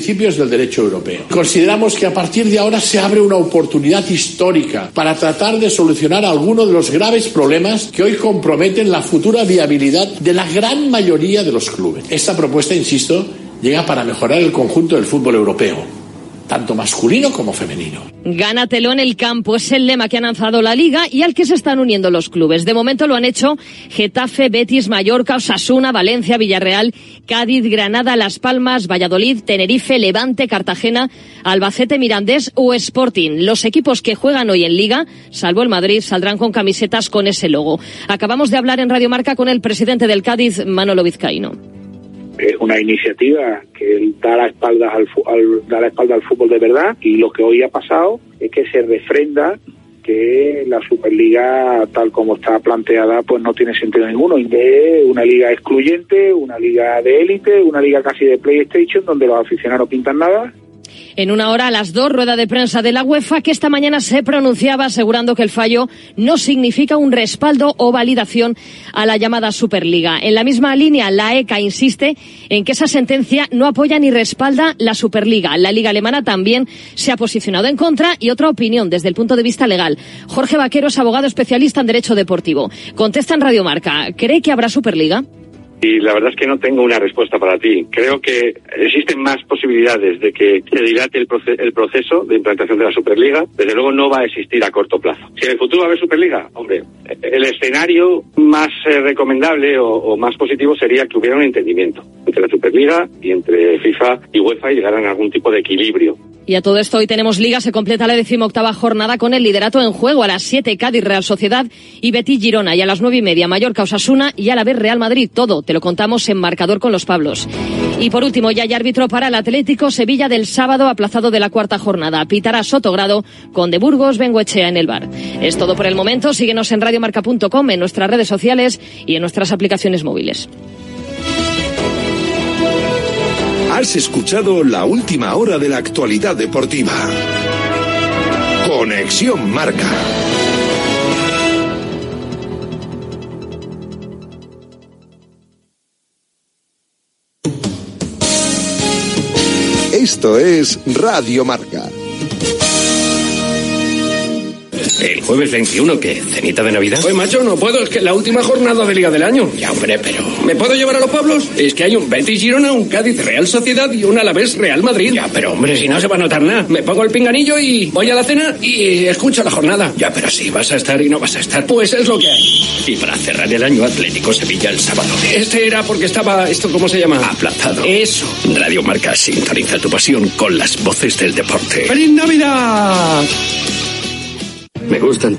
principios del derecho europeo. Consideramos que a partir de ahora se abre una oportunidad histórica para tratar de solucionar algunos de los graves problemas que hoy comprometen la futura viabilidad de la gran mayoría de los clubes. Esta propuesta, insisto, llega para mejorar el conjunto del fútbol europeo tanto masculino como femenino. Gánatelo en el campo es el lema que ha lanzado la liga y al que se están uniendo los clubes. De momento lo han hecho Getafe, Betis, Mallorca, Osasuna, Valencia, Villarreal, Cádiz, Granada, Las Palmas, Valladolid, Tenerife, Levante, Cartagena, Albacete, Mirandés o Sporting. Los equipos que juegan hoy en liga, salvo el Madrid, saldrán con camisetas con ese logo. Acabamos de hablar en Radio Marca con el presidente del Cádiz, Manolo Vizcaíno es una iniciativa que da la espalda al, da la espalda al fútbol de verdad y lo que hoy ha pasado es que se refrenda que la Superliga tal como está planteada pues no tiene sentido ninguno y de una liga excluyente, una liga de élite, una liga casi de PlayStation donde los aficionados no pintan nada en una hora a las dos, rueda de prensa de la UEFA, que esta mañana se pronunciaba asegurando que el fallo no significa un respaldo o validación a la llamada Superliga. En la misma línea, la ECA insiste en que esa sentencia no apoya ni respalda la Superliga. La Liga Alemana también se ha posicionado en contra y otra opinión desde el punto de vista legal. Jorge Vaquero es abogado especialista en Derecho Deportivo. Contesta en Radio Marca. ¿Cree que habrá Superliga? Y la verdad es que no tengo una respuesta para ti. Creo que existen más posibilidades de que se dilate el, el, proceso de implantación de la Superliga. Desde luego no va a existir a corto plazo. Si en el futuro va a haber Superliga, hombre, el escenario más eh, recomendable o, o, más positivo sería que hubiera un entendimiento entre la Superliga y entre FIFA y UEFA y llegaran a algún tipo de equilibrio. Y a todo esto hoy tenemos liga, se completa la decimoctava jornada con el liderato en juego a las 7 Cádiz Real Sociedad y Betis Girona y a las nueve y media Mallorca Osasuna y a la vez Real Madrid. Todo te lo contamos en marcador con los Pablos. Y por último, ya hay árbitro para el Atlético Sevilla del sábado aplazado de la cuarta jornada. Pitará Sotogrado con De Burgos Bengoechea en el bar. Es todo por el momento. Síguenos en radiomarca.com, en nuestras redes sociales y en nuestras aplicaciones móviles. Has escuchado la última hora de la actualidad deportiva. Conexión Marca. Esto es Radio Marca. ¿El jueves 21 qué? ¿Cenita de Navidad? Pues macho, no puedo, es que la última jornada de Liga del Año. Ya, hombre, pero... ¿Me puedo llevar a los Pablos? Es que hay un Betis Girona, un Cádiz Real Sociedad y un Alavés Real Madrid. Ya, pero hombre, si no se va a notar nada. Me pongo el pinganillo y voy a la cena y escucho la jornada. Ya, pero si vas a estar y no vas a estar. Pues es lo que hay. Y para cerrar el año Atlético Sevilla el sábado. Este era porque estaba, ¿esto cómo se llama? Aplazado. Eso. Radio Marca sintoniza tu pasión con las voces del deporte. ¡Feliz Navidad! Me gustan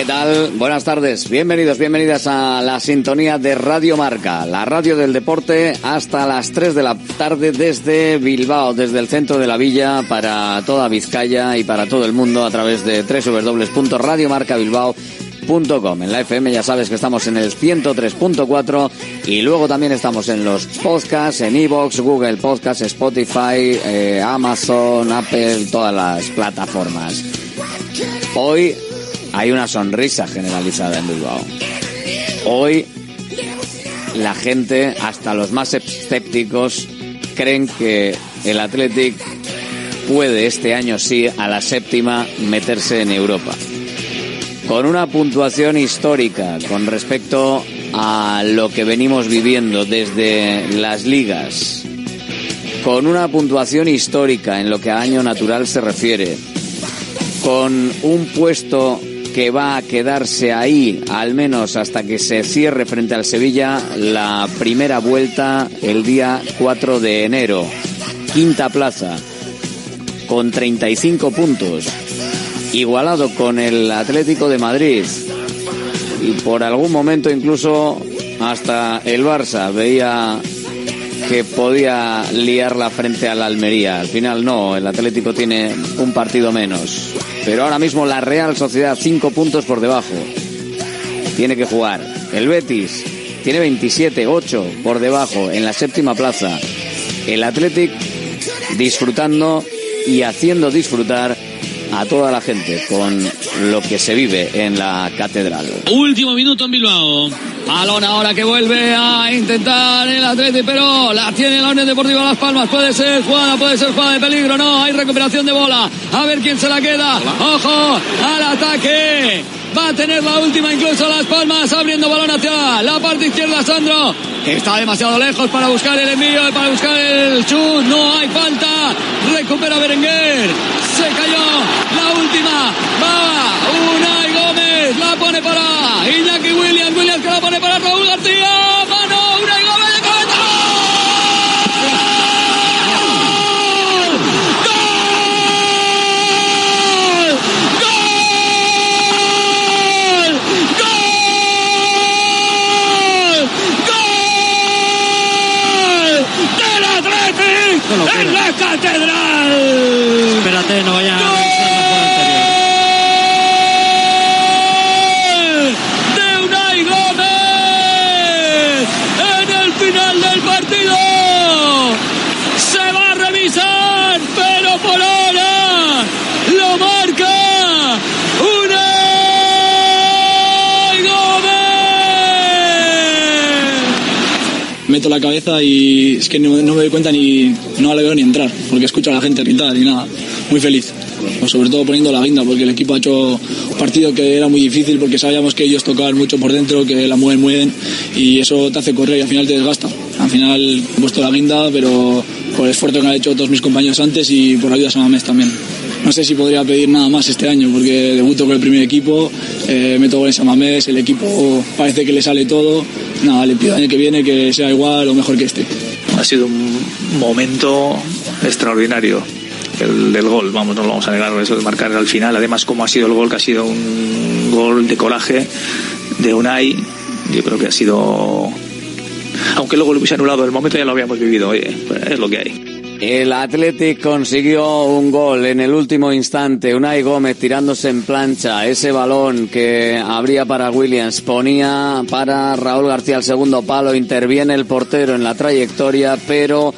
¿Qué tal? Buenas tardes. Bienvenidos, bienvenidas a la sintonía de Radio Marca, la radio del deporte hasta las 3 de la tarde desde Bilbao, desde el centro de la villa para toda Vizcaya y para todo el mundo a través de www.radiomarcabilbao.com. En la FM ya sabes que estamos en el 103.4 y luego también estamos en los podcasts, en Evox, Google Podcasts, Spotify, eh, Amazon, Apple, todas las plataformas. Hoy hay una sonrisa generalizada en Bilbao. Hoy la gente, hasta los más escépticos, creen que el Athletic puede este año sí a la séptima meterse en Europa. Con una puntuación histórica con respecto a lo que venimos viviendo desde las ligas. Con una puntuación histórica en lo que a año natural se refiere. Con un puesto que va a quedarse ahí al menos hasta que se cierre frente al Sevilla la primera vuelta el día 4 de enero. Quinta plaza con 35 puntos, igualado con el Atlético de Madrid y por algún momento incluso hasta el Barça veía que podía liarla frente a la Almería. Al final no, el Atlético tiene un partido menos. Pero ahora mismo la Real Sociedad cinco puntos por debajo. Tiene que jugar. El Betis tiene 27, 8 por debajo en la séptima plaza. El Athletic disfrutando y haciendo disfrutar a toda la gente con lo que se vive en la catedral. Último minuto en Bilbao. Balón ahora que vuelve a intentar el Atleti, pero la tiene la Unión Deportiva Las Palmas. Puede ser jugada, puede ser jugada de peligro. No, hay recuperación de bola. A ver quién se la queda. Ojo al ataque. Va a tener la última incluso Las Palmas abriendo balón hacia la parte izquierda Sandro. Está demasiado lejos para buscar el envío, para buscar el chut. No hay falta. Recupera Berenguer. Se cayó. La última. Va. Unai Gómez. La pone para Iñaki Williams. Williams que la pone para Raúl García. Mano. Unai Gómez de cabeza. Atlético en la catedral. Espérate, no vaya a de Unai Gómez en el final del partido. Se va a revisar, pero por ahora lo marca Unai Gómez. Meto la cabeza y es que no, no me doy cuenta ni no le veo ni entrar porque escucho a la gente gritar y nada muy feliz. Pues sobre todo poniendo la guinda porque el equipo ha hecho un partido que era muy difícil porque sabíamos que ellos tocaban mucho por dentro que la mueven mueven y eso te hace correr y al final te desgasta. Al final he puesto la guinda pero por el esfuerzo que han hecho todos mis compañeros antes y por ayuda a Samamés también no sé si podría pedir nada más este año porque debuto con el primer equipo, eh, meto goles a Mamés, el equipo parece que le sale todo. Nada, le pido el año que viene que sea igual o mejor que este. Ha sido un momento extraordinario. El del gol, vamos, no lo vamos a negar, eso de marcar al final. Además, como ha sido el gol, que ha sido un gol de coraje de Unai, yo creo que ha sido. Aunque luego lo hubiese anulado, el momento ya lo habíamos vivido, oye, es lo que hay. El Athletic consiguió un gol en el último instante. Unai Gómez tirándose en plancha. Ese balón que abría para Williams ponía para Raúl García el segundo palo. Interviene el portero en la trayectoria, pero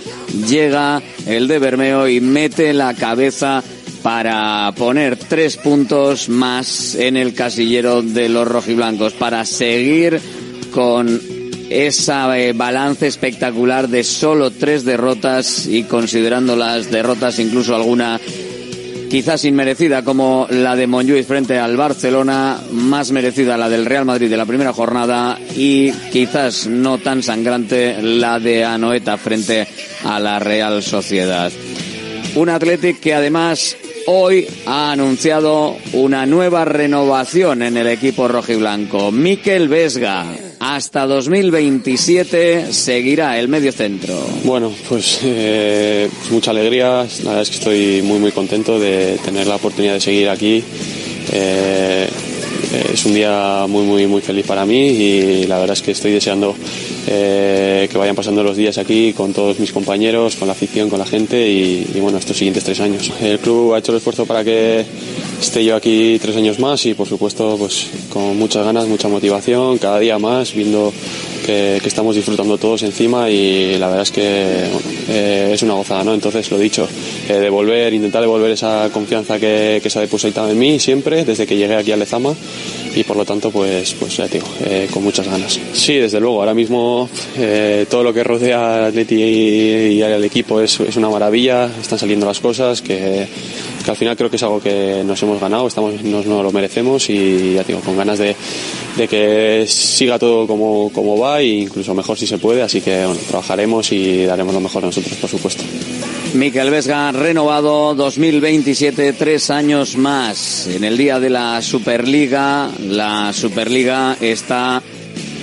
llega el de Bermeo y mete la cabeza para poner tres puntos más en el casillero de los rojiblancos, para seguir con esa eh, balance espectacular de solo tres derrotas y considerando las derrotas incluso alguna quizás inmerecida como la de Monjuic frente al Barcelona, más merecida la del Real Madrid de la primera jornada y quizás no tan sangrante la de Anoeta frente a la Real Sociedad. Un Athletic que además hoy ha anunciado una nueva renovación en el equipo rojiblanco. Miquel Vesga, hasta 2027 seguirá el medio centro. Bueno, pues, eh, pues mucha alegría. La verdad es que estoy muy muy contento de tener la oportunidad de seguir aquí. Eh, es un día muy muy muy feliz para mí y la verdad es que estoy deseando eh, que vayan pasando los días aquí con todos mis compañeros, con la afición, con la gente y, y, bueno, estos siguientes tres años. El club ha hecho el esfuerzo para que esté yo aquí tres años más y por supuesto pues con muchas ganas, mucha motivación, cada día más, viendo que, estamos disfrutando todos encima y la verdad es que eh, es una gozada, ¿no? Entonces lo dicho, eh, devolver, intentar devolver esa confianza que, se ha depositado en mí siempre desde que llegué aquí a Lezama y por lo tanto pues pues ya digo eh, con muchas ganas sí desde luego ahora mismo todo lo que rodea al Atleti y, al equipo es, una maravilla están saliendo las cosas que, que, al final creo que es algo que nos hemos ganado estamos nos, lo merecemos y ya digo con ganas de, de que siga todo como, como va e incluso mejor si se puede así que bueno, trabajaremos y daremos lo mejor nosotros por supuesto Miquel Vesga renovado 2027, tres años más. En el día de la Superliga, la Superliga está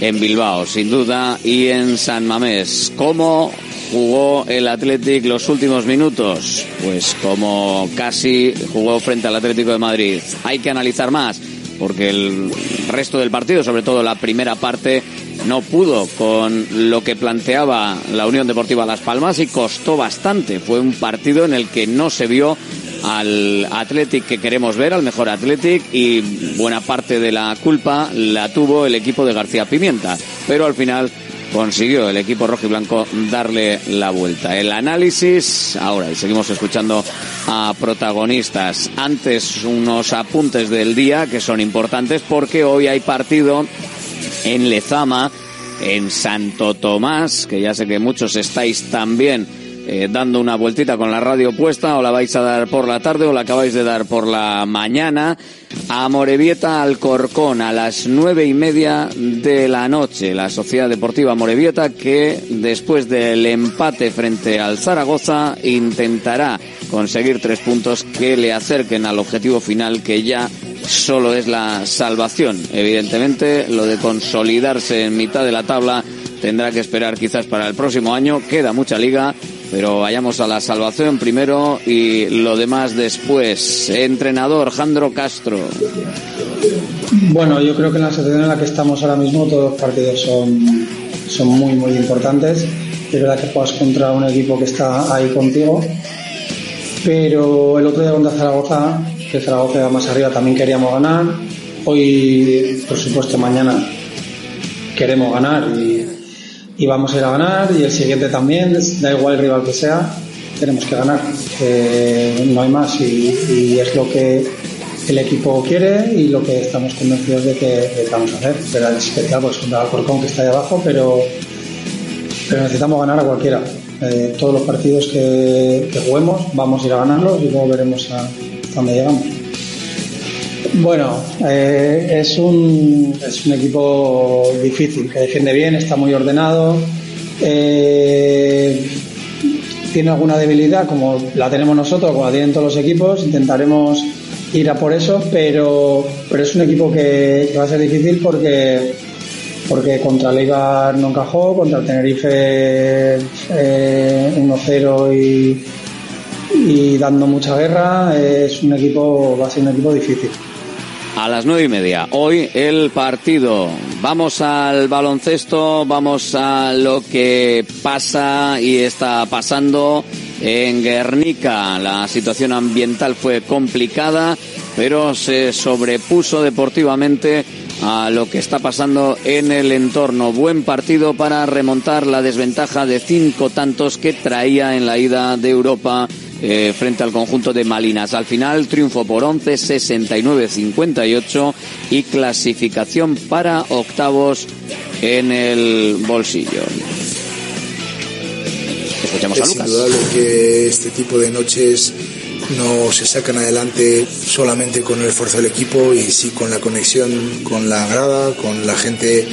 en Bilbao, sin duda, y en San Mamés. ¿Cómo jugó el Athletic los últimos minutos? Pues como casi jugó frente al Atlético de Madrid. Hay que analizar más, porque el resto del partido, sobre todo la primera parte, no pudo con lo que planteaba la Unión Deportiva Las Palmas y costó bastante. Fue un partido en el que no se vio al Athletic que queremos ver, al mejor Athletic, y buena parte de la culpa la tuvo el equipo de García Pimienta. Pero al final consiguió el equipo rojo y blanco darle la vuelta. El análisis ahora y seguimos escuchando a protagonistas. Antes unos apuntes del día que son importantes porque hoy hay partido en Lezama, en Santo Tomás, que ya sé que muchos estáis también eh, dando una vueltita con la radio puesta, o la vais a dar por la tarde o la acabáis de dar por la mañana, a Morevieta Alcorcón a las nueve y media de la noche. La Sociedad Deportiva Morevieta que después del empate frente al Zaragoza intentará conseguir tres puntos que le acerquen al objetivo final que ya solo es la salvación. Evidentemente, lo de consolidarse en mitad de la tabla tendrá que esperar quizás para el próximo año. Queda mucha liga, pero vayamos a la salvación primero y lo demás después. Entrenador Jandro Castro. Bueno, yo creo que en la situación en la que estamos ahora mismo todos los partidos son, son muy, muy importantes. Es verdad que juegas contra un equipo que está ahí contigo, pero el otro día contra Zaragoza que Zaragoza va más arriba también queríamos ganar. Hoy, por supuesto, mañana queremos ganar y, vamos a ir a ganar. Y el siguiente también, da igual el rival que sea, tenemos que ganar. no hay más y, es lo que el equipo quiere y lo que estamos convencidos de que, vamos a hacer. Es especial pues contra Alcorcón que está ahí abajo, pero, pero necesitamos ganar a cualquiera. Eh, todos los partidos que, juguemos vamos a ir a ganarlos y luego veremos a, donde llegamos. Bueno, eh, es, un, es un equipo difícil, que defiende bien, está muy ordenado. Eh, tiene alguna debilidad como la tenemos nosotros, como la tienen todos los equipos. Intentaremos ir a por eso, pero, pero es un equipo que, va a ser difícil porque porque contra el Eibar no encajó, contra el Tenerife 1-0 eh, y, y dando mucha guerra. Es un equipo, va a ser un equipo difícil. A las nueve y media, hoy el partido. Vamos al baloncesto, vamos a lo que pasa y está pasando en Guernica. La situación ambiental fue complicada, pero se sobrepuso deportivamente a lo que está pasando en el entorno. Buen partido para remontar la desventaja de cinco tantos que traía en la ida de Europa eh, frente al conjunto de Malinas. Al final, triunfo por 11, 69, 58 y clasificación para octavos en el bolsillo. Escuchamos es indudable que este tipo de noches no se sacan adelante solamente con el esfuerzo del equipo y sí con la conexión con la grada, con la gente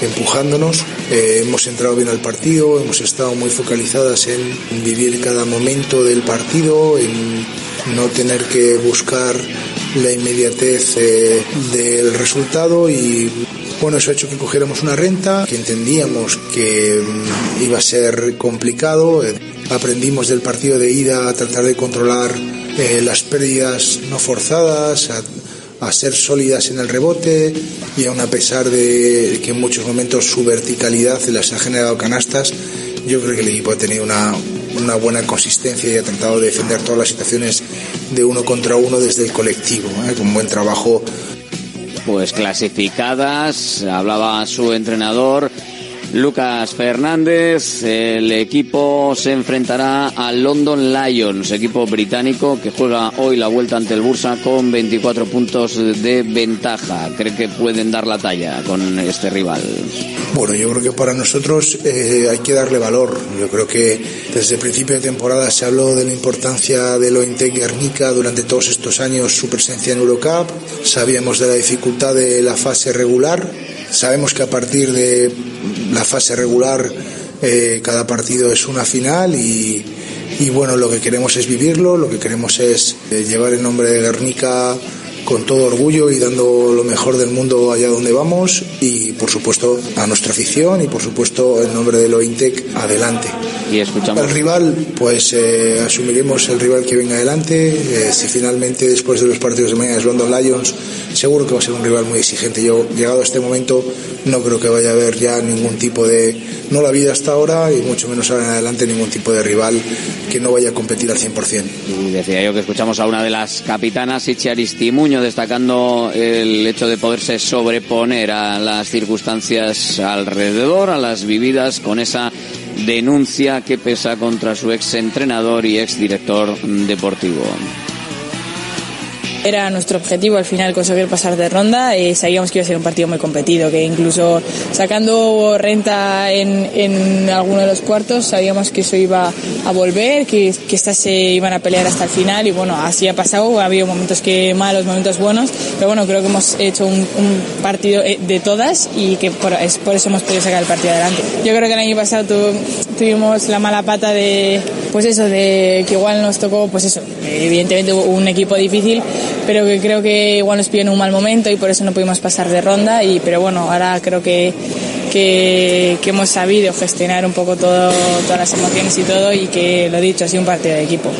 empujándonos. Eh, hemos entrado bien al partido, hemos estado muy focalizadas en vivir cada momento del partido, en no tener que buscar la inmediatez eh, del resultado y bueno, eso ha hecho que cogiéramos una renta, que entendíamos que mm, iba a ser complicado. Aprendimos del partido de ida a tratar de controlar eh, las pérdidas no forzadas, a a ser sólidas en el rebote y aún a pesar de que en muchos momentos su verticalidad les ha generado canastas, yo creo que el equipo ha tenido una, una buena consistencia y ha tratado de defender todas las situaciones de uno contra uno desde el colectivo, ¿eh? con buen trabajo. Pues clasificadas, hablaba su entrenador, Lucas Fernández. El equipo se enfrentará al London Lions, equipo británico que juega hoy la vuelta ante el Bursa con 24 puntos de ventaja. ¿Cree que pueden dar la talla con este rival? Bueno, yo creo que para nosotros eh, hay que darle valor. Yo creo que desde el principio de temporada se habló de la importancia de Lointec Guernica durante todos estos años, su presencia en Eurocup. Sabíamos de la dificultad de la fase regular. Sabemos que a partir de la fase regular eh, cada partido es una final y, y bueno, lo que queremos es vivirlo, lo que queremos es eh, llevar el nombre de Guernica con todo orgullo y dando lo mejor del mundo allá donde vamos y por supuesto a nuestra afición y por supuesto en nombre de Lointec adelante. Y escuchamos. El rival, pues eh, asumiremos el rival que venga adelante. Eh, si finalmente después de los partidos de mañana es London Lions, seguro que va a ser un rival muy exigente. Yo, llegado a este momento, no creo que vaya a haber ya ningún tipo de, no la vida hasta ahora y mucho menos ahora en adelante, ningún tipo de rival que no vaya a competir al 100%. Y decía yo que escuchamos a una de las capitanas, Ichi Aristimuño, destacando el hecho de poderse sobreponer a las circunstancias alrededor, a las vividas con esa denuncia que pesa contra su ex entrenador y ex director deportivo. Era nuestro objetivo al final conseguir pasar de ronda. y sabíamos que iba a ser un partido muy competido, que incluso sacando renta en, en alguno de los cuartos, sabíamos que eso iba a volver, que, que estas se iban a pelear hasta el final y bueno, así ha pasado. Ha habido momentos que malos, momentos buenos, pero bueno, creo que hemos hecho un, un partido eh, de todas y que por, es, por eso hemos podido sacar el partido adelante. Yo creo que el año pasado tu, tuvimos la mala pata de, pues eso, de que igual nos tocó, pues eso, evidentemente un equipo difícil, pero que creo que igual nos pilló en un mal momento y por eso no pudimos pasar de ronda. Y, pero bueno, ahora creo que, que, que hemos sabido gestionar un poco todo, todas las emociones y todo y que, lo dicho, ha sido un partido de equipo.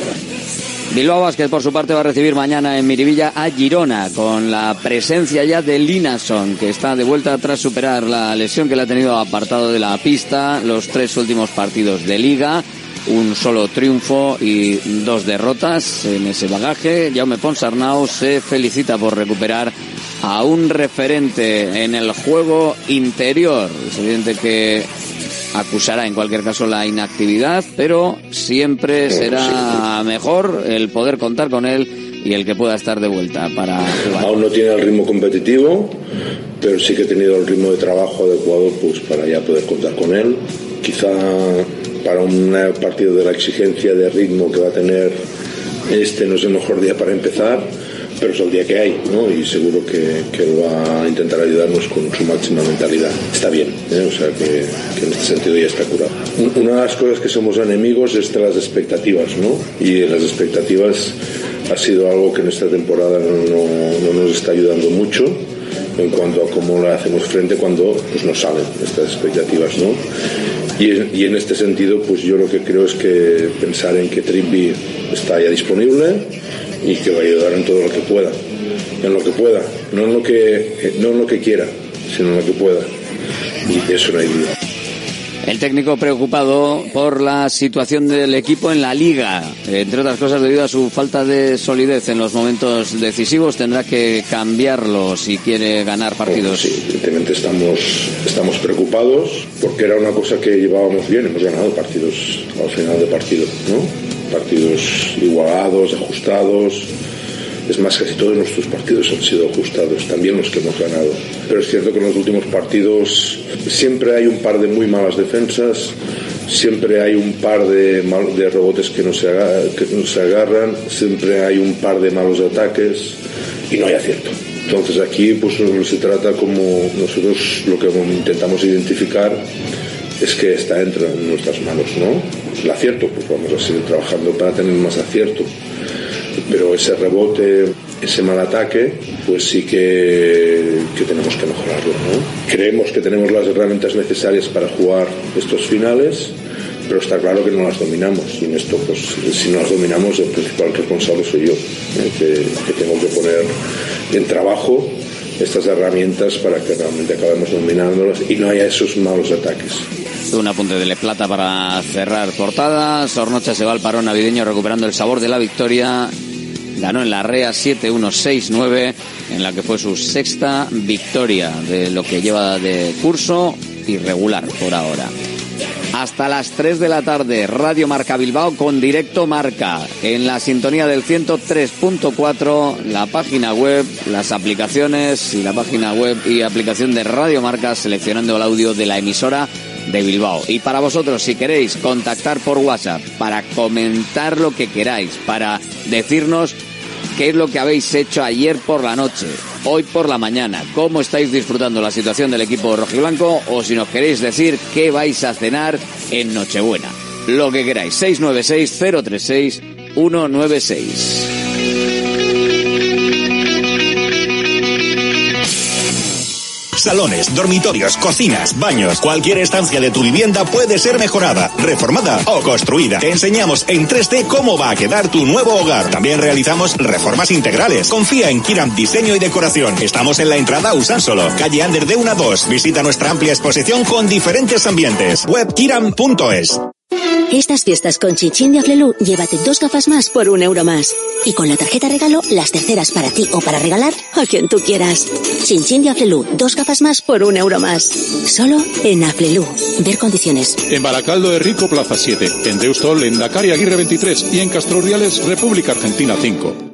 Bilbao Basket, por su parte, va a recibir mañana en Miribilla a Girona, con la presencia ya de Linason, que está de vuelta tras superar la lesión que le ha tenido apartado de la pista los tres últimos partidos de liga un solo triunfo y dos derrotas en ese bagaje. Jaume Ponsarnau se felicita por recuperar a un referente en el juego interior. Es evidente que acusará en cualquier caso la inactividad, pero siempre será mejor el poder contar con él y el que pueda estar de vuelta para jugar. Aún no tiene el ritmo competitivo, pero sí que ha tenido el ritmo de trabajo adecuado pues para ya poder contar con él. Quizá para un partido de la exigencia de ritmo que va a tener este no es el mejor día para empezar, pero es el día que hay, ¿no? Y seguro que, va a intentar ayudarnos con su máxima mentalidad. Está bien, ¿eh? o sea que, que, en este sentido ya está curado. Una de las cosas que somos enemigos es de las expectativas, ¿no? Y las expectativas ha sido algo que en esta temporada no nos está ayudando mucho en cuanto a cómo le hacemos frente cuando pues, nos salen estas expectativas, ¿no? Y, y, en este sentido, pues yo lo que creo es que pensar en que Trippi está ya disponible y que va a ayudar en todo lo que pueda, en lo que pueda, no en lo que, no en lo que quiera, sino en lo que pueda. Y eso no hay duda. El técnico preocupado por la situación del equipo en la liga, entre otras cosas debido a su falta de solidez en los momentos decisivos, tendrá que cambiarlo si quiere ganar partidos. Sí, evidentemente estamos, estamos preocupados porque era una cosa que llevábamos bien, hemos ganado partidos al final de partido, ¿no? Partidos igualados, ajustados, es más, casi todos nuestros partidos han sido ajustados, también los que hemos ganado. Pero es cierto que en los últimos partidos siempre hay un par de muy malas defensas, siempre hay un par de, mal, de que no, se agarran, que no se agarran, siempre hay un par de malos ataques y no hay acierto. Entonces aquí pues se trata como nosotros lo que intentamos identificar es que está entre nuestras manos, ¿no? El acierto, pues vamos a seguir trabajando para tener más acierto pero ese rebote, ese mal ataque, pues sí que, que tenemos que mejorarlo. ¿no? Creemos que tenemos las herramientas necesarias para jugar estos finales, pero está claro que no las dominamos. Y en esto, pues si no las dominamos, el principal responsable soy yo, ¿eh? que, que tengo que poner en trabajo estas herramientas para que realmente acabemos dominándolas y no haya esos malos ataques. Un apunte de Le Plata para cerrar portada. Sornocha se va al parón navideño recuperando el sabor de la victoria. Ganó en la REA 7-1-6-9, en la que fue su sexta victoria de lo que lleva de curso irregular por ahora. Hasta las 3 de la tarde, Radio Marca Bilbao con directo Marca. En la sintonía del 103.4, la página web, las aplicaciones y la página web y aplicación de Radio Marca seleccionando el audio de la emisora de Bilbao. Y para vosotros, si queréis contactar por WhatsApp, para comentar lo que queráis, para decirnos qué es lo que habéis hecho ayer por la noche, hoy por la mañana, cómo estáis disfrutando la situación del equipo rojiblanco o si nos queréis decir qué vais a cenar en Nochebuena. lo que queráis. 696-036-196. Salones, dormitorios, cocinas, baños, cualquier estancia de tu vivienda puede ser mejorada, reformada o construida. Te enseñamos en 3D cómo va a quedar tu nuevo hogar. También realizamos reformas integrales. Confía en Kiram Diseño y Decoración. Estamos en la entrada Usánsolo, calle Ander de 1 a 2. Visita nuestra amplia exposición con diferentes ambientes. Webkiram.es. Estas fiestas con Chinchín de Aflelu, llévate dos gafas más por un euro más. Y con la tarjeta regalo, las terceras para ti o para regalar a quien tú quieras. Chinchín de Aflelu, dos gafas más por un euro más. Solo en Aflelu. Ver condiciones. En Baracaldo de Rico, Plaza 7. En Deustol, en Dakar Aguirre 23. Y en Castroriales, República Argentina 5.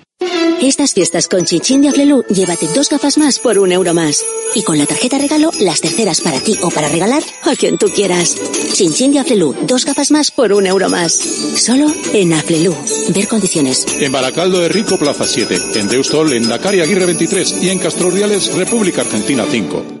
Estas fiestas con Chinchín de Aflelu, llévate dos gafas más por un euro más. Y con la tarjeta regalo, las terceras para ti o para regalar a quien tú quieras. Chinchín de Aflelu, dos gafas más por un euro más. Solo en Aflelu. Ver condiciones. En Baracaldo de Rico, Plaza 7. En Deustol, en Dakar y Aguirre 23. Y en Castroriales, República Argentina 5.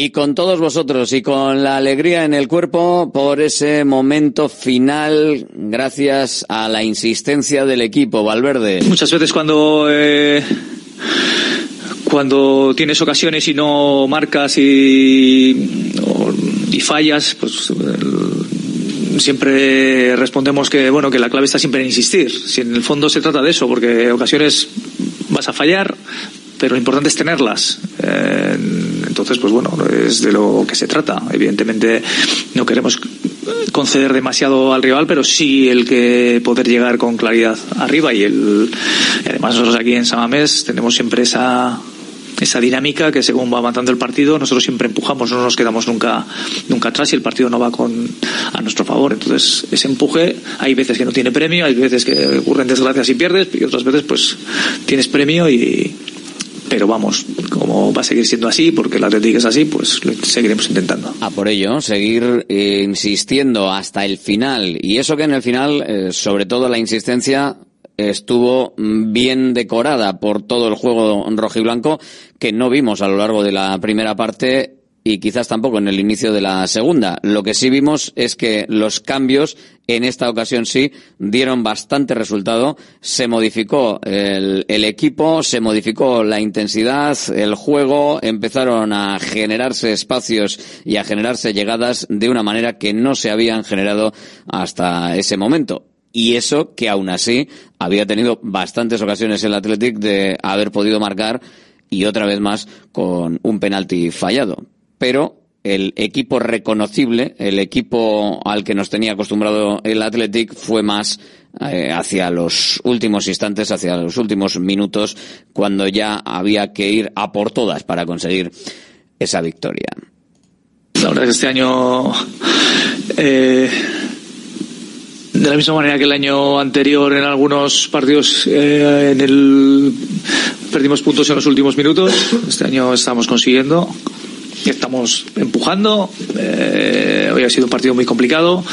Y con todos vosotros y con la alegría en el cuerpo por ese momento final, gracias a la insistencia del equipo, Valverde. Muchas veces cuando eh, cuando tienes ocasiones y no marcas y, y fallas, pues el- siempre respondemos que bueno que la clave está siempre en insistir. Si en el fondo se trata de eso, porque ocasiones vas a fallar, pero lo importante es tenerlas. Eh, entonces, pues bueno, es de lo que se trata. Evidentemente, no queremos conceder demasiado al rival, pero sí el que poder llegar con claridad arriba y el y además nosotros aquí en Samamés tenemos siempre esa esa dinámica que según va avanzando el partido nosotros siempre empujamos no nos quedamos nunca nunca atrás y el partido no va con a nuestro favor entonces ese empuje hay veces que no tiene premio hay veces que ocurren desgracias y pierdes y otras veces pues tienes premio y pero vamos como va a seguir siendo así porque el Atlético es así pues lo seguiremos intentando A por ello, seguir eh, insistiendo hasta el final. Y eso que en el final, eh, sobre todo la insistencia, estuvo bien decorada por todo el juego rojiblanco que no vimos a lo largo de la primera parte y quizás tampoco en el inicio de la segunda. Lo que sí vimos es que los cambios en esta ocasión sí dieron bastante resultado. Se modificó el, equipo, se modificó la intensidad, el juego, empezaron a generarse espacios y a generarse llegadas de una manera que no se habían generado hasta ese momento. Y eso que aún así había tenido bastantes ocasiones el Athletic de haber podido marcar y otra vez más con un penalti fallado. Pero el equipo reconocible, el equipo al que nos tenía acostumbrado el Athletic fue más eh, hacia los últimos instantes, hacia los últimos minutos, cuando ya había que ir a por todas para conseguir esa victoria. La verdad es que este año, eh, de la misma manera que el año anterior, en algunos partidos eh, en el, perdimos puntos en los últimos minutos. Este año estamos consiguiendo estamos empujando. Eh, hoy ha sido un partido muy complicado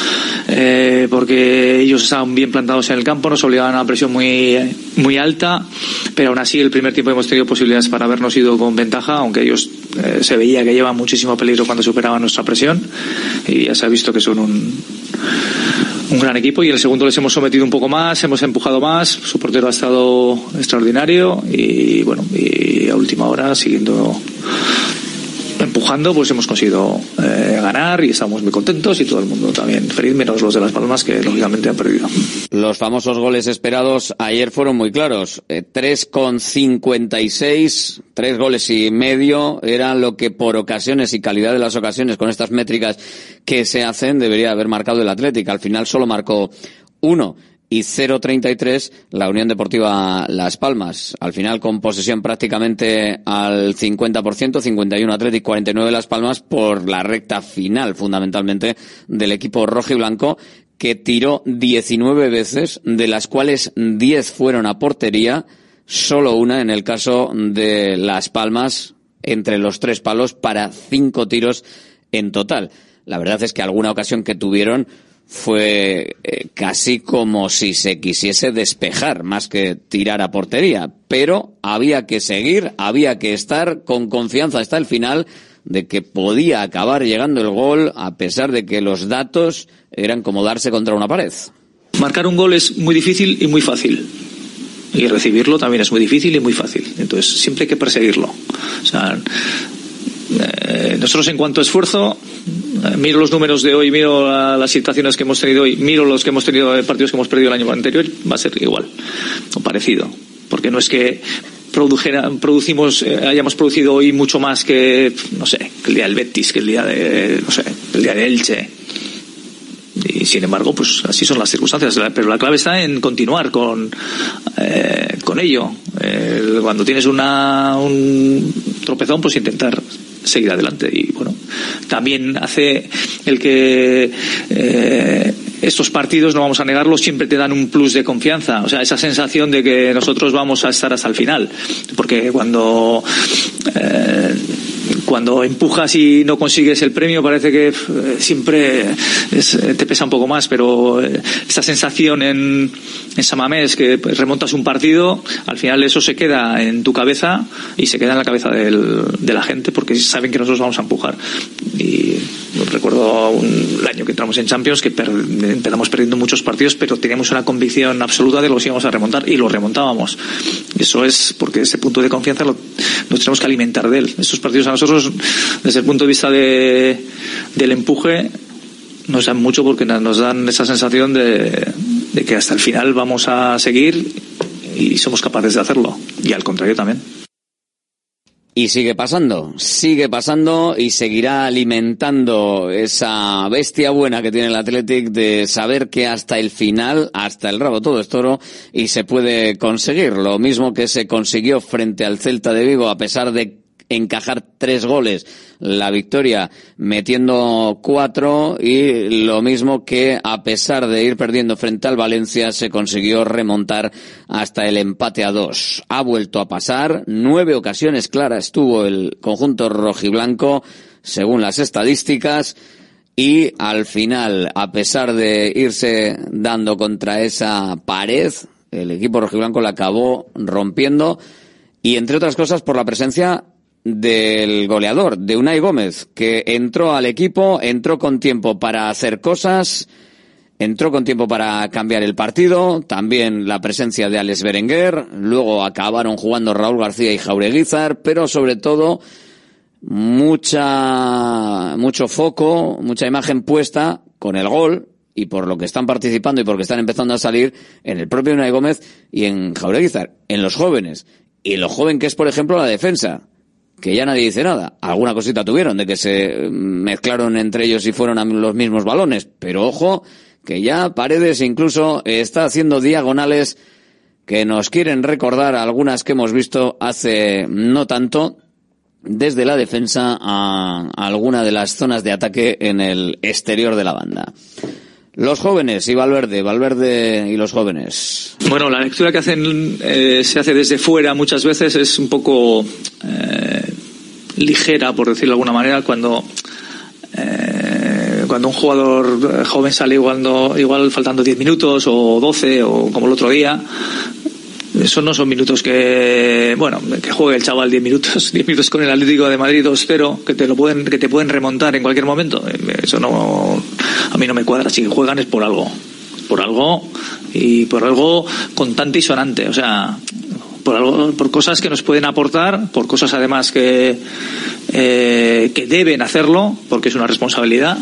eh, porque ellos estaban bien plantados en el campo, nos obligaban a una presión muy, muy alta, pero aún así el primer tiempo hemos tenido posibilidades para habernos ido con ventaja, aunque ellos eh, se veía que llevan muchísimo peligro cuando superaban nuestra presión y ya se ha visto que son un un gran equipo y en el segundo les hemos sometido un poco más, hemos empujado más, su portero ha estado extraordinario y bueno, y a última hora siguiendo empujando, pues hemos conseguido eh, ganar y estamos muy contentos y todo el mundo también feliz, menos los de Las Palmas que lógicamente han perdido. Los famosos goles esperados ayer fueron muy claros. Eh, 3,56, tres goles y medio, era lo que por ocasiones y calidad de las ocasiones con estas métricas que se hacen debería haber marcado el Atlético. Al final solo marcó uno y 0,33 la Unión Deportiva Las Palmas. Al final con posesión prácticamente al 50%, 51 Atlético, 49 Las Palmas por la recta final fundamentalmente del equipo rojo y blanco que tiró 19 veces, de las cuales 10 fueron a portería, solo una en el caso de Las Palmas entre los tres palos para cinco tiros en total. La verdad es que alguna ocasión que tuvieron fue eh, casi como si se quisiese despejar más que tirar a portería. Pero había que seguir, había que estar con confianza hasta el final de que podía acabar llegando el gol a pesar de que los datos eran como darse contra una pared. Marcar un gol es muy difícil y muy fácil. Y recibirlo también es muy difícil y muy fácil. Entonces siempre hay que perseguirlo. O sea, eh, nosotros en cuanto a esfuerzo, eh, miro los números de hoy, miro la, las situaciones que hemos tenido hoy, miro los que hemos tenido, eh, partidos que hemos perdido el año anterior, va a ser igual o parecido. Porque no es que produjera, producimos, hayamos producido hoy mucho más que, no sé, que el día del Betis, que el día de, no sé, el día de Elche. Y sin embargo, pues así son las circunstancias. Pero la clave está en continuar con, con ello. Cuando tienes una, un tropezón, pues intentar seguir adelante. Y bueno, también hace el que eh, estos partidos, no vamos a negarlo, siempre te dan un plus de confianza. O sea, esa sensación de que nosotros vamos a estar hasta el final. Porque cuando eh, cuando empujas y no consigues el premio parece que eh, siempre es, eh, te pesa un poco más, pero esa sensación en, en Samamés que remontas un partido, al final eso se queda en tu cabeza y se queda en la cabeza de la gente porque saben que nosotros vamos a empujar. Y recuerdo un, año que entramos en Champions que empezamos perdiendo muchos partidos, pero teníamos una convicción absoluta de que los íbamos a remontar y lo remontábamos. Eso es porque ese punto de confianza lo, nos tenemos que alimentar de él. Estos partidos a nosotros, desde el punto de vista de, del empuje, nos dan mucho porque nos dan esa sensación de que hasta el final vamos a seguir y somos capaces de hacerlo. Y al contrario también. Y sigue pasando, sigue pasando y seguirá alimentando esa bestia buena que tiene el Athletic de saber que hasta el final, hasta el rabo todo es toro y se puede conseguir. Lo mismo que se consiguió frente al Celta de Vigo a pesar de encajar tres goles, la victoria metiendo cuatro y lo mismo que a pesar de ir perdiendo frente al Valencia se consiguió remontar hasta el empate a dos. Ha vuelto a pasar, nueve ocasiones claras tuvo el conjunto rojiblanco según las estadísticas y al final, a pesar de irse dando contra esa pared, el equipo rojiblanco la acabó rompiendo y entre otras cosas por la presencia del goleador, de Unai Gómez, que entró al equipo, entró con tiempo para hacer cosas, entró con tiempo para cambiar el partido, también la presencia de Alex Berenguer, luego acabaron jugando Raúl García y Jaureguizar, pero sobre todo mucha, mucho foco, mucha imagen puesta con el gol y por lo que están participando y porque están empezando a salir en el propio Unai Gómez y en Jaureguizar, en los jóvenes. Y lo joven que es, por ejemplo, la defensa que ya nadie dice nada. Alguna cosita tuvieron de que se mezclaron entre ellos y fueron los mismos balones, pero ojo que ya Paredes incluso está haciendo diagonales que nos quieren recordar algunas que hemos visto hace no tanto desde la defensa a alguna de las zonas de ataque en el exterior de la banda. Los jóvenes y Valverde, Valverde y los jóvenes. Bueno, la lectura que hacen eh, se hace desde fuera muchas veces es un poco eh, ligera, por decirlo de alguna manera, cuando eh, cuando un jugador joven sale igual, igual faltando 10 minutos o 12 o como el otro día, eso no son minutos que, bueno, que juegue el chaval 10 minutos, 10 minutos con el Atlético de Madrid 2-0, que te lo pueden, que te pueden remontar en cualquier momento. Eso no, a mí no me cuadra. Si juegan es por algo. Por algo y por algo contante y sonante. O sea, por algo, por cosas que nos pueden aportar, por cosas además que, eh, que deben hacerlo, porque es una responsabilidad.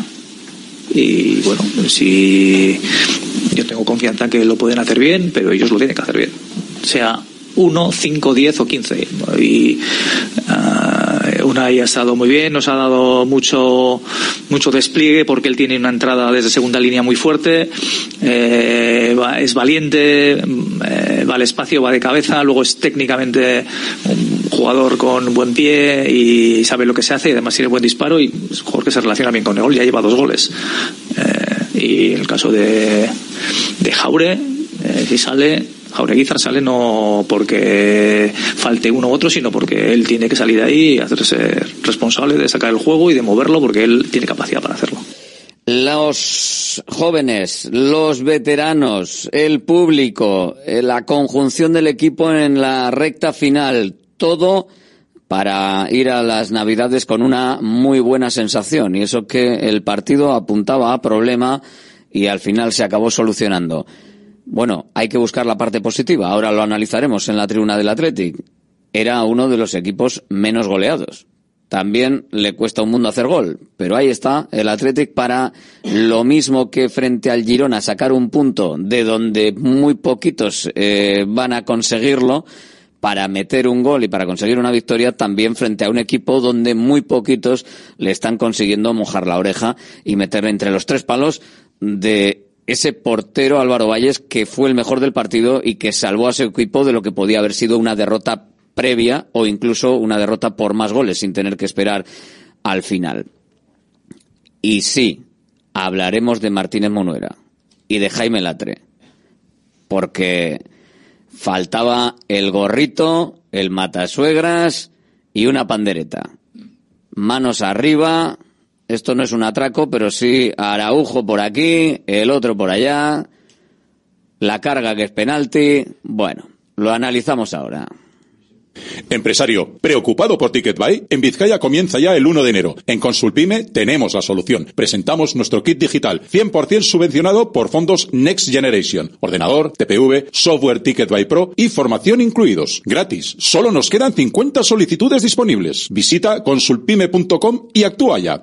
Y bueno, si yo tengo confianza que lo pueden hacer bien, pero ellos lo tienen que hacer bien. Sea 1, 5, 10 o 15. Y uh, Unai ha estado muy bien, nos ha dado mucho, mucho despliegue porque él tiene una entrada desde segunda línea muy fuerte, eh, es valiente, eh, va al espacio, va de cabeza, luego es técnicamente un jugador con buen pie y sabe lo que se hace y además tiene buen disparo y es un jugador que se relaciona bien con el gol, ya lleva dos goles. Eh, y el caso de, de Jaure, eh, si sale, Jaureguizar sale no porque falte uno u otro, sino porque él tiene que salir de ahí y hacerse responsable de sacar el juego y de moverlo porque él tiene capacidad para hacerlo. Los jóvenes, los veteranos, el público, eh, la conjunción del equipo en la recta final, todo para ir a las Navidades con una muy buena sensación. Y eso que el partido apuntaba a problema y al final se acabó solucionando. Bueno, hay que buscar la parte positiva. Ahora lo analizaremos en la tribuna del Athletic. Era uno de los equipos menos goleados. También le cuesta un mundo hacer gol, pero ahí está el Athletic para lo mismo que frente al Girona sacar un punto de donde muy poquitos eh, van a conseguirlo para meter un gol y para conseguir una victoria también frente a un equipo donde muy poquitos le están consiguiendo mojar la oreja y meterle entre los tres palos de ese portero Álvaro Valles que fue el mejor del partido y que salvó a su equipo de lo que podía haber sido una derrota previa o incluso una derrota por más goles sin tener que esperar al final. Y sí, hablaremos de Martínez Monuera y de Jaime Latre, porque faltaba el gorrito, el matasuegras y una pandereta. Manos arriba, esto no es un atraco, pero sí Araujo por aquí, el otro por allá, la carga que es penalti. Bueno, lo analizamos ahora. Empresario, ¿preocupado por TicketBuy? En Vizcaya comienza ya el 1 de enero. En Consulpime tenemos la solución. Presentamos nuestro kit digital, 100% subvencionado por fondos Next Generation. Ordenador, TPV, software TicketBuy Pro y formación incluidos. Gratis. Solo nos quedan 50 solicitudes disponibles. Visita consulpime.com y actúa ya.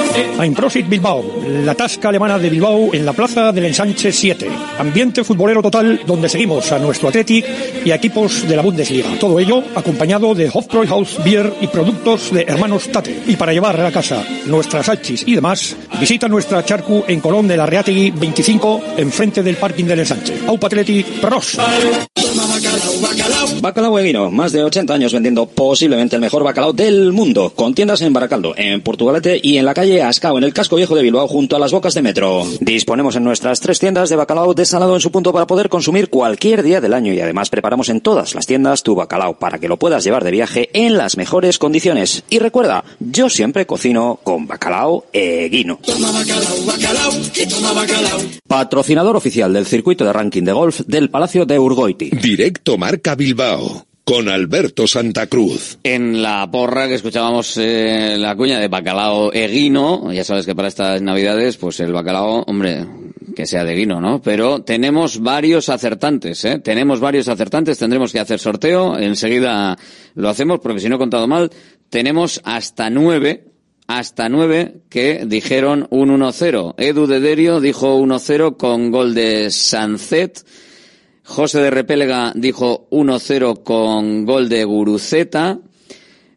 Einprosit Bilbao, la tasca alemana de Bilbao en la plaza del Ensanche 7. Ambiente futbolero total donde seguimos a nuestro Athletic y a equipos de la Bundesliga. Todo ello acompañado de Hofbräuhaus Beer y productos de hermanos Tate. Y para llevar a la casa nuestras hachis y demás, visita nuestra charcu en Colón de la Reategui 25, enfrente del parking del Ensanche. Aupa Athletic, pros. Bacalao Eguino, más de 80 años vendiendo posiblemente el mejor bacalao del mundo, con tiendas en Baracaldo, en Portugalete y en la calle Ascao, en el casco viejo de Bilbao, junto a las bocas de metro. Disponemos en nuestras tres tiendas de bacalao desalado en su punto para poder consumir cualquier día del año y además preparamos en todas las tiendas tu bacalao para que lo puedas llevar de viaje en las mejores condiciones. Y recuerda, yo siempre cocino con bacalao eguino. Patrocinador oficial del circuito de ranking de golf del Palacio de Urgoiti. Directo Marca Bilbao con Alberto Santa Cruz. En la porra que escuchábamos eh, la cuña de bacalao eguino, ya sabes que para estas navidades, pues el bacalao, hombre, que sea de guino, ¿no? Pero tenemos varios acertantes, ¿eh? Tenemos varios acertantes, tendremos que hacer sorteo, enseguida lo hacemos, porque si no he contado mal, tenemos hasta nueve, hasta nueve que dijeron un 1-0. Edu de Derio dijo 1-0 con gol de Sancet. José de Repelga dijo 1-0 con gol de Guruceta.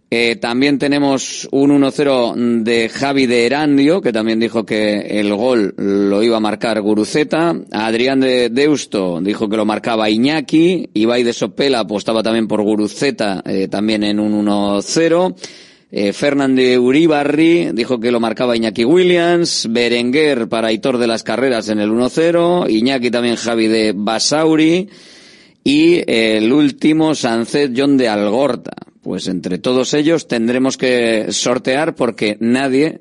Eh, también tenemos un 1-0 de Javi de Erandio, que también dijo que el gol lo iba a marcar Guruceta. Adrián de Deusto dijo que lo marcaba Iñaki. Ibai de Sopela apostaba también por Guruceta, eh, también en un 1-0. Eh, Uribarri dijo que lo marcaba Iñaki Williams, Berenguer para Hitor de las Carreras en el 1-0, Iñaki también Javi de Basauri y el último Sancet John de Algorta. Pues entre todos ellos tendremos que sortear porque nadie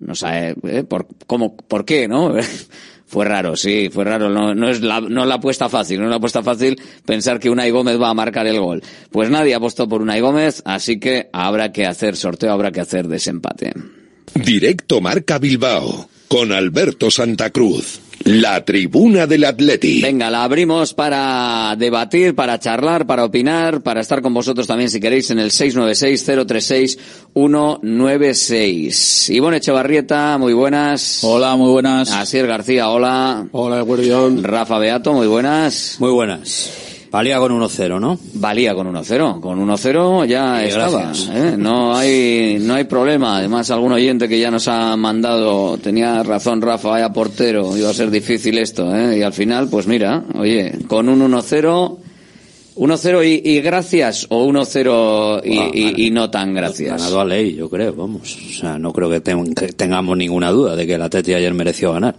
no sabe eh, por cómo por qué, ¿no? fue raro, sí, fue raro. No, es la, no la apuesta fácil, no es la apuesta fácil pensar que Unai Gómez va a marcar el gol. Pues nadie apostó por Unai Gómez, así que habrá que hacer sorteo, habrá que hacer desempate. Directo Marca Bilbao con Alberto Santa Cruz. La tribuna del Atleti. Venga, la abrimos para debatir, para charlar, para opinar, para estar con vosotros también si queréis en el 696-036-196. Ivonne Echevarrieta, muy buenas. Hola, muy buenas. Asier García, hola. Hola, Guardián. Rafa Beato, muy buenas. Muy buenas. Valía con 1-0, ¿no? Valía con 1-0. Con 1-0 ya Sí, estaba. ¿eh? No hay no hay problema. Además, algún oyente que ya nos ha mandado, tenía razón Rafa, vaya portero, iba a ser difícil esto. ¿eh? Y al final, pues mira, oye, con un 1-0, 1-0 y, y gracias o 1-0 y, y- y no tan gracias. Ganado a ley, yo creo, vamos. O sea, no creo que, ten- que tengamos ninguna duda de que el Atleti ayer mereció ganar.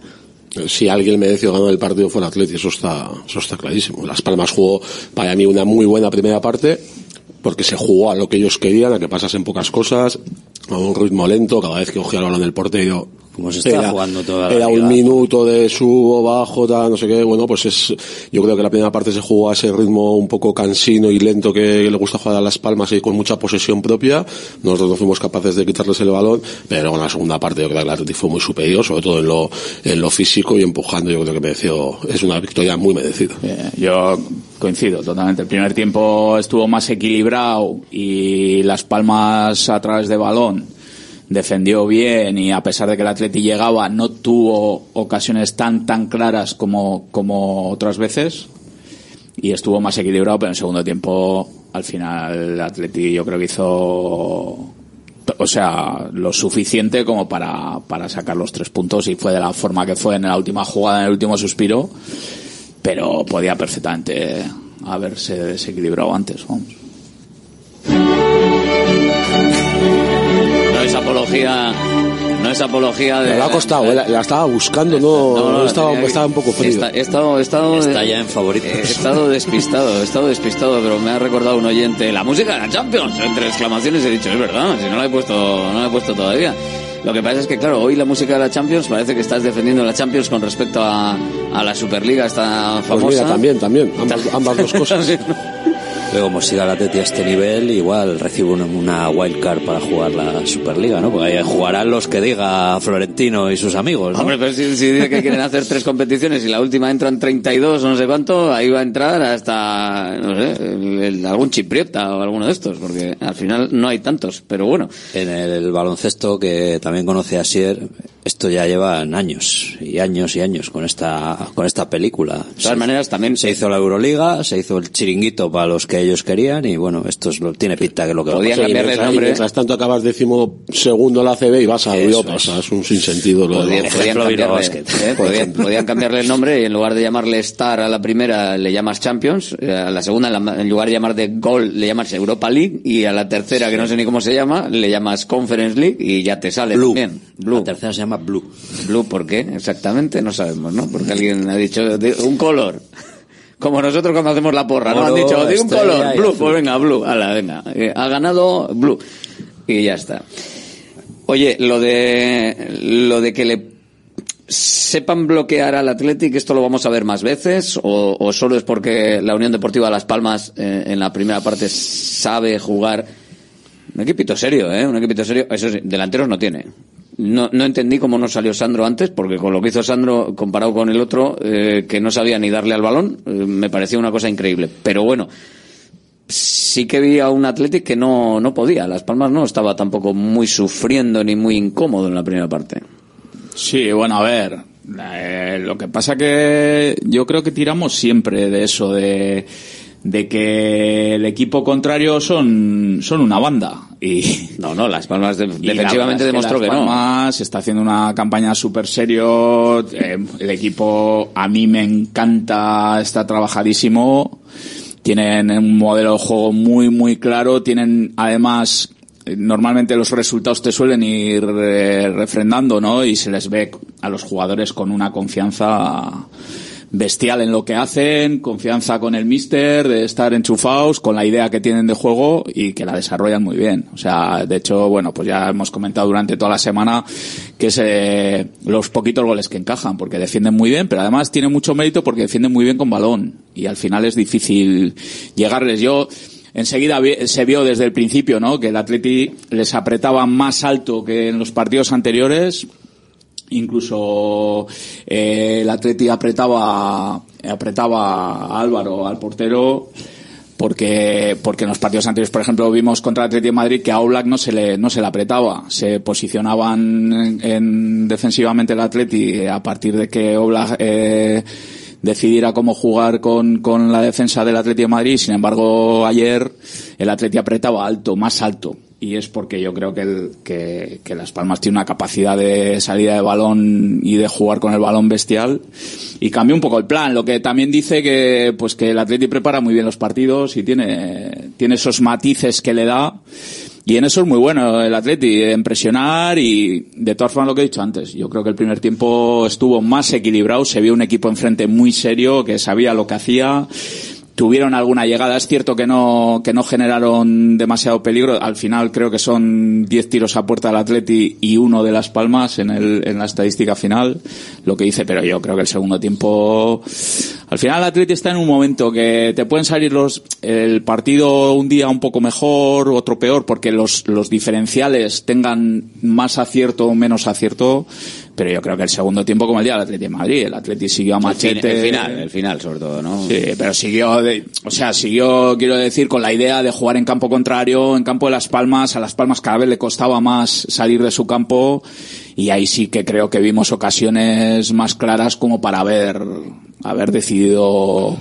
Si alguien mereció ganar el partido fue el Atleti, eso está, eso está clarísimo. Las Palmas jugó para mí una muy buena primera parte, porque se jugó a lo que ellos querían, a que pasasen pocas cosas, a un ritmo lento, cada vez que cogía el balón del portero. Como se está jugando toda la Era liga. un minuto de subo, bajo, tal, no sé qué. Bueno, pues es, yo creo que la primera parte se jugó a ese ritmo un poco cansino y lento que le gusta jugar a Las Palmas y con mucha posesión propia. Nosotros no fuimos capaces de quitarles el balón, pero en la segunda parte yo creo que el Atleti fue muy superior, sobre todo en lo, en lo físico y empujando. Yo creo que mereció, es una victoria muy merecida. Eh, Yo coincido totalmente. El primer tiempo estuvo más equilibrado y Las Palmas a través de balón defendió bien y a pesar de que el Atleti llegaba no tuvo ocasiones tan tan claras como, como otras veces y estuvo más equilibrado pero en segundo tiempo al final el Atleti yo creo que hizo o sea, lo suficiente como para, para sacar los tres puntos y fue de la forma que fue en la última jugada, en el último suspiro, pero podía perfectamente haberse desequilibrado antes, vamos. No es apología, no es apología de... Le ha costado, eh, la, la estaba buscando, no, No, no, estaba, tenía estaba un poco frío. Está- he estado, he estado, Está ya en favoritos. He estado despistado, he estado despistado, pero me ha recordado un oyente la música de la Champions, entre exclamaciones he dicho, es verdad, si no la he puesto, no la he puesto todavía. Lo que pasa es que, claro, hoy la música de la Champions parece que estás defendiendo la Champions con respecto a, a la Superliga, esta famosa. Pues mira, también, también, ambas, ambas dos cosas. Pero como siga el Atleti a este nivel, igual recibe una, wildcard para jugar la Superliga, ¿no? Porque ahí jugarán los que diga Florentino y sus amigos, ¿no? Hombre, pero si, si dice que quieren hacer tres competiciones y la última entran 32 o no sé cuánto, ahí va a entrar hasta, no sé, el- el- algún chipriota o alguno de estos, porque al final no hay tantos, pero bueno. En el baloncesto, que también conoce a Sier, esto ya llevan años y años y años con esta con esta película. De todas maneras, también se hizo la Euroliga, se hizo el chiringuito para los que ellos querían y bueno, esto es lo, tiene pinta que lo que va a Podían cambiarle el nombre. mientras tanto acabas décimo segundo en la CB y vas a Europa. O sea, es un sinsentido. Lo Podían, de- podían cambiarle. ¿eh? Podían- podían cambiarle el nombre y en lugar de llamarle Star a la primera le llamas Champions, eh, a la segunda en la- en lugar de llamar de Gol le llamas Europa League y a la tercera que no sé ni cómo se llama le llamas Conference League y ya te sale Blue. también. Blue. La tercera se llama Blue. Blue, ¿por qué? Exactamente, no sabemos, ¿no? Porque alguien ha dicho un color. Como nosotros cuando hacemos la porra, ¿no? Han dicho, de un color, blue, pues venga, blue, ala, venga. Eh, ha ganado blue. Y ya está. Oye, lo de, lo de que le sepan bloquear al Athletic, ¿esto lo vamos a ver más veces? ¿O, o solo es porque la Unión Deportiva Las Palmas eh, en la primera parte sabe jugar? Un equipito serio, ¿eh? Un equipito serio. Eso sí, delanteros no tiene. No, no entendí cómo no salió Sandro antes, porque con lo que hizo Sandro comparado con el otro, eh, que no sabía ni darle al balón, eh, me pareció una cosa increíble. Pero bueno, sí que vi a un Athletic que no, no podía. Las Palmas no estaba tampoco muy sufriendo ni muy incómodo en la primera parte. Sí, bueno, a ver. eh, lo que pasa que yo creo que tiramos siempre de eso, de, de que el equipo contrario son, son una banda. Y, No, no, Las Palmas de- defensivamente demostró que, Las no. Palmas está haciendo una campaña súper serio. eh, el equipo a mí me encanta, está trabajadísimo. Tienen un modelo de juego muy, muy claro. Tienen además normalmente los resultados te suelen ir eh, refrendando, ¿no? Y se les ve a los jugadores con una confianza bestial en lo que hacen, confianza con el mister, de estar enchufados, con la idea que tienen de juego y que la desarrollan muy bien. O sea, de hecho, bueno, pues ya hemos comentado durante toda la semana que es eh, los poquitos goles que encajan, porque defienden muy bien, pero además tiene mucho mérito porque defienden muy bien con balón y al final es difícil llegarles. Yo, Enseguida se vio desde el principio, ¿no? Que el Atleti les apretaba más alto que en los partidos anteriores. Incluso eh, el Atleti apretaba, apretaba a Álvaro, al portero, porque, porque en los partidos anteriores, por ejemplo, vimos contra el Atleti de Madrid que a Oblak no se le, no se le apretaba. Se posicionaban en, en defensivamente el Atleti a partir de que Oblak, eh, decidiera cómo jugar con, con la defensa del Atleti de Madrid. Sin embargo, ayer el Atleti apretaba alto, más alto. Y es porque yo creo que, el, que, que Las Palmas tiene una capacidad de salida de balón y de jugar con el balón bestial. Y cambió un poco el plan. Lo que también dice que, pues que el Atleti prepara muy bien los partidos y tiene, tiene esos matices que le da. Y en eso es muy bueno el Atleti, en presionar y de todas formas lo que he dicho antes. Yo creo que el primer tiempo estuvo más equilibrado, se vio un equipo enfrente muy serio, que sabía lo que hacía. Tuvieron alguna llegada, es cierto que no, que no generaron demasiado peligro. Al final creo que son 10 tiros a puerta del Atleti y uno de Las Palmas en, el, en la estadística final, lo que dice, pero yo creo que el segundo tiempo, al final el Atleti está en un momento que te pueden salir los, el partido un día un poco mejor, otro peor, porque los, los diferenciales tengan más acierto o menos acierto, pero yo creo que el segundo tiempo como el día del Atleti de Madrid, el Atleti siguió a machete. el final, el final sobre todo, ¿no? Sí, pero siguió, de- o sea, siguió, quiero decir, con la idea de jugar en campo contrario, en campo de Las Palmas. A Las Palmas cada vez le costaba más salir de su campo y ahí sí que creo que vimos ocasiones más claras como para haber, haber decidido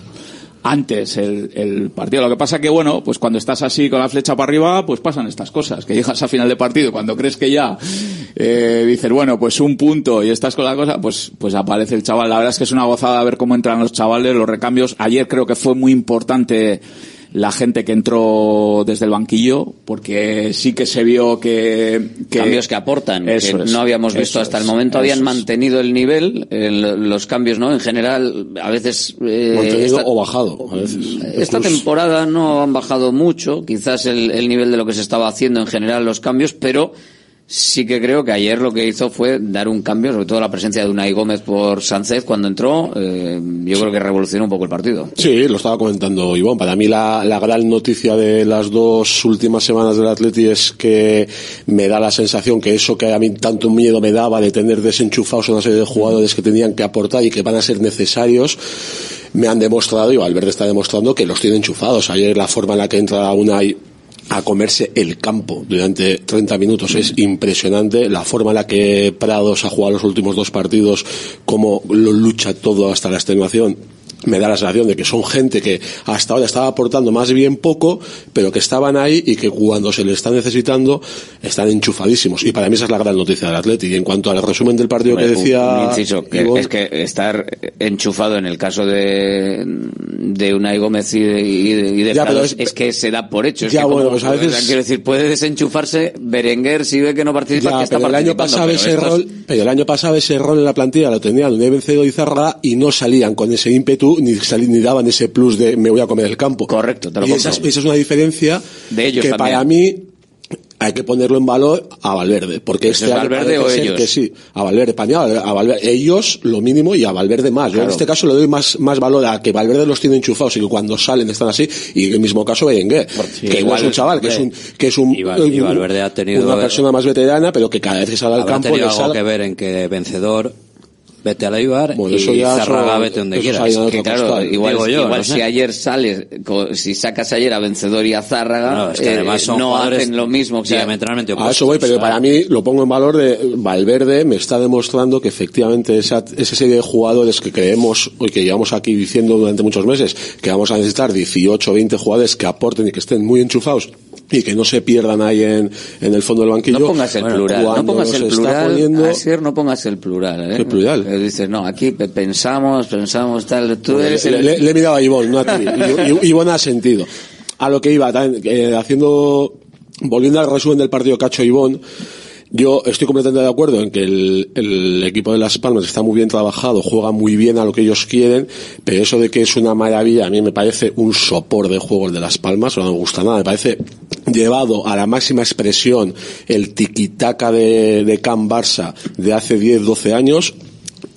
antes el, el partido. Lo que pasa que, bueno, pues cuando estás así con la flecha para arriba, pues pasan estas cosas, que llegas a final de partido, cuando crees que ya eh, dices, bueno, pues un punto y estás con la cosa, pues, pues aparece el chaval. La verdad es que es una gozada ver cómo entran los chavales, los recambios. Ayer creo que fue muy importante la gente que entró desde el banquillo, porque sí que se vio que... que cambios que aportan, Eso que es, no habíamos visto hasta el momento. Habían mantenido el nivel, el- los cambios, ¿no? En general, a veces... eh, esta- o bajado, a veces. Esta Incluso- temporada no han bajado mucho, quizás el, el nivel de lo que se estaba haciendo en general los cambios, pero sí que creo que ayer lo que hizo fue dar un cambio, sobre todo la presencia de Unai Gómez por Sánchez cuando entró, eh, yo creo que revolucionó un poco el partido. Sí, lo estaba comentando Iván. Para mí la, la gran noticia de las dos últimas semanas del Atleti es que me da la sensación que eso que a mí tanto miedo me daba de tener desenchufados una serie de jugadores que tenían que aportar y que van a ser necesarios, me han demostrado, y Valverde está demostrando que los tiene enchufados. Ayer la forma en la que entra Unai a comerse el campo durante 30 minutos. Es impresionante la forma en la que Prados ha jugado los últimos dos partidos, cómo lo lucha todo hasta la extenuación me da la sensación de que son gente que hasta ahora estaba aportando más bien poco, pero que estaban ahí y que cuando se les está necesitando están enchufadísimos. Y para mí esa es la gran noticia del Atleti. Y en cuanto al resumen del partido que decía... es que estar enchufado en el caso de, de Unai Gómez y de, y de, Prados, es, que se da por hecho. Es ya, que bueno, pues a veces... Quiero decir, puede desenchufarse Berenguer si ve que no participa, que está pero el año pasado ese rol, pero el año pasado ese rol en la plantilla lo tenía Unai Vencedo y Zarra y no salían con ese ímpetu ni, ni daban ese plus de me voy a comer el campo. Correcto, te lo y esa, es una diferencia de ellos que para mí hay que ponerlo en valor a Valverde, porque este Valverde o ellos? que sí, a Valverde, a Valverde, ellos lo mínimo y a Valverde más. Yo en este caso le doy más, más valor a que Valverde los tiene enchufados y que cuando salen están así, y en el mismo caso Berenguer, que igual es un chaval, que es un, que es un, y, Valverde ha tenido una persona más veterana, pero que cada vez que sale al campo le algo que ver en que vencedor vete a la Ibar y Zarraga vete donde quieras. claro, igual, igual si ayer sales, si sacas ayer a Vencedor y a Zárraga, no, es que además son no hacen lo mismo. diametralmente A eso voy, pero para mí lo pongo en valor de Valverde me está demostrando que efectivamente esa, esa serie de jugadores que creemos y que llevamos aquí diciendo durante muchos meses que vamos a necesitar 18 o 20 jugadores que aporten y que estén muy enchufados y que no se pierdan ahí en, en el fondo del banquillo. No pongas el plural, no pongas el plural, poniendo... no pongas el plural. ¿eh? ¿Qué plural? Eh, dices, no, aquí pensamos, pensamos tal, tú eres le, le, le, he mirado a Ivonne, no a ti. Ivonne ha sentido. A lo que iba, eh, haciendo, volviendo al resumen del partido Cacho Ivonne, yo estoy completamente de acuerdo en que el, equipo de Las Palmas está muy bien trabajado, juega muy bien a lo que ellos quieren, pero eso de que es una maravilla, a mí me parece un sopor de juego el de Las Palmas, no me gusta nada, me parece llevado a la máxima expresión el tiquitaca de, de Can Barça de hace 10, 12 años,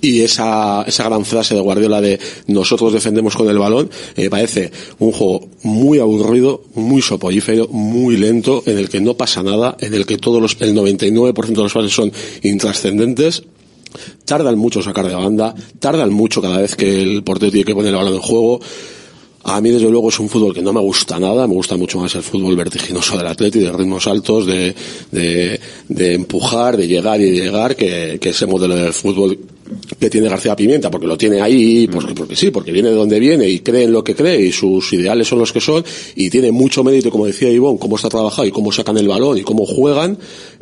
y esa, esa gran frase de Guardiola de nosotros defendemos con el balón, me parece un juego muy aburrido, muy soporífero, muy lento, en el que no pasa nada, en el que todos los, el 99% de los pases son intrascendentes, tardan mucho sacar de banda, tardan mucho cada vez que el portero tiene que poner el balón en juego, a mí, desde luego, es un fútbol que no me gusta nada. Me gusta mucho más el fútbol vertiginoso del atleti, de ritmos altos, de, de, de empujar, de llegar y de llegar, que, que ese modelo de fútbol que tiene García Pimienta, porque lo tiene ahí, porque, porque sí, porque viene de donde viene y cree en lo que cree y sus ideales son los que son y tiene mucho mérito, como decía Ivón, cómo está trabajado y cómo sacan el balón y cómo juegan,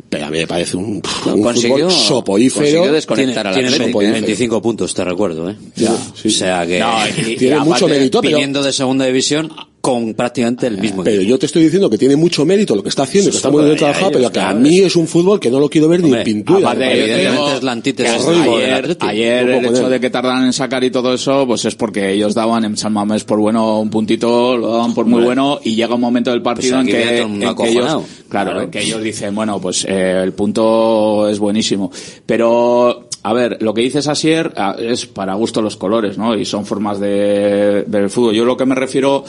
pero a mí me parece un, un fútbol soporífero. desconectar a la tiene 25 puntos, te recuerdo, ¿eh? Ya, sí. O sea que no, y, tiene y mucho mérito, pero... Viniendo de segunda división, con prácticamente el mismo pero yo te estoy diciendo que tiene mucho mérito lo que está haciendo que está muy bien trabajado pero que a mí es un fútbol que no lo quiero ver ni en pintura evidentemente es la antítesis ayer, ayer el hecho de que tardan en sacar y todo eso pues es porque ellos daban en San Mamés por bueno un puntito lo daban por muy bueno y llega un momento del partido pues en, que, en que ellos claro, que ellos dicen bueno pues eh, el punto es buenísimo pero a ver, lo que dices Asier ah, es para gusto los colores, ¿no? Y son formas de ver el fútbol. Yo lo que me refiero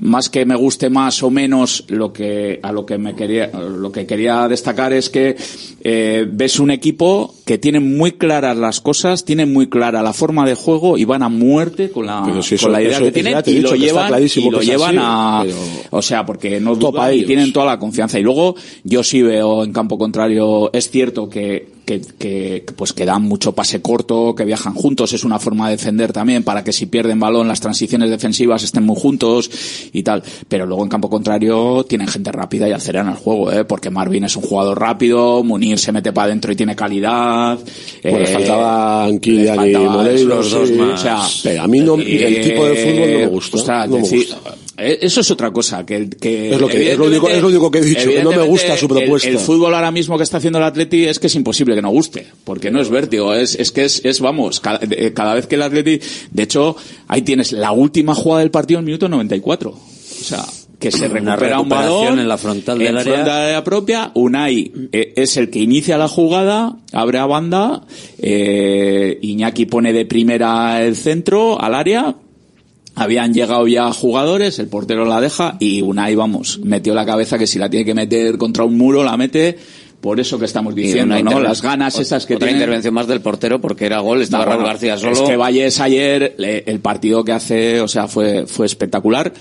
más que me guste más o menos lo que a lo que me quería lo que quería destacar es que eh, ves un equipo que tiene muy claras las cosas tiene muy clara la forma de juego y van a muerte con la, Pero si eso- con la idea eso- que tienen y lo llevan y lo llevan así, a pero- o sea porque no Topa dudan y tienen toda la confianza. Y luego yo sí veo en campo contrario es cierto que que, que, pues que dan mucho pase corto, que viajan juntos, es una forma de defender también para que si pierden balón las transiciones defensivas estén muy juntos y tal. Pero luego en campo contrario tienen gente rápida y aceleran el juego, ¿eh? porque Marvin es un jugador rápido, Munir se mete para adentro y tiene calidad. Le eh, faltaban Kylian y Morelos, los dos sí. más. O sea, Pero a mí no- el tipo de fútbol no me gusta, ostras, no me decir- gusta. Eh, Eso es otra cosa, que, que Es lo que- es lo único- es lo único que he dicho, que no me gusta su propuesta. El, el fútbol ahora mismo que está haciendo el Atleti es que es imposible que no guste, porque no es vértigo, es, es que es, es vamos, cada, cada vez que el Atleti, de hecho, ahí tienes la última jugada del partido en el minuto 94. O sea, que se Una recupera un balón en la frontal del área. frontal del área propia, Unai eh, es el que inicia la jugada, abre a banda, eh, Iñaki pone de primera el centro al área, habían llegado ya jugadores, el portero la deja y Unai, vamos, metió la cabeza que si la tiene que meter contra un muro, la mete, por eso que estamos diciendo, ¿no? Las ganas esas que otra tiene. intervención más del portero porque era gol, estaba No, Raúl bueno, García solo. Es que Valles ayer, le- el partido que hace, o sea, fue, fue espectacular.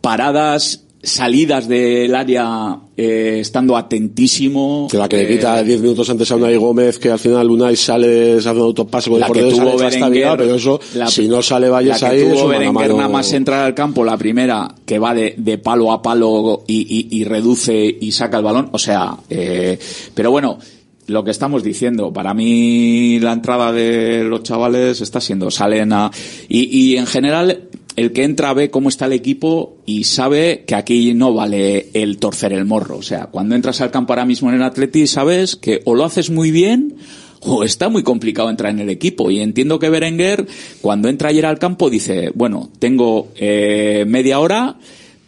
Paradas salidas del área eh, estando atentísimo. Que la que le quita 10 minutos antes a Unai Gómez, que al final Unai sale, hace un autopase con el portero, sale Berenguer, pero eso, si no sale Valles que tuvo Berenguer nada más entrar al campo, la primera, que va de, de palo a palo y, y, y, reduce y saca el balón, o sea, eh, pero bueno, lo que estamos diciendo. Para mí la entrada de los chavales está siendo, salen a... Y, y en general el que entra ve cómo está el equipo y sabe que aquí no vale el torcer el morro. O sea, cuando entras al campo ahora mismo en el Atleti sabes que o lo haces muy bien o está muy complicado entrar en el equipo. Y entiendo que Berenguer, cuando entra ayer al campo, dice, bueno, tengo eh, media hora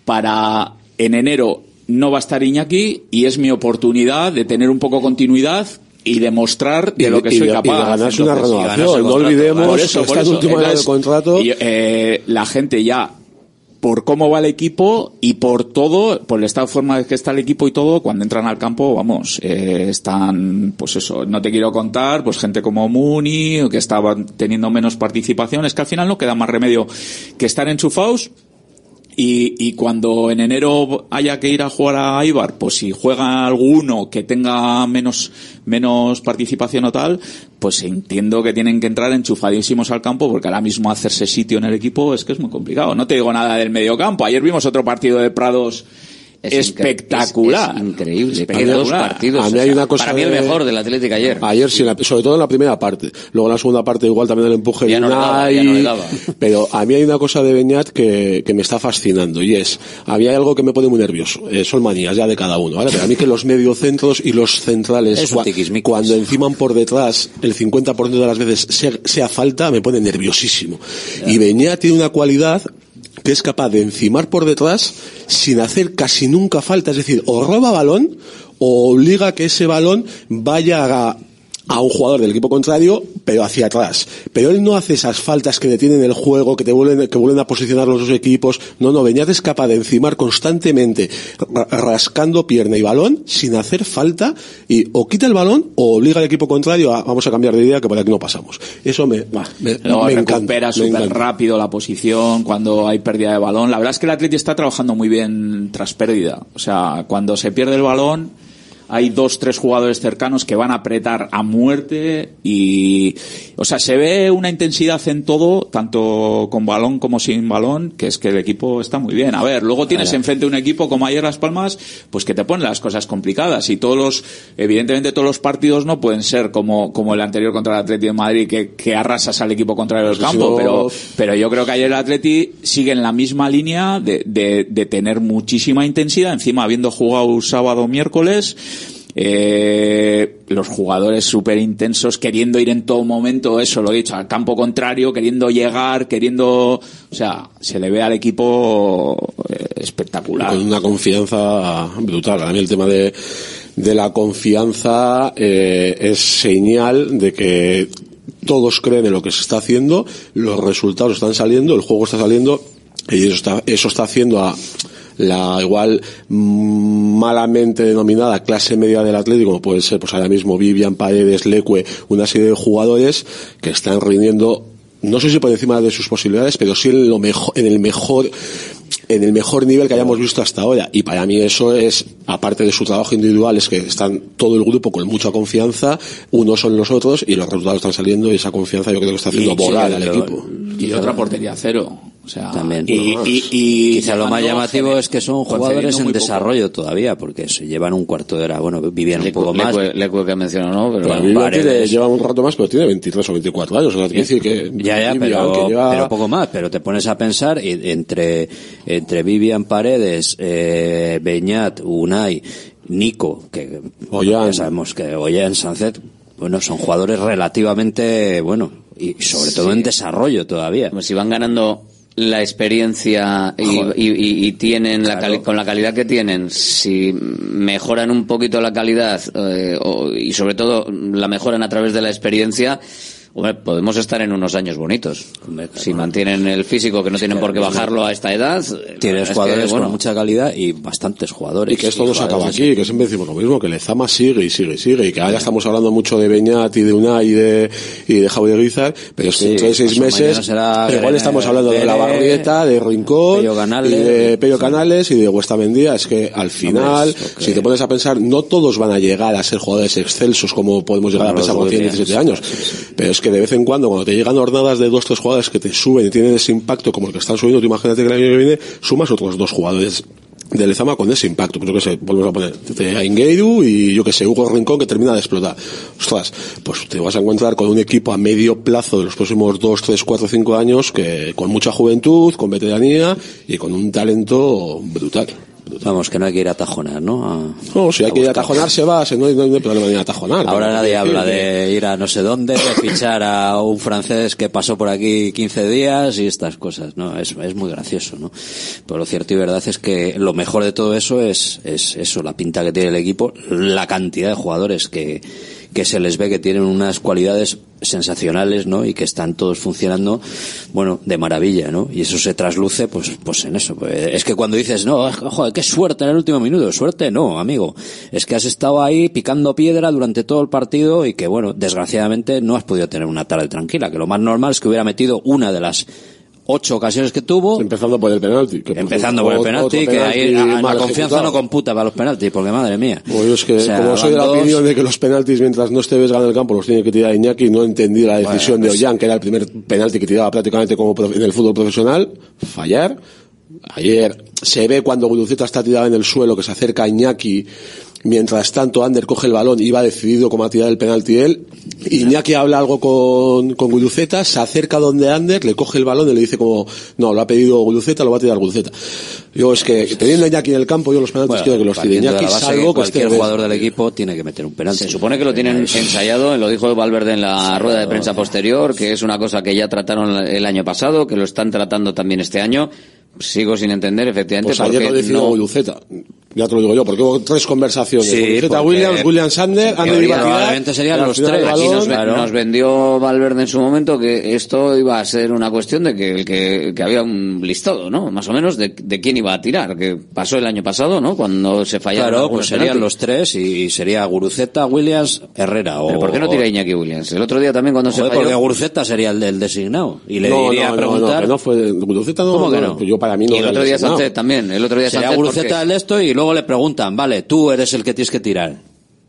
para en enero no va a estar Iñaki y es mi oportunidad de tener un poco continuidad y demostrar de lo que soy capaz. Y de ganarse una renovación. No olvidemos por eso, por eso. último Entonces, contrato. Y, eh, la gente ya por cómo va el equipo y por todo, por el estado de forma de que está el equipo y todo, cuando entran al campo, vamos, eh, están, pues eso, no te quiero contar, pues gente como Muni, que estaban teniendo menos participación, es que al final no queda más remedio que estar enchufados y, y, cuando en enero haya que ir a jugar a Ibar, pues si juega alguno que tenga menos, menos participación o tal, pues entiendo que tienen que entrar enchufadísimos al campo porque ahora mismo hacerse sitio en el equipo es que es muy complicado. No te digo nada del medio campo. Ayer vimos otro partido de Prados es espectacular. Es, increíble. Espectacular. Dos partidos. A mí hay una cosa para mí el mejor del Atlético ayer. Ayer sí, sobre todo en la primera parte. Luego en la segunda parte igual también el empuje ya no daba, ya no le daba. Pero a mí hay una cosa de Beñat que, que me está fascinando y es, había algo que me pone muy nervioso. Eh, son manías ya de cada uno, ¿vale? Pero a mí que los mediocentros y los centrales, cua, cuando enciman por detrás el 50% de las veces sea, sea falta, me pone nerviosísimo. Ya. Y Beñat tiene una cualidad que es capaz de encimar por detrás sin hacer casi nunca falta. Es decir, o roba balón o obliga a que ese balón vaya a a un jugador del equipo contrario, pero hacia atrás. Pero él no hace esas faltas que detienen el juego, que te vuelven, que vuelven a posicionar los dos equipos. No, no, Beñat es capaz de encimar constantemente, rascando pierna y balón, sin hacer falta, y o quita el balón o obliga al equipo contrario a, vamos a cambiar de idea, que por aquí no pasamos. Eso me, me, Luego me recupera súper rápido la posición cuando hay pérdida de balón. La verdad es que el Atleti está trabajando muy bien tras pérdida. O sea, cuando se pierde el balón, hay dos, tres jugadores cercanos que van a apretar a muerte y, o sea, se ve una intensidad en todo, tanto con balón como sin balón, que es que el equipo está muy bien. A ver, luego tienes enfrente un equipo como ayer Las Palmas, pues que te pone las cosas complicadas y todos los, evidentemente todos los partidos no pueden ser como, como el anterior contra el Atleti de Madrid, que, que arrasas al equipo contrario del campo, no... pero, pero yo creo que ayer el Atleti sigue en la misma línea de, de, de tener muchísima intensidad, encima habiendo jugado sábado miércoles, eh, los jugadores súper intensos queriendo ir en todo momento, eso lo he dicho, al campo contrario, queriendo llegar, queriendo, o sea, se le ve al equipo eh, espectacular. Con una confianza brutal. A mí el tema de, de la confianza eh, es señal de que todos creen en lo que se está haciendo, los resultados están saliendo, el juego está saliendo y eso está, eso está haciendo a la igual malamente denominada clase media del Atlético, como puede ser pues ahora mismo Vivian, Paredes, Leque, una serie de jugadores que están rindiendo no sé si por encima de sus posibilidades, pero sí en lo mejor, en el mejor en el mejor nivel que hayamos visto hasta ahora. Y para mí eso es, aparte de su trabajo individual, es que están todo el grupo con mucha confianza, unos son los otros, y los resultados están saliendo, y esa confianza yo creo que está haciendo volar al equipo. Y otra portería cero. Sea, también. Y, y, y quizá lo más llamativo es que son jugadores en desarrollo poco. todavía, porque se llevan un cuarto de hora. Bueno, vivían un poco más. Le que mencionó, ¿no? Pero bueno, tiene, lleva un rato más, pero tiene 23 o 24 años. O sea, quiere decir que. Ya, ya, pero, que lleva... pero poco más. Pero te pones a pensar entre, entre Vivian Paredes, eh, Beñat, Unai, Nico, que Ollán. ya sabemos que Ollán, Sancet, bueno, son jugadores relativamente, bueno, y sobre todo sí. en desarrollo todavía. Como si van ganando la experiencia y, y, y tienen la claro. con la calidad que tienen, si mejoran un poquito la calidad eh, o, y sobre todo la mejoran a través de la experiencia, Hombre, podemos estar en unos años bonitos. Si mantienen el físico, que no tienen por qué bajarlo a esta edad. Tienes jugadores que, bueno, con mucha calidad y bastantes jugadores. Y que esto no se acaba aquí, que siempre decimos lo mismo, que Lezama sigue y sigue y sigue. Y que ahora estamos hablando mucho de Beñat y de Unai y de, y de Javier Guizar, pero es que dentro de seis meses, igual estamos hablando de la Barrieta, de Rincón, y de Pello Canales y de Huesta Mendía, es que al final, si te pones a pensar, no todos van a llegar a ser jugadores excelsos como podemos llegar a pensar cuando tienen 17 años, pero es que de vez en cuando, cuando te llegan jornadas de dos, tres jugadores que te suben y tienen ese impacto como el que están subiendo, tú imagínate que el año que viene sumas otros dos jugadores de Lezama con ese impacto. Pues yo que sé, volvemos a poner a Ingeiru y yo que sé, Hugo Rincón que termina de explotar. Ostras, pues te vas a encontrar con un equipo a medio plazo de los próximos 2, 3, 4, 5 años que con mucha juventud, con veteranía y con un talento brutal. Vamos, que no hay que ir a tajonar, ¿no? no, si hay que ir a tajonar se va, no hay, no hay problema de ir a tajonar. Ahora nadie habla de ir a no sé dónde, de fichar a un francés que pasó por aquí 15 días y estas cosas, ¿no? Es, es muy gracioso, ¿no? Pero lo cierto y verdad es que lo mejor de todo eso es, es eso, la pinta que tiene el equipo, la cantidad de jugadores que, que se les ve que tienen unas cualidades sensacionales, ¿no? Y que están todos funcionando, bueno, de maravilla, ¿no? Y eso se trasluce, pues, pues en eso. Pues, es que cuando dices, no, joder, qué suerte en el último minuto. Suerte no, amigo. Es que has estado ahí picando piedra durante todo el partido y que, bueno, desgraciadamente no has podido tener una tarde tranquila. Que lo más normal es que hubiera metido una de las ocho ocasiones que tuvo. Empezando por el penalti. empezando por el penalti, que ahí la confianza no computa para los penaltis, porque madre mía. es que, como soy de la opinión de que los penaltis, mientras no estés en el campo, los tiene que tirar Iñaki, no entendí la decisión de pues Ollán, que era el primer penalti que tiraba prácticamente como en el fútbol profesional, fallar. Ayer se ve cuando Guduceta está tirado en el suelo, que se acerca a Iñaki, Mientras tanto, Ander coge el balón y va decidido como a tirar el penalti él. Iñaki habla algo con, con Guduceta, se acerca donde Ander, le coge el balón y le dice como, no, lo ha pedido Guduceta, lo va a tirar Guduceta. Yo es que teniendo a Iñaki en el campo, yo los penaltis quiero que los tire Iñaki, salvo que cualquier jugador del equipo tiene que meter un penalti. Se supone que lo tienen ensayado, lo dijo Valverde en la rueda de prensa posterior, que es una cosa que ya trataron el año pasado, que lo están tratando también este año. Sigo sin entender, efectivamente. Pues ayer lo decidió Guduceta. Ya te lo digo yo, porque hubo tres conversaciones. Sí, Williams, William Sander, Ander iba Probablemente serían los tres. Aquí nos, vendió Valverde en su momento que esto iba a ser una cuestión de que, que, que había un listado, ¿no? Más o menos de, de, quién iba a tirar, que pasó el año pasado, ¿no? Cuando se fallaron. Claro, pues serían los tres y sería Guruceta, Williams, Herrera. O, ¿Pero por qué no tira Iñaki Williams? El otro día también cuando se falló. Porque Guruceta sería el del designado. Y le no, diría no, a preguntar. No, no, fue Guruceta no. ¿Cómo que no? Yo para mí no. Y el otro día Sánchez también. El otro día sería Sánchez. Guruceta el de esto y luego le preguntan, vale, tú eres el que tienes que tirar.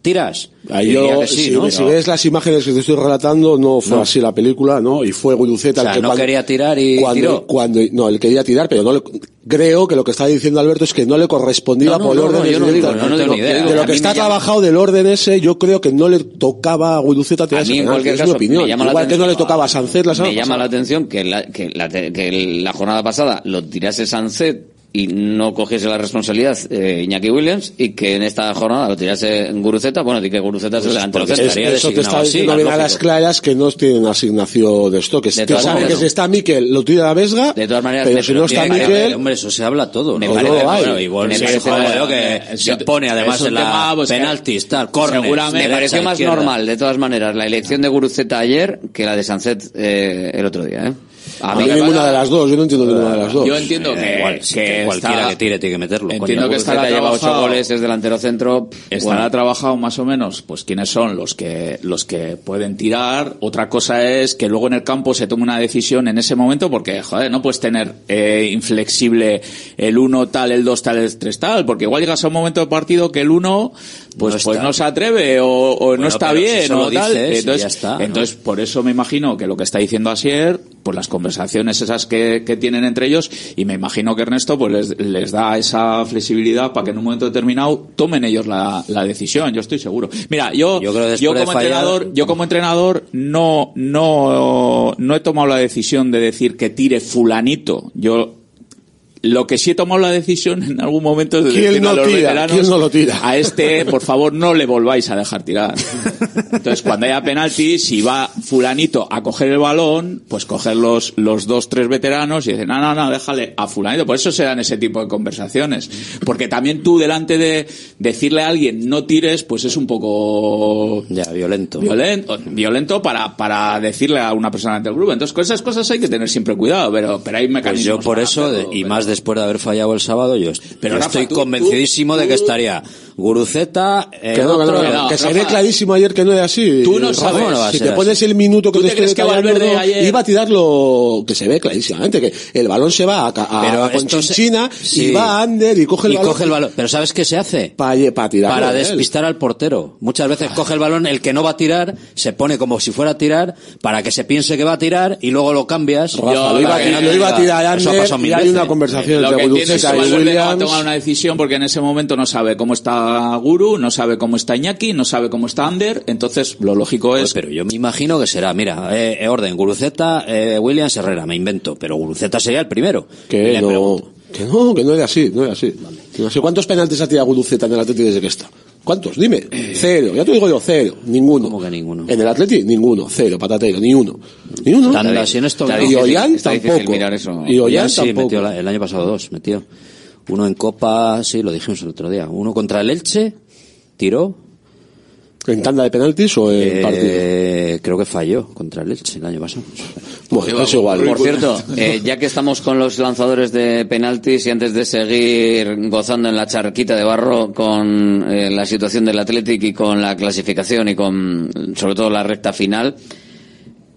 ¿Tiras? Ahí yo, sí, si, ¿no? si, ves las imágenes que te estoy relatando, no fue así la película, ¿no? Y fue Guruceta o sea, el que no quería tirar y cuando, tiró. Cuando, no, él quería tirar, pero no le, creo que lo que está diciendo Alberto es que no le correspondía no, no, por el orden. De lo que está trabajado del orden ese, yo creo que no le tocaba a tirar a mí, en cualquier caso, mi opinión. Igual que no le tocaba a Sancet la Me llama la atención que la, que la, que la jornada pasada lo tirase Sancet y no cogiese la responsabilidad eh, Iñaki Williams y que en esta jornada lo tirase en Guruceta, bueno, y que Guruceta es el delantero centro. Eso te está diciendo bien a las claras que no tienen asignación de esto, que, de que saben que si está Miquel lo tira la Vesga, de todas maneras, pero si no está Miquel... Hombre, eso se habla todo. Me parece, que se pone además en la pues, penaltis, tal, me pareció más normal, de todas maneras, la elección de Guruceta ayer que la de Sanzet eh, el otro día, ¿eh? A mí ninguna de las dos, yo no entiendo ninguna de las dos. Yo entiendo que, Igual, sí, que, que cualquiera está, que tire tiene que meterlo. Entiendo que estará lleva ocho goles, es delantero centro. Estará bueno. trabajado más o menos, pues quiénes son los que los que pueden tirar. Otra cosa es que luego en el campo se tome una decisión en ese momento, porque joder, no puedes tener eh, inflexible el uno tal, el dos tal, el tres tal, porque igual llegas a un momento de partido que el uno pues no, pues no se atreve o, o bueno, no está bien si o tal. Dices, entonces, está, entonces por eso me imagino que lo que está diciendo Asier, pues las conversaciones esas que, que tienen entre ellos, y me imagino que Ernesto pues les, les da esa flexibilidad para que en un momento determinado tomen ellos la, la decisión, yo estoy seguro. Mira, yo, yo, creo yo como fallar, entrenador, yo como entrenador no, no, no he tomado la decisión de decir que tire fulanito. Yo lo que sí he tomado la decisión en algún momento es de ¿Quién decir no a los tira? veteranos, ¿Quién no lo tira? a este, por favor, no le volváis a dejar tirar. Entonces, cuando haya penalti, si va fulanito a coger el balón, pues coger los, los dos, tres veteranos y decir, no, no, no, déjale a fulanito. Por eso se dan ese tipo de conversaciones. Porque también tú, delante de decirle a alguien no tires, pues es un poco... Ya, violento. Violento, violento para, para decirle a una persona ante el grupo. Entonces, con esas cosas hay que tener siempre cuidado, pero, pero hay mecanismos. Pues yo por eso, y pero... más después de haber fallado el sábado, yo Pero, estoy tú, convencidísimo tú, de que estaría Guruceta, Que no, que, no, otro- que no, que se ve clarísimo ayer que no es así. Tú no Rafa, sabes. ¿Cómo no va a si te pones el minuto que ¿Tú te, te estoy crees que detallando, Valverde no, ayer- iba a tirarlo, que se ve clarísimamente, que el balón se va a, a, Pero sí. y va a Ander y coge el y balón. coge el balón. Pero ¿sabes qué se hace? Para tirar. Para despistar al portero. Muchas veces coge el balón, el que no va a tirar, se pone como si fuera a tirar, para que se piense que va a tirar, y luego lo cambias. Rafa, Yo- lo iba, que lo iba a tirar Eso ha Ander y hay una conversación Lo entre que entiendo es que Guruceta y Valverde no va a Williams. tomar una decisión porque en ese momento no sabe cómo está Guru, no sabe cómo está Iñaki, no sabe cómo está Ander, entonces lo lógico es... Pero yo me imagino que será, mira, eh, eh, orden, Guruceta, eh, Williams, Herrera, me invento, pero Guruceta sería el primero. Que no, que no, que no era así, no era así. No sé cuántos penaltis ha tirado Guruceta en el Atleti desde que está. ¿Cuántos? Dime. Cero. Ya te digo yo, cero. Ninguno. ¿Cómo que ninguno? En el Atleti, ninguno. Cero. Patatero. Ni uno. Ni uno. Si Está no. Y Ollán tampoco. Y Ollán sí, tampoco. metió la- el año pasado dos, metió. Uno en Copa, sí, lo dijimos el otro día. Uno contra el Elche, tiró. ¿En tanda de penaltis o en partido? Eh, creo que falló contra el Elche el año pasado. Bueno, es igual. Por cierto, eh, ya que estamos con los lanzadores de penaltis y antes de seguir gozando en la charquita de barro con eh, la situación del Athletic y con la clasificación y con sobre todo la recta final,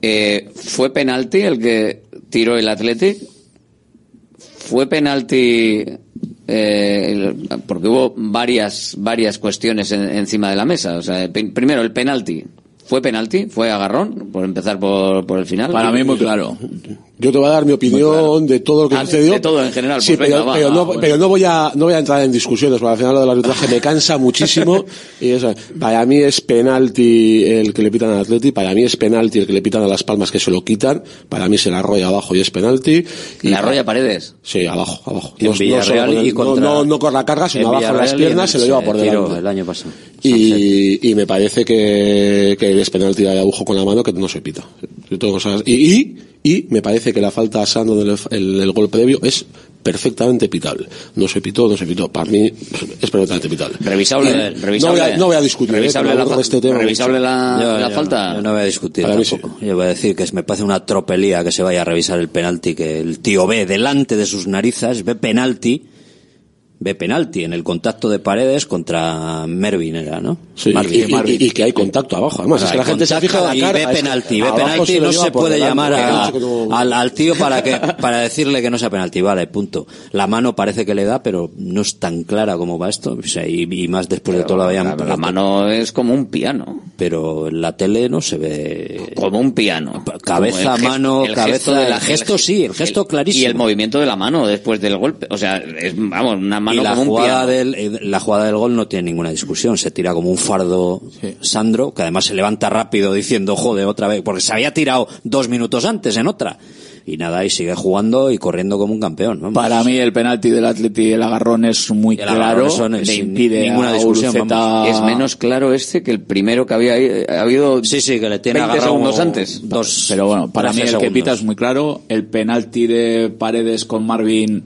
eh, ¿fue penalti el que tiró el Athletic? ¿Fue penalti? Eh, porque hubo varias varias cuestiones en- encima de la mesa. O sea, primero el penalti. ¿Fue penalti? ¿Fue agarrón? Por empezar por, por el final. Para mí muy claro. Yo te voy a dar mi opinión de todo lo que Ah, sucedió. de todo en general, Sí, pues pero, venga, pero va, no, bueno. pero no voy a no voy a entrar en discusiones, porque al final lo del arbitraje me cansa muchísimo. y eso, para mí es penalti el que le pitan al Atleti, para mí es penalti el que le pitan a Las Palmas que se lo quitan, para mí se la arrolla abajo y es penalti. Y ¿La arrolla Paredes? Sí, abajo, abajo. Villarreal solo con el- y contra- no, no, no con la carga, sino abajo en las piernas, se lo lleva por delante. el año pasado. Y, y me parece que, que es penalti de agujo con la mano que no se pita. Y, y, y me parece que la falta a Sando del el, el gol previo es perfectamente pitable. No se pitó, no se pitó. Para mí es perfectamente pitable. Revisable, revisable. No voy a, no voy a discutir. ¿eh? Revisable la, fa- este tema revisable la, Yo- la yo- falta. yo no voy a discutir Para. Yo voy a decir que me parece una tropelía que se vaya a revisar el penalti, que el tío ve delante de sus narices, ve penalti, ve penalti en el contacto de paredes contra Mervin era, ¿no? Sí, Marvin, y, y- Marvin. y que hay contacto abajo. Además, es que la gente se fija la cara. y ve penalti, ve penalti, se no se puede llamar a- cómo- al, al tío para que para decirle que no sea penalti, vale, punto. La mano parece que le da, pero no es tan clara como va esto, o sea, y, y más después de todo la la, la mano es como un piano. pero en la tele no se ve Como un piano. cabeza, Como mano, el cabeza, gesto de el gesto el- sí, el gesto clarísimo. Y el movimiento de la mano después del golpe. O sea, es, vamos, una mano y la como un jugada piano. del eh, la jugada del gol no tiene ninguna discusión se tira como un fardo Sandro que además se levanta rápido diciendo jode otra vez porque se había tirado dos minutos antes en otra y nada y sigue jugando y corriendo como un campeón vamos. Para mí el penalti del Atleti el agarrón es muy El claro. eso no es le impide ninguna a discusión, vamos. Es menos claro este que el primero que había ha habido sí sí que le tiene 20 agarrado segundos antes. dos Pero bueno, para mí 13 el que segundos. pita es muy claro. El penalti de Paredes con Marvin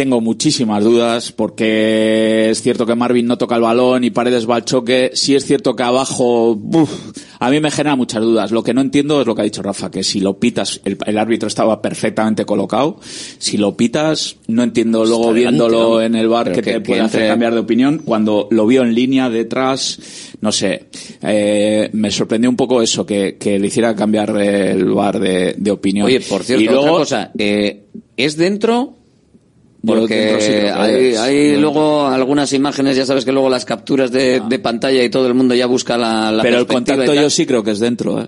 tengo muchísimas dudas porque es cierto que Marvin no toca el balón y Paredes va al choque. Sí es cierto que abajo, uf, a mí me genera muchas dudas. Lo que no entiendo es lo que ha dicho Rafa, que si lo pitas, el, el árbitro estaba perfectamente colocado. Si lo pitas, no entiendo luego viéndolo ¿no? en el bar que, que- te puede hacer cambiar de opinión. Cuando lo vio en línea detrás, no sé, eh, me sorprendió un poco eso, que, que le hiciera cambiar el bar de, de opinión. Oye, por cierto, y luego, otra cosa. eh, ¿Es dentro? Porque sí hay, hay luego algunas imágenes, ya sabes que luego las capturas de, de pantalla y todo el mundo ya busca la, la pero el contacto yo sí creo que es dentro. ¿eh?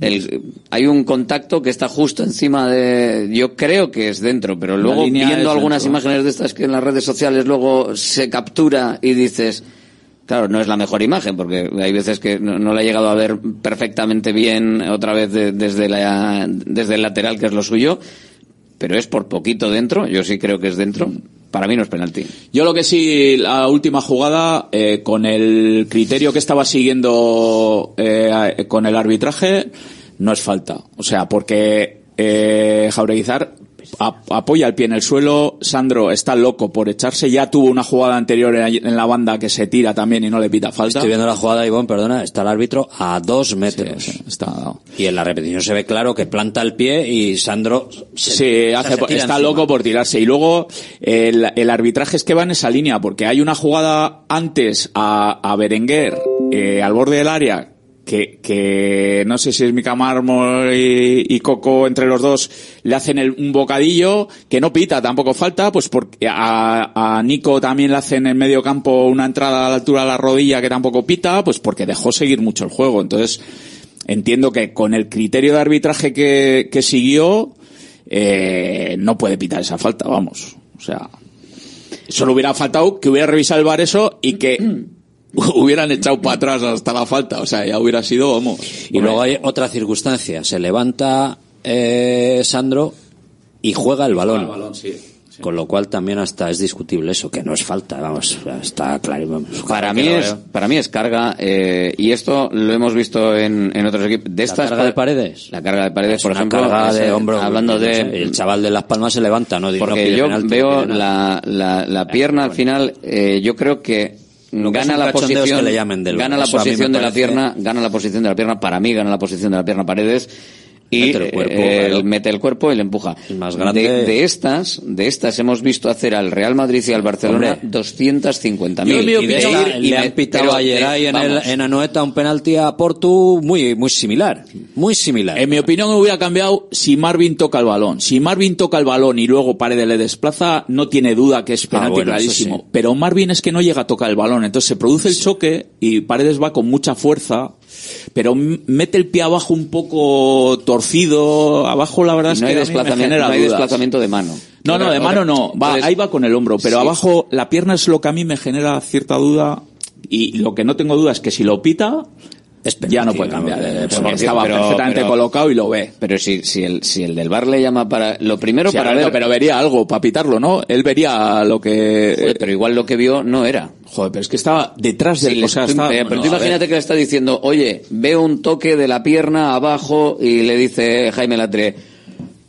El- hay un contacto que está justo encima de. Yo creo que es dentro, pero luego viendo algunas dentro. imágenes de estas que en las redes sociales luego se captura y dices. Claro, no es la mejor imagen porque hay veces que no, no la he llegado a ver perfectamente bien otra vez de- desde, la, desde el lateral, que es lo suyo, pero es por poquito dentro. Yo sí creo que es dentro. Para mí no es penalti. Yo lo que sí, la última jugada, eh, con el criterio que estaba siguiendo eh, con el arbitraje, no es falta. O sea, porque eh, Jaureguizar apoya el pie en el suelo. Sandro está loco por echarse. Ya tuvo una jugada anterior en, la banda que se tira también y no le pita falta. Estoy viendo la jugada, Ivonne, perdona, está el árbitro a dos metros. está Y en la repetición se ve claro que planta el pie y Sandro se, Sí, hace- se está encima. loco por tirarse. Y luego el, el arbitraje es que va en esa línea, porque hay una jugada antes a, a Berenguer eh, al borde del área que, que no sé si es Mica Mármol y, y Coco entre los dos le hacen el- un bocadillo que no pita, tampoco falta, pues porque a, a Nico también le hacen en medio campo una entrada a la altura de la rodilla que tampoco pita, pues porque dejó seguir mucho el juego. Entonces, entiendo que con el criterio de arbitraje que, que siguió, eh, no puede pitar esa falta, vamos. O sea, solo hubiera faltado que hubiera revisado el bar eso y que hubieran echado para atrás hasta la falta. O sea, ya hubiera sido, vamos. Y luego hay otra circunstancia. Se levanta eh, Sandro y juega el balón. Con lo cual también hasta es discutible eso, que no es falta, vamos, está claro. vamos. Para mí es, para mí es carga, eh, y esto lo hemos visto en, en otros equipos. De estas carga de paredes? La carga de paredes, Es por una ejemplo. carga de eh, hombro. Hablando de. el chaval de Las Palmas se levanta, ¿no? Porque yo penalti, veo la, la, la pierna al final, eh, yo creo que Lo gana la posición, que le llamen del gana la posición de la pierna, gana la posición de la pierna, para mí gana la posición de la pierna Paredes y Mete el cuerpo, eh, claro. mete el cuerpo y le empuja. más grande. De, de estas, de estas hemos visto hacer al Real Madrid y al Barcelona Hombre. 250.000. Y, Y de de esta- ir y le han pitado ayer ahí en, el, en Anoeta un penalti a Portu muy, muy similar. Muy similar. En mi opinión hubiera cambiado si Marvin toca el balón. Si Marvin toca el balón y luego Paredes le desplaza, no tiene duda que es penalti Ah, bueno, clarísimo. sí. Pero Marvin es que no llega a tocar el balón. Entonces se produce el choque y Paredes va con mucha fuerza, pero mete el pie abajo un poco torcido. Abajo la verdad es no que hay desplazamiento, no hay desplazamiento de mano. No, no, de mano no. Va, ahí va con el hombro, pero sí. abajo la pierna es lo que a mí me genera cierta duda. Y lo que no tengo duda es que si lo pita, ya no puede cambiar. eh, porque estaba pero- perfectamente pero- colocado y lo ve. Pero si, si, el, si el del bar le llama para... Lo primero Sí, para ver... pero vería algo para pitarlo, ¿no? Él vería lo que... Joder, pero igual lo que vio no era. Joder, pero es que estaba detrás del... Sí, o sea, estaba- eh, pero no, tú imagínate que le está diciendo, oye, veo un toque de la pierna abajo y le dice Jaime Latre,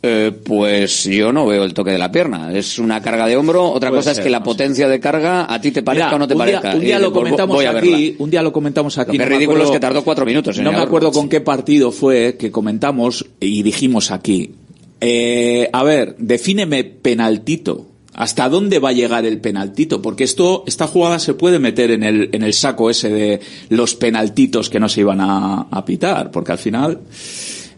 eh, pues yo no veo el toque de la pierna. Es una carga de hombro. Otra Puede cosa es que la no potencia de carga a ti te parezca Mira, o no te un día- parezca. un día Y lo comentamos voy a aquí, un día lo comentamos aquí. Lo no ridículo acuerdo- es que tardó cuatro minutos. en No me acuerdo con qué partido fue que comentamos y dijimos aquí. Eh, a ver, defíneme penaltito. ¿Hasta dónde va a llegar el penaltito? Porque esto, esta jugada se puede meter en el, en el saco ese de los penaltitos que no se iban a, a pitar, porque al final,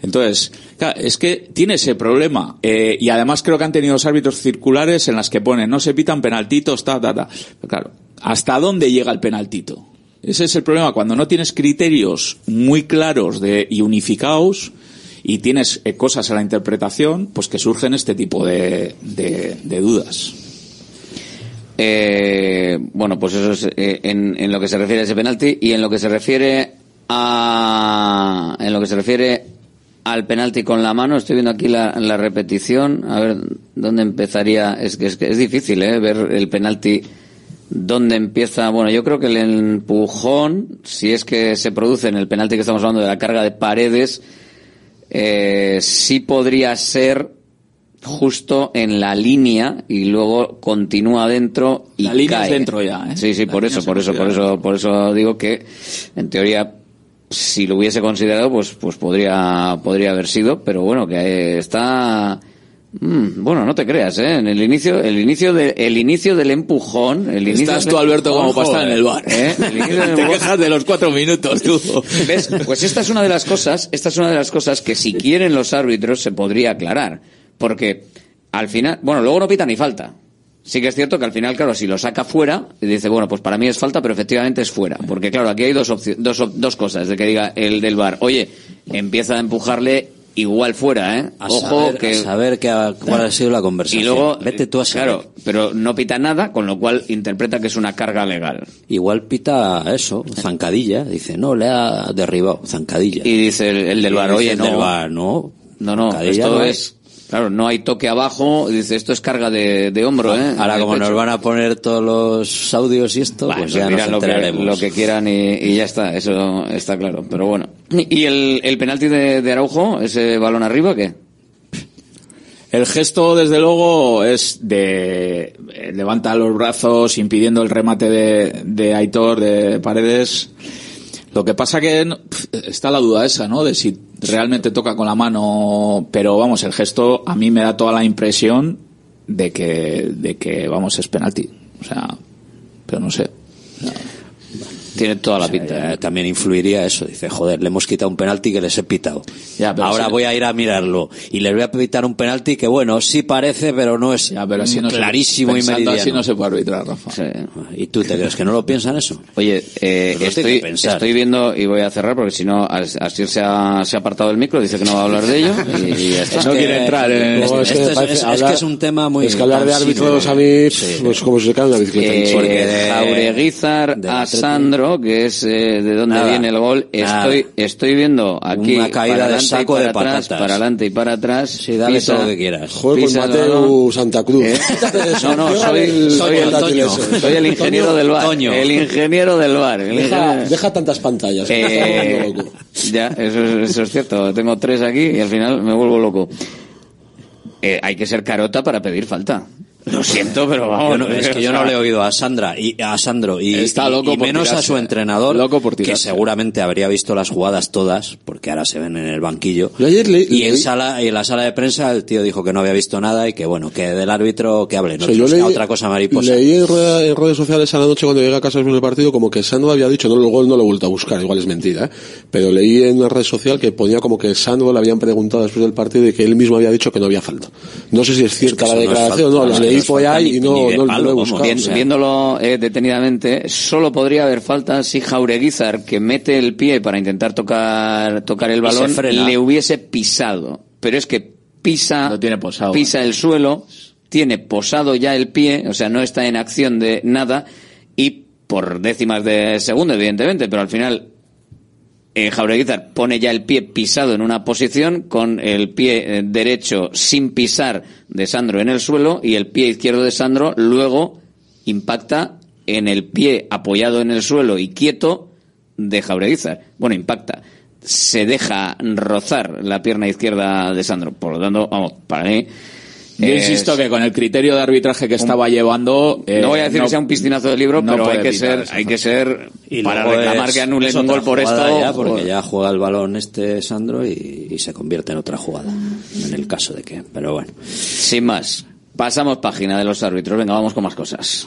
entonces, claro, es que tiene ese problema. Eh, y además creo que han tenido árbitros circulares en las que ponen, no se pitan penaltitos, ta, ta, ta. Pero claro, ¿hasta dónde llega el penaltito? Ese es el problema. Cuando no tienes criterios muy claros de, y unificados y tienes eh, cosas a la interpretación, pues que surgen este tipo de dudas. Eh, bueno, pues eso es eh, en, en lo que se refiere a ese penalti y en lo que se refiere a en lo que se refiere al penalti con la mano. Estoy viendo aquí la, la repetición. A ver dónde empezaría. Es que es, que es difícil ¿eh? ver el penalti. ¿Dónde empieza? Bueno, yo creo que el empujón, si es que se produce en el penalti que estamos hablando de la carga de paredes, eh, sí podría ser justo en la línea y luego continúa dentro y La línea es dentro ya, ¿eh? Sí, sí, La por eso, por eso, por eso, por eso digo que en teoría si lo hubiese considerado pues pues podría podría haber sido, pero bueno, que eh, está Mm, bueno, no te creas, ¿eh? En el inicio, el inicio de, el inicio del empujón, el inicio Estás tú, Alberto, como empujón, para estar en el bar. ¿eh? El inicio del Te quejas de los cuatro minutos, tú. ¿Ves? Pues esta es una de las cosas, esta es una de las cosas que si quieren los árbitros se podría aclarar. Porque al final, bueno, luego no pita ni falta. Sí que es cierto que al final, claro, si lo saca fuera, y dice, bueno, pues para mí es falta, pero efectivamente es fuera. Porque claro, aquí hay dos, dos, dos cosas. De que diga el del bar, oye, empieza a empujarle igual fuera, ¿eh? A Ojo saber, que... a saber que ha- cuál ha sido la conversación. Y luego, Vete tú a saber. claro, pero no pita nada, con lo cual interpreta que es una carga legal. Igual pita eso, zancadilla. Dice, no, le ha derribado, zancadilla. Y dice el, el del bar, oye, el no. del VAR, no. No, no, esto no es. Claro, no hay toque abajo. Dice, esto es carga de, de hombro, ¿eh? Ahora, como nos van a poner todos los audios y esto, pues ya nos lo que, lo que quieran y, y ya está, eso está claro. Pero bueno. ¿Y el, el penalti de, de Araujo, ese balón arriba, qué? El gesto, desde luego, es de eh, levanta los brazos impidiendo el remate de, de Aitor de Paredes. Lo que pasa que no- pf, está la duda esa, ¿no? De si realmente toca con la mano, pero vamos, el gesto a mí me da toda la impresión de que, de que vamos, es penalti. O sea, pero no sé. Tiene toda la pinta. también influiría eso. Dice, joder, le hemos quitado un penalti que les he pitado. pero Ahora sí. voy a ir a mirarlo. Y les voy a pitar un penalti que, bueno, sí parece, pero no es pero así no se- clarísimo y meridiano. así no se puede arbitrar, Rafa. ¿Y tú te crees que no lo piensan eso? Oye, eh, estoy, estoy viendo, y voy a cerrar porque si no, As- Asier se ha, se ha apartado del micro, dice que no va a hablar de ello. Y, y ya está. Es que- No, es que me parece hablar- Es que hablar de árbitros a mí, pues como si se cae una bicicleta. Eh, encima. Jaureguizar a Sandro, que es eh, de donde Nada, viene el gol. nada. Estoy, estoy viendo aquí Una caída para de adelante y saco para de atrás, patatas. para adelante y para atrás. Sí, dale todo lo que quieras. Joder, con Mateu Santa Cruz. ¿Eh? No, no, soy, el- soy el, portátil Toño, ese. soy el ingeniero Toño. del bar. Toño. El ingeniero del bar. el Deja, ingeniero- deja tantas pantallas. Eh, loco. ya, eso, es- eso es cierto. Tengo tres aquí y al final me vuelvo loco. Eh, hay que ser carota para pedir falta. Lo siento, pero vamos. No- es que yo no le he oído a Sandra y a Sandro y, Está loco y menos a su entrenador Loco por que seguramente habría visto las jugadas todas porque ahora se ven en el banquillo Yo ayer le- y en sala y en la sala de prensa el tío dijo que no había visto nada y que bueno que del árbitro que hable no O sea, yo leí- otra cosa mariposa Leí en, rueda- en redes sociales a la noche cuando llegué a casa después del partido como que Sandro había dicho, no, luego no lo he vuelto a buscar, igual es mentira, ¿eh? pero leí en una red social que ponía como que Sandro le habían preguntado después del partido y que él mismo había dicho que no había falta. No sé si es cierta la declaración no, no y no, lo he vamos. buscado. Bien, o sea. viéndolo eh, detenidamente, solo podría haber falta si Jaureguizar, que mete el pie para intentar tocar, tocar el balón, le hubiese pisado. Pero es que pisa, pisa el suelo, tiene posado ya el pie, o sea, no está en acción de nada, y por décimas de segundo, evidentemente, pero al final eh, Jaureguizar pone ya el pie pisado en una posición con el pie eh, derecho sin pisar de Sandro en el suelo y el pie izquierdo de Sandro luego impacta en el pie apoyado en el suelo y quieto de Jaureguizar. Bueno, impacta. Se deja rozar la pierna izquierda de Sandro. Por lo tanto, vamos, para mí... Yo es- insisto que con el criterio de arbitraje que estaba llevando... eh, no voy a decir no- que sea un piscinazo de libro, no pero hay que ser, hay que ser Y para reclamar es- que anulen un gol por esto. ya, porque pues- ya juega el balón este Sandro y, y se convierte en otra jugada en el caso de que pero bueno Sin más, pasamos página de los árbitros. Venga, vamos con más cosas.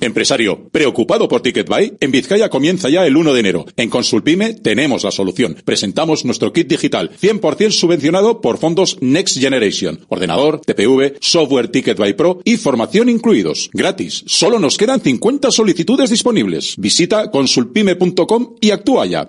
Empresario, ¿preocupado por TicketBuy? En Vizcaya comienza ya el 1 de enero. En Consulpime tenemos la solución. Presentamos nuestro kit digital, 100% subvencionado por fondos Next Generation. Ordenador, TPV, software TicketBuy Pro y formación incluidos. Gratis. Solo nos quedan 50 solicitudes disponibles. Visita consulpime.com y actúa ya.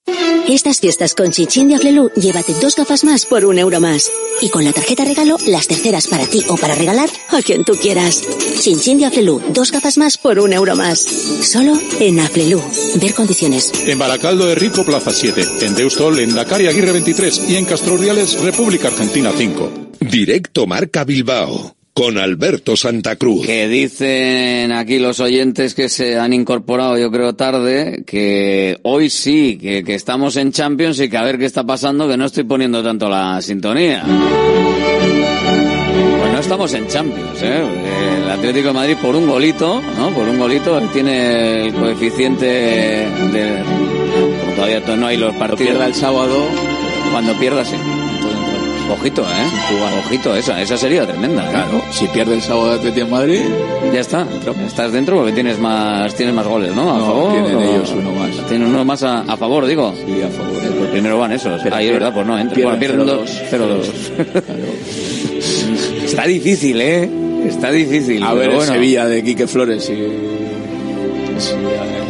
Estas fiestas con Chinchin de Aflelu, llévate dos gafas más por un euro más. Y con la tarjeta regalo, las terceras para ti o para regalar a quien tú quieras. Chinchin de Aflelu, dos gafas más por un euro más. Solo en Aflelu. Ver condiciones. En Baracaldo de Rico, Plaza 7. En Deustol, en Dakar y Aguirre 23. Y en Castro Urdiales, República Argentina 5. Directo Marca Bilbao con Alberto Santa Cruz. Que dicen aquí los oyentes que se han incorporado, yo creo, tarde, que hoy sí, que, que estamos en Champions y que a ver qué está pasando, que no estoy poniendo tanto la sintonía. Pues no estamos en Champions, ¿eh? El Atlético de Madrid por un golito, ¿no? Por un golito tiene el coeficiente de... Como todavía no hay los partidos. pierda el sábado. Cuando pierda, sí. Ojito, ¿eh? Ojito, esa, esa sería tremenda. ¿eh? Claro, si pierde el sábado de Atlético de Madrid, ya está. Estás dentro porque tienes más tienes más goles, ¿no? A No, favor. tienen o- ellos uno más. Tienen uno más a, a favor, digo. Sí, a favor. Pues primero van esos. Pero Ahí es verdad, pues no entra. Pierden pierden dos. 0-2. Está difícil, ¿eh? Está difícil. a ver bueno. Sevilla de Quique Flores y... sí,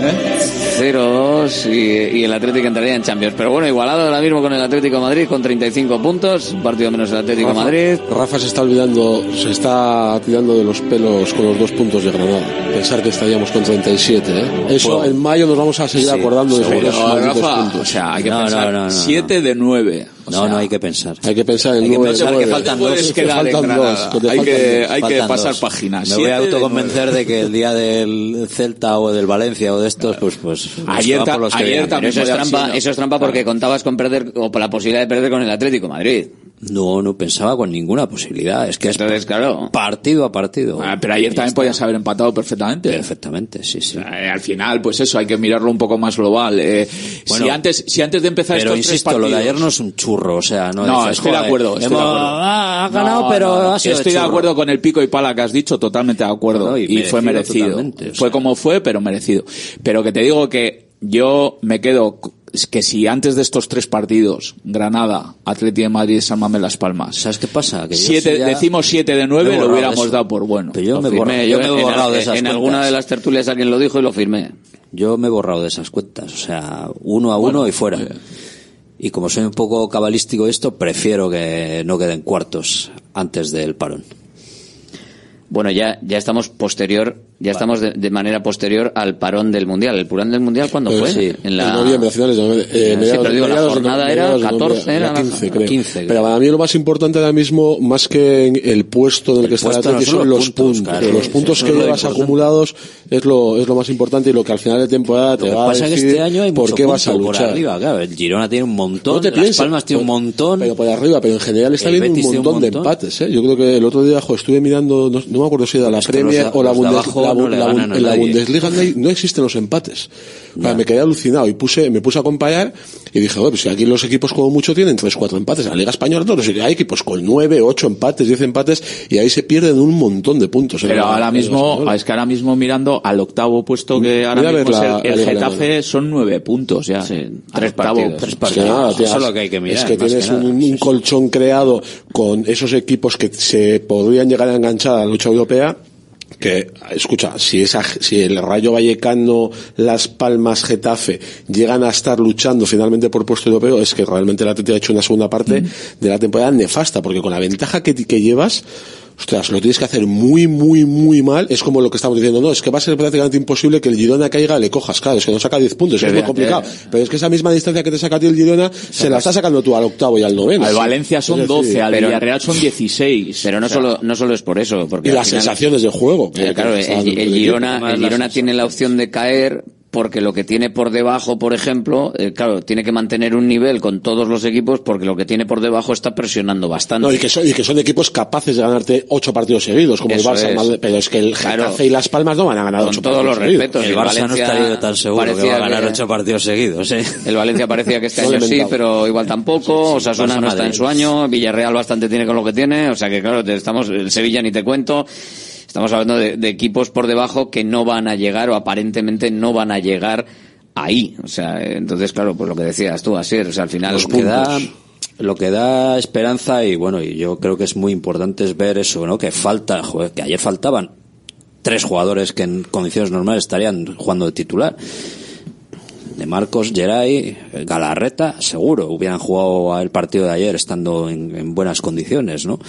¿eh? 0-2 y, y el Atlético entraría en Champions. Pero bueno, igualado ahora mismo con el Atlético de Madrid con 35 puntos. Un partido menos el Atlético de Madrid. Rafa se está olvidando, se está tirando de los pelos con los dos puntos de Granada. Pensar que estaríamos con 37, ¿eh? Eso en mayo nos vamos a seguir Sí, acordando de esos Rafa, puntos. o sea, hay que No, pensar no, no, no, 7 de 9. No, no hay que pensar. Hay que pensar en Hay que pensar que nueve. faltan dos, que faltan que hay que- hay que pasar dos. páginas. Me voy a de autoconvencer de que el día del Celta o del Valencia o de estos, pues, pues, Ayer van ta- por los que ayer también Eso es trampa, eso es trampa porque contabas con perder o por la posibilidad de perder con el Atlético Madrid. No, no pensaba con ninguna posibilidad. Es que es Entonces, claro. partido a partido. Ah, pero ayer también podías haber empatado perfectamente. Perfectamente, sí, sí. Eh, al final, pues eso, hay que mirarlo un poco más global. Eh, Bueno, si antes, si antes de empezar Pero estos insisto, tres lo de ayer no es un churro, o sea, no. No, dices, estoy de "Joder, acuerdo, estoy de hemos- acuerdo. Ha, ha ganado, No, pero no, ha sido Estoy de churro. acuerdo con el pico y pala que has dicho, totalmente de acuerdo. No, y y, fue merecido totalmente, o fue sea. como fue, pero merecido. Pero que te digo que yo me quedo que si antes de estos tres partidos, Granada, Atlético de Madrid, San Mamés, Las Palmas, ¿Sabes qué pasa? Que siete, ya- decimos 7 de me 9, he lo hubiéramos de dado por bueno. Pero yo me, firmé. yo me he en- borrado de en, esas en cuentas. alguna de las tertulias alguien lo dijo y lo firmé. Yo me he borrado de esas cuentas, o sea, uno a uno y fuera. Y como soy un poco cabalístico esto, prefiero que no queden cuartos antes del parón. Bueno, ya, ya estamos posterior, ya estamos de, de manera posterior al parón del Mundial. ¿El parón del Mundial cuándo Pues fue? sí, en noviembre, a finales de noviembre. Eh, Sí, pero digo, la de jornada era mediados de 14, noviembre, era la- 15, creo. 15, creo. Pero para mí lo más importante ahora mismo, más que en el puesto en el que está el puesto no son los puntos, puntos. claro. los puntos Eso que llevas acumulados es lo, es lo más importante y lo que al final de temporada te Lo que va a pasa que decir este año hay por qué vas a punto por luchar. arriba, claro. El Girona tiene un montón, No te Las Palmas tiene un montón. Pero por arriba, pero en general está El habiendo un montón de empates. ¿eh? Yo creo que el otro día estuve mirando, no, no me acuerdo si era la los Premier o la, Bundes- abajo la, no la- en la. Bundesliga no, hay- no existen los empates. O sea, me quedé alucinado y puse, me puse a comparar y dije, bueno, pues si aquí los equipos como mucho tienen 3, 4 empates, en la Liga Española todos hay equipos con 9, 8 empates, 10 empates y ahí se pierden un montón de puntos. en Pero ahora mismo, es que ahora mismo mirando al octavo puesto que ahora Mira a ver mismo es la- el, el Getafe son nueve puntos ya. Sí, tres octavo partidos. puesto. Es que nada, tío, Eso es lo que hay que mirar, Es que tienes que un, un colchón creado con esos equipos que se podrían llegar a enganchar a la lucha europea. Que, escucha, si esa, si el Rayo Vallecano, Las Palmas, Getafe llegan a estar luchando finalmente por puesto europeo, es que realmente el Atlético ha hecho una segunda parte de la temporada nefasta, porque con la ventaja que, que llevas, ostras, lo tienes que hacer muy, muy, muy mal. Es como lo que estamos diciendo, no, es que va a ser prácticamente imposible que el Girona caiga, le cojas, claro, es que no saca 10 puntos, es muy complicado. Pero es que esa misma distancia que te saca a ti el Girona, se la está sacando tú al octavo y al noveno. Al. Valencia son Es decir, 12, al pero- Villarreal son 16. Pero no O sea, solo, no solo es por eso, porque Y las final- sensaciones del juego. Eh, claro, que el. Girona, el Girona tiene la opción de caer porque lo que tiene por debajo, por ejemplo, eh, claro, tiene que mantener un nivel con todos los equipos porque lo que tiene por debajo está presionando bastante. No, y que, son, y que son equipos capaces de ganarte ocho partidos seguidos, como Eso el Barça, es. Pero es que el Claro. Getafe y Las Palmas no van a ganar Con ocho todos partidos los seguidos. respetos. el el Barça no Valencia estaría tan seguro que parecía va a ganar que- ocho partidos seguidos, ¿eh? El Valencia parecía que este año sí, pero igual tampoco. Osasuna Barça no está en su año. Villarreal bastante tiene con lo que tiene. O sea que claro, te estamos, el Sevilla ni te cuento. Estamos hablando de, de equipos por debajo que no van a llegar o aparentemente no van a llegar ahí. O sea, entonces claro, pues lo que decías tú, así, o sea, al final lo que da lo que da esperanza y bueno y yo creo que es muy importante es ver eso no que falta joder, que ayer faltaban tres jugadores que en condiciones normales estarían jugando de titular de Marcos, Geray, Galarreta, seguro hubieran jugado el partido de ayer estando en, en buenas condiciones, ¿no?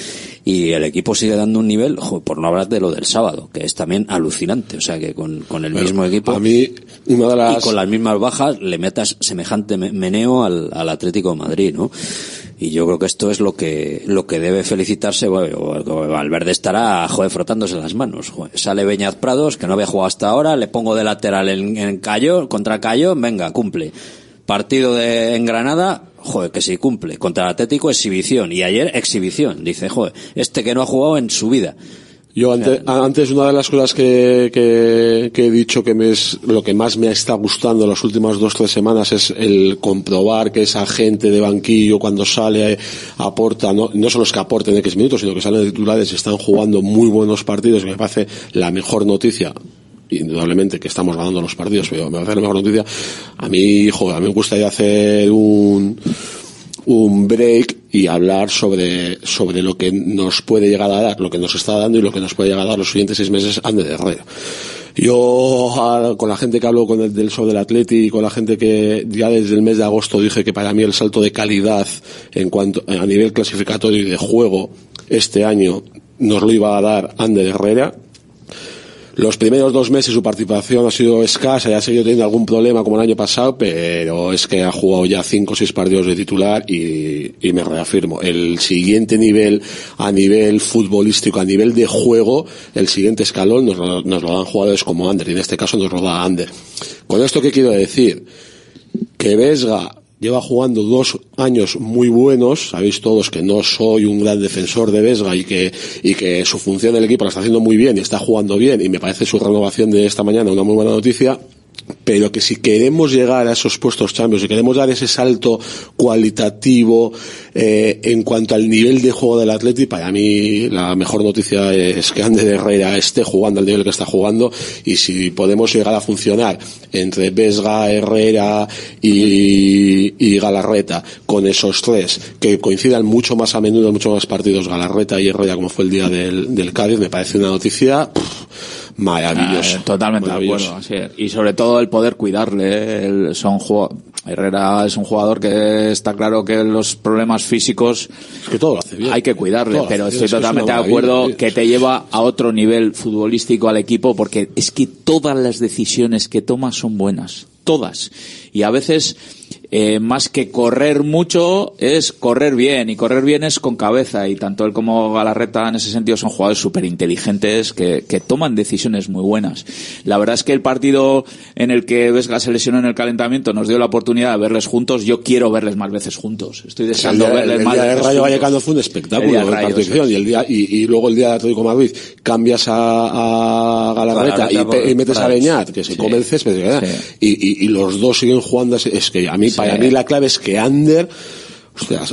Y el equipo sigue dando un nivel, jo, por no hablar de lo del sábado, que es también alucinante, o sea que con, con el Bueno, mismo equipo A mí, una de las... y con las mismas bajas le metas semejante me- meneo al, al Atlético de Madrid, ¿no? Y yo creo que esto es lo que lo que debe felicitarse. Valverde estará joder, frotándose las manos. joder. Sale Beñaz Prados, que no había jugado hasta ahora, le pongo de lateral en, en Cayo, contra Cayo, venga, cumple. Partido de, en Granada, joder, que si cumple. Contra el Atlético, exhibición. Y ayer, exhibición. Dice, joder, este que no ha jugado en su vida. Yo antes, antes una de las cosas que, que, que he dicho que me es lo que más me está gustando las últimas dos tres semanas es el comprobar que esa gente de banquillo cuando sale aporta no, no son los que aporten X minutos sino que salen de titulares y están jugando muy buenos partidos que me parece la mejor noticia indudablemente que estamos ganando los partidos pero me parece la mejor noticia. A mí hijo a mí me gustaría hacer un un break y hablar sobre, sobre lo que nos puede llegar a dar, lo que nos está dando y lo que nos puede llegar a dar los siguientes seis meses Ander Herrera. Yo, a- con la gente que hablo con el, del Sol del Atleti y con la gente que ya desde el mes de agosto dije que para mí el salto de calidad en cuanto, a nivel clasificatorio y de juego este año nos lo iba a dar Ander Herrera, los primeros dos meses su participación ha sido escasa y ha seguido teniendo algún problema como el año pasado, pero es que ha jugado ya cinco o seis partidos de titular y, y me reafirmo. El siguiente nivel, a nivel futbolístico, a nivel de juego, el siguiente escalón nos lo, nos lo dan jugadores como Ander y en este caso nos lo da Ander. Con esto, ¿qué quiero decir? Que Vesga lleva jugando dos años muy buenos, sabéis todos que no soy un gran defensor de Vesga y que, y que su función en el equipo la está haciendo muy bien y está jugando bien. Y me parece su renovación de esta mañana una muy buena noticia, pero que si queremos llegar a esos puestos champions, si queremos dar ese salto cualitativo eh, en cuanto al nivel de juego del Atleti, para mí la mejor noticia es que Ander Herrera esté jugando al nivel que está jugando y si podemos llegar a funcionar entre Vesga, Herrera y, y Galarreta con esos tres que coincidan mucho más a menudo en muchos más partidos Galarreta y Herrera como fue el día del, del Cádiz, me parece una noticia pff, maravillosa. Ah, totalmente de acuerdo. así es. Y sobre todo el poder cuidarle. ¿eh? El- son Herrera es un jugador que está claro que los problemas físicos que todo lo hace bien. hay que cuidarle, pero estoy es totalmente de acuerdo que te lleva a otro nivel futbolístico al equipo porque es que todas las decisiones que toma son buenas. Todas. Y a veces, eh, más que correr mucho, es correr bien. Y correr bien es con cabeza. Y tanto él como Galarreta en ese sentido son jugadores súper inteligentes que, que toman decisiones muy buenas. La verdad es que el partido en el que Vesga se lesionó en el calentamiento nos dio la oportunidad de verles juntos. Yo quiero verles más veces juntos. Estoy El deseando día, verles el más día de veces Rayo juntos. Vallecano fue un El espectáculo día de de Rayo, y el día y, y luego el día de Atlético Madrid cambias a, a Galarreta Galarreta y, metes a. Beñat que se Sí. come el césped y, y, y los dos siguen jugando así. es que a mí para mí la clave es que Ander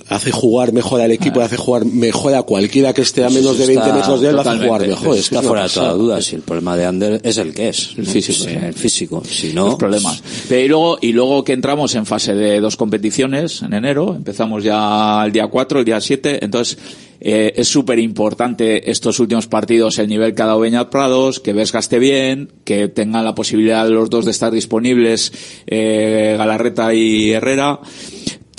hace jugar mejor al equipo, hace jugar mejor a cualquiera que esté a menos de 20 Está- metros de él, lo hace jugar mejor. Es está fuera de toda duda. Si el problema de Ander es el que es. El físico, Sí. El físico. Si no. los problemas. Pero y luego, y luego que entramos en fase de dos competiciones en enero, empezamos ya el día 4, el día 7, entonces eh, es súper importante estos últimos partidos, el nivel que ha dado Beñat Prados, que Vesga esté bien, que tengan la posibilidad de los dos de estar disponibles, eh, Galarreta y Herrera,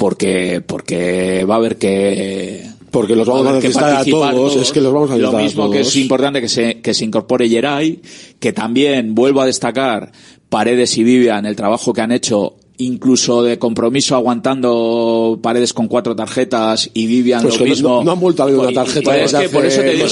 porque, porque va a haber que, Porque los vamos va a necesitar a participar todos, es que los vamos a Lo necesitar a mismo que es todos. importante que se, que se incorpore Geray, que también vuelvo a destacar Paredes y Vivian, el trabajo que han hecho incluso de compromiso aguantando Paredes con cuatro tarjetas y Vivian Pues lo mismo. no, no han vuelto a ver una y- tarjeta y es que por eso te digo,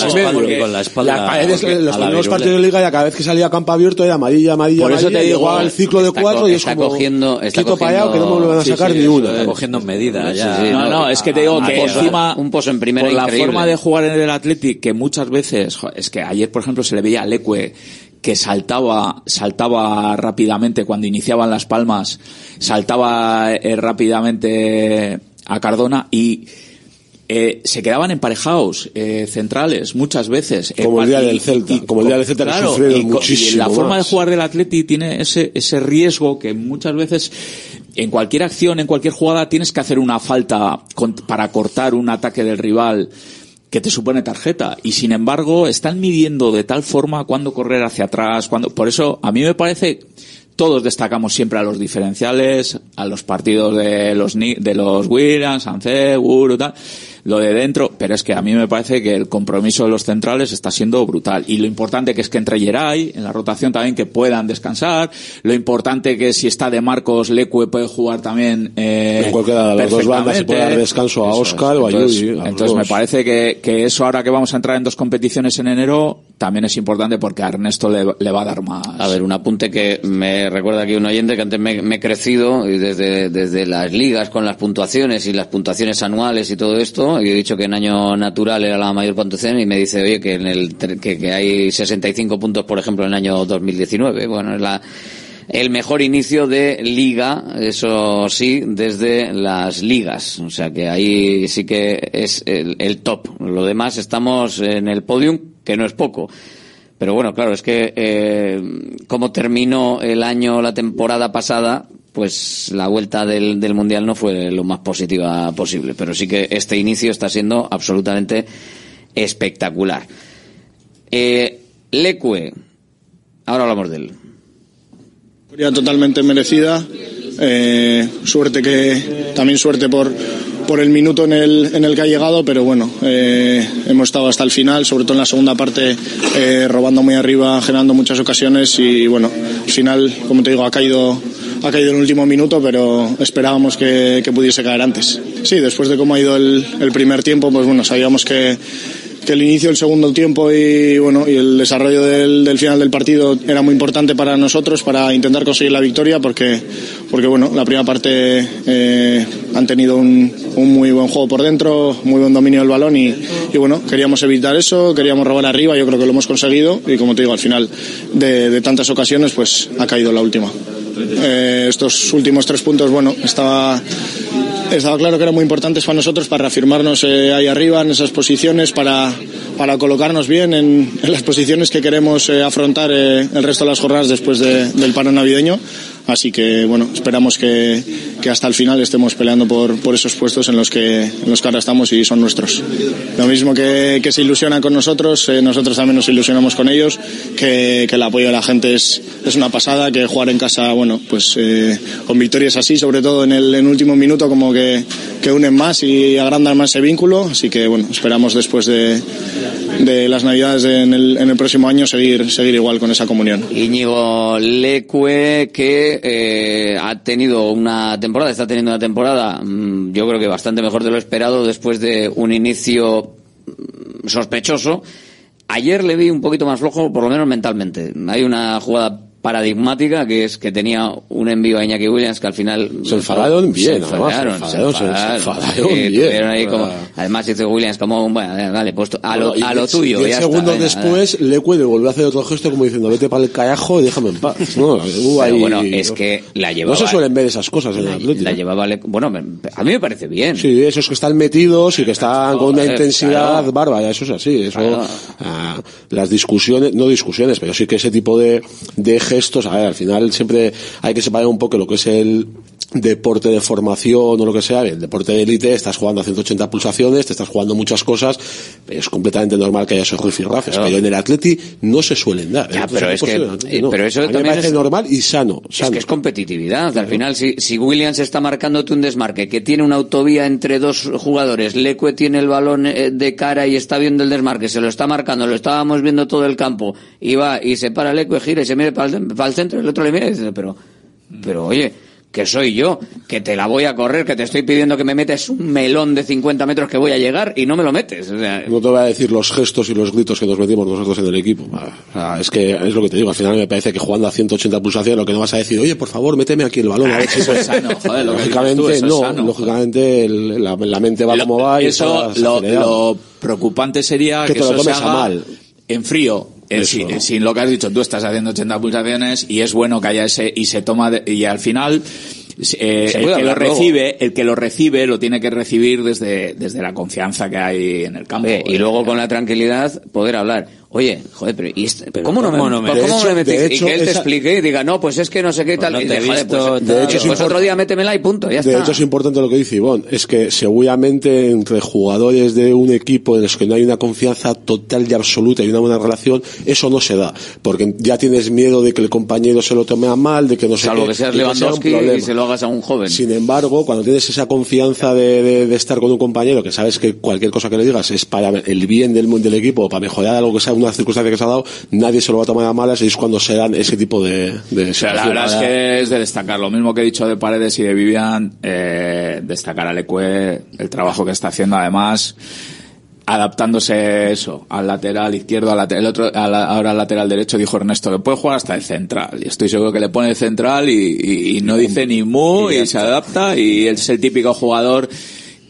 con la espalda- Las paredes, porque- los primeros partidos de liga, ya cada vez que salía a campo abierto era amarilla, amarilla, Por eso te digo, llegaba el ciclo de está cuatro y es está como cogiendo- está quito para allá que no me cogiendo- vuelven a sacar sí, ni eso una. es. cogiendo medidas Sí, ya. sí, No, no, es que te digo que pues, encima un post en primera por la forma de jugar en el Athletic que muchas veces es que ayer por ejemplo se le veía a Leque que saltaba saltaba rápidamente cuando iniciaban las palmas saltaba eh, rápidamente a Cardona y eh, se quedaban emparejados eh, centrales muchas veces. Como el día del Celta, y- como el día del Celta claro, y y muchísimo la forma de jugar del Atleti tiene ese, ese riesgo que muchas veces en cualquier acción, en cualquier jugada, tienes que hacer una falta con- para cortar un ataque del rival que te supone tarjeta. Y sin embargo, están midiendo de tal forma cuándo correr hacia atrás, cuándo, por eso a mí me parece, todos destacamos siempre a los diferenciales, a los partidos de los, de los Williams, Ance, Guru, tal. Lo de dentro, pero es que a mí me parece que el compromiso de los centrales está siendo brutal. Y lo importante que es que entre Geray, en la rotación también, que puedan descansar. Lo importante que si está de Marcos, Lecue puede jugar también. Eh, En cualquiera de las dos bandas se puede dar perfectamente. descanso a Eso Oscar es. o a Entonces, Yuri. a los entonces me parece que, que eso ahora que vamos a entrar en dos competiciones en enero también es importante porque a Ernesto le, le va a dar más. A ver, un apunte que me recuerda aquí un oyente que antes me, me he crecido y desde, desde las ligas con las puntuaciones y las puntuaciones anuales y todo esto, y he dicho que en año natural era la mayor puntuación y me dice, oye, que en el que, que hay 65 puntos, por ejemplo, en el año 2019. Bueno, es la el mejor inicio de liga, eso sí, desde las ligas. O sea que ahí sí que es el, el top. Lo demás estamos en el podium, que no es poco. Pero bueno, claro, es que eh, como terminó el año, la temporada pasada, pues la vuelta del, del Mundial no fue lo más positiva posible. Pero sí que este inicio está siendo absolutamente espectacular. Eh, Lecue, ahora hablamos de él. Totalmente merecida. Eh, suerte que también suerte por por el minuto en el, en el que ha llegado, pero bueno, eh, hemos estado hasta el final, sobre todo en la segunda parte, eh, robando muy arriba, generando muchas ocasiones y bueno, al final, como te digo, ha caído ha caído en el último minuto, pero esperábamos que, que pudiese caer antes. Sí, después de cómo ha ido el, primer tiempo, pues bueno, sabíamos que, que el inicio del segundo tiempo y bueno y el desarrollo del, final del partido era muy importante para nosotros para intentar conseguir la victoria porque porque bueno la primera parte eh, han tenido un, un muy buen juego por dentro muy buen dominio del balón y, y bueno queríamos evitar eso queríamos robar arriba yo creo que lo hemos conseguido y como te digo al final de, de tantas ocasiones pues ha caído la última Eh, estos últimos tres puntos bueno estaba estaba claro que eran muy importantes para nosotros para reafirmarnos eh, ahí arriba en esas posiciones para, para colocarnos bien en, las posiciones que queremos eh, afrontar eh, el resto de las jornadas después de- del paro navideño así que bueno esperamos que, que hasta el final estemos peleando por, por esos puestos en los que en los que ahora estamos y son nuestros. Lo mismo que, que se ilusionan con nosotros eh, nosotros también nos ilusionamos con ellos que, que el apoyo de la gente es, es una pasada que jugar en casa bueno pues eh, con victorias así sobre todo en el en último minuto como que, que unen más y agrandan más ese vínculo. Así que bueno esperamos después de, de las navidades de- en, el, en el próximo año seguir seguir igual con esa comunión Íñigo Lecue, que eh, ha tenido una temporada, está teniendo una temporada, mm, yo creo que bastante mejor de lo esperado después de un inicio mm, sospechoso. Ayer le vi un poquito más flojo, por lo menos mentalmente. Hay una jugada paradigmática que es que tenía un envío a Iñaki Williams que al final Se enfadaron bien, se enfadaron, se enfadaron, se bien. tuvieron ahí como- además hizo Williams como bueno dale pues a lo, Bueno, y a lo tuyo ya está, segundos venga, después, Leque le volvió a hacer otro gesto como diciendo, vete para el carajo y déjame en paz. No, ahí- bueno, es que la llevaba. No se suelen ver esas cosas en el Atlético. La llevaba, Le- bueno, me- a mí me parece bien. Sí, esos que están metidos y que están con una intensidad claro. bárbara, eso es así. Eso, Claro. ah, las discusiones, no discusiones, pero sí que ese tipo de, de gestos, a ver, al final siempre hay que separar un poco lo que es el deporte de formación o lo que sea. El deporte de élite, estás jugando a 180 pulsaciones, te estás jugando muchas cosas, es completamente normal que haya esos rifirrafes, Claro. pero en el Atleti no se suelen dar. Ya, En pero es que, eh, no. pero eso A mí me también parece es- normal y sano. Es que es competitividad. Al final, si, si Williams está marcándote un desmarque, que tiene una autovía entre dos jugadores, Leque tiene el balón eh, de cara y está viendo el desmarque, se lo está marcando, lo estábamos viendo todo el campo, y va y se para Leque, gira y se mira para el, para el centro, el otro le mira y dice, pero, pero oye, que soy yo, que te la voy a correr, que te estoy pidiendo que me metes un melón de 50 metros que voy a llegar y no me lo metes. O sea, No te voy a decir los gestos y los gritos que nos metimos nosotros en el equipo. O sea, es que es lo que te digo. Al final me parece que jugando a 180 pulsaciones lo que no vas a decir, oye, por favor, méteme aquí el balón. Eso es puedo". sano, joder, lo que lógicamente dices tú, eso es no. sano, lógicamente el- la, la mente va como va y eso lo, preocupante sería Que que, te lo eso se tomes a mal. en frío eh, sin, sin lo que has dicho tú estás haciendo 80 pulsaciones y es bueno que haya ese y se toma de- y al final eh, el que lo luego. recibe el que lo recibe lo tiene que recibir desde desde la confianza que hay en el campo y luego con la tranquilidad poder hablar. Oye, joder, pero, ¿y este- ¿cómo no me, ¿cómo no me- ¿cómo hecho- me hecho, y que él te esa- explique y diga, no, pues es que no sé qué tal. no y te joder, visto, pues, de tal, hecho, es pues otro día métemela y punto, ya de está. hecho es importante lo que dice Ivonne, es que seguramente entre jugadores de un equipo en los que no hay una confianza total y absoluta y una buena relación, eso no se da, porque ya tienes miedo de que el compañero se lo tome a mal, de que no se Salvo que seas Lewandowski y se lo hagas a un joven. Sin embargo, cuando tienes esa confianza de, de- de estar con un compañero que sabes que cualquier cosa que le digas es para el bien del, del equipo, para mejorar algo que sea una circunstancia que se ha dado, nadie se lo va a tomar a malas y es cuando se dan ese tipo de, de O sea, la verdad es que es de destacar. Lo mismo que he dicho de Paredes y de Vivian, eh, destacar a Lecue el trabajo que está haciendo, además, adaptándose eso, al lateral izquierdo, al lateral, el otro, a la- ahora al lateral derecho, dijo Ernesto, que puede jugar hasta el central. Y estoy seguro que le pone el central y, y- y no dice ni mu y, se adapta y es el típico jugador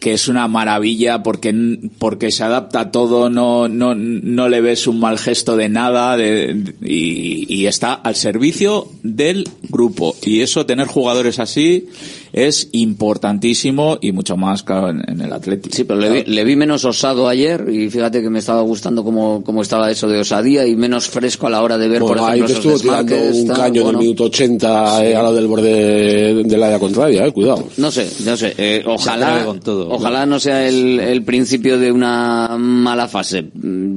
que es una maravilla porque porque se adapta a todo no no no le ves un mal gesto de nada de- y, y está al servicio del grupo y eso tener jugadores así es importantísimo y mucho más claro en, en el Atlético Sí, pero le vi, le vi menos osado ayer y fíjate que me estaba gustando cómo, cómo estaba eso de osadía y menos fresco a la hora de ver, Bueno, por ahí ejemplo, estuvo tirando un tal, caño en bueno. el minuto 80 eh, a lo del borde del área contraria, eh, cuidado. No sé, no sé. eh, ojalá, con todo. Ojalá no sea el, el principio de una mala fase.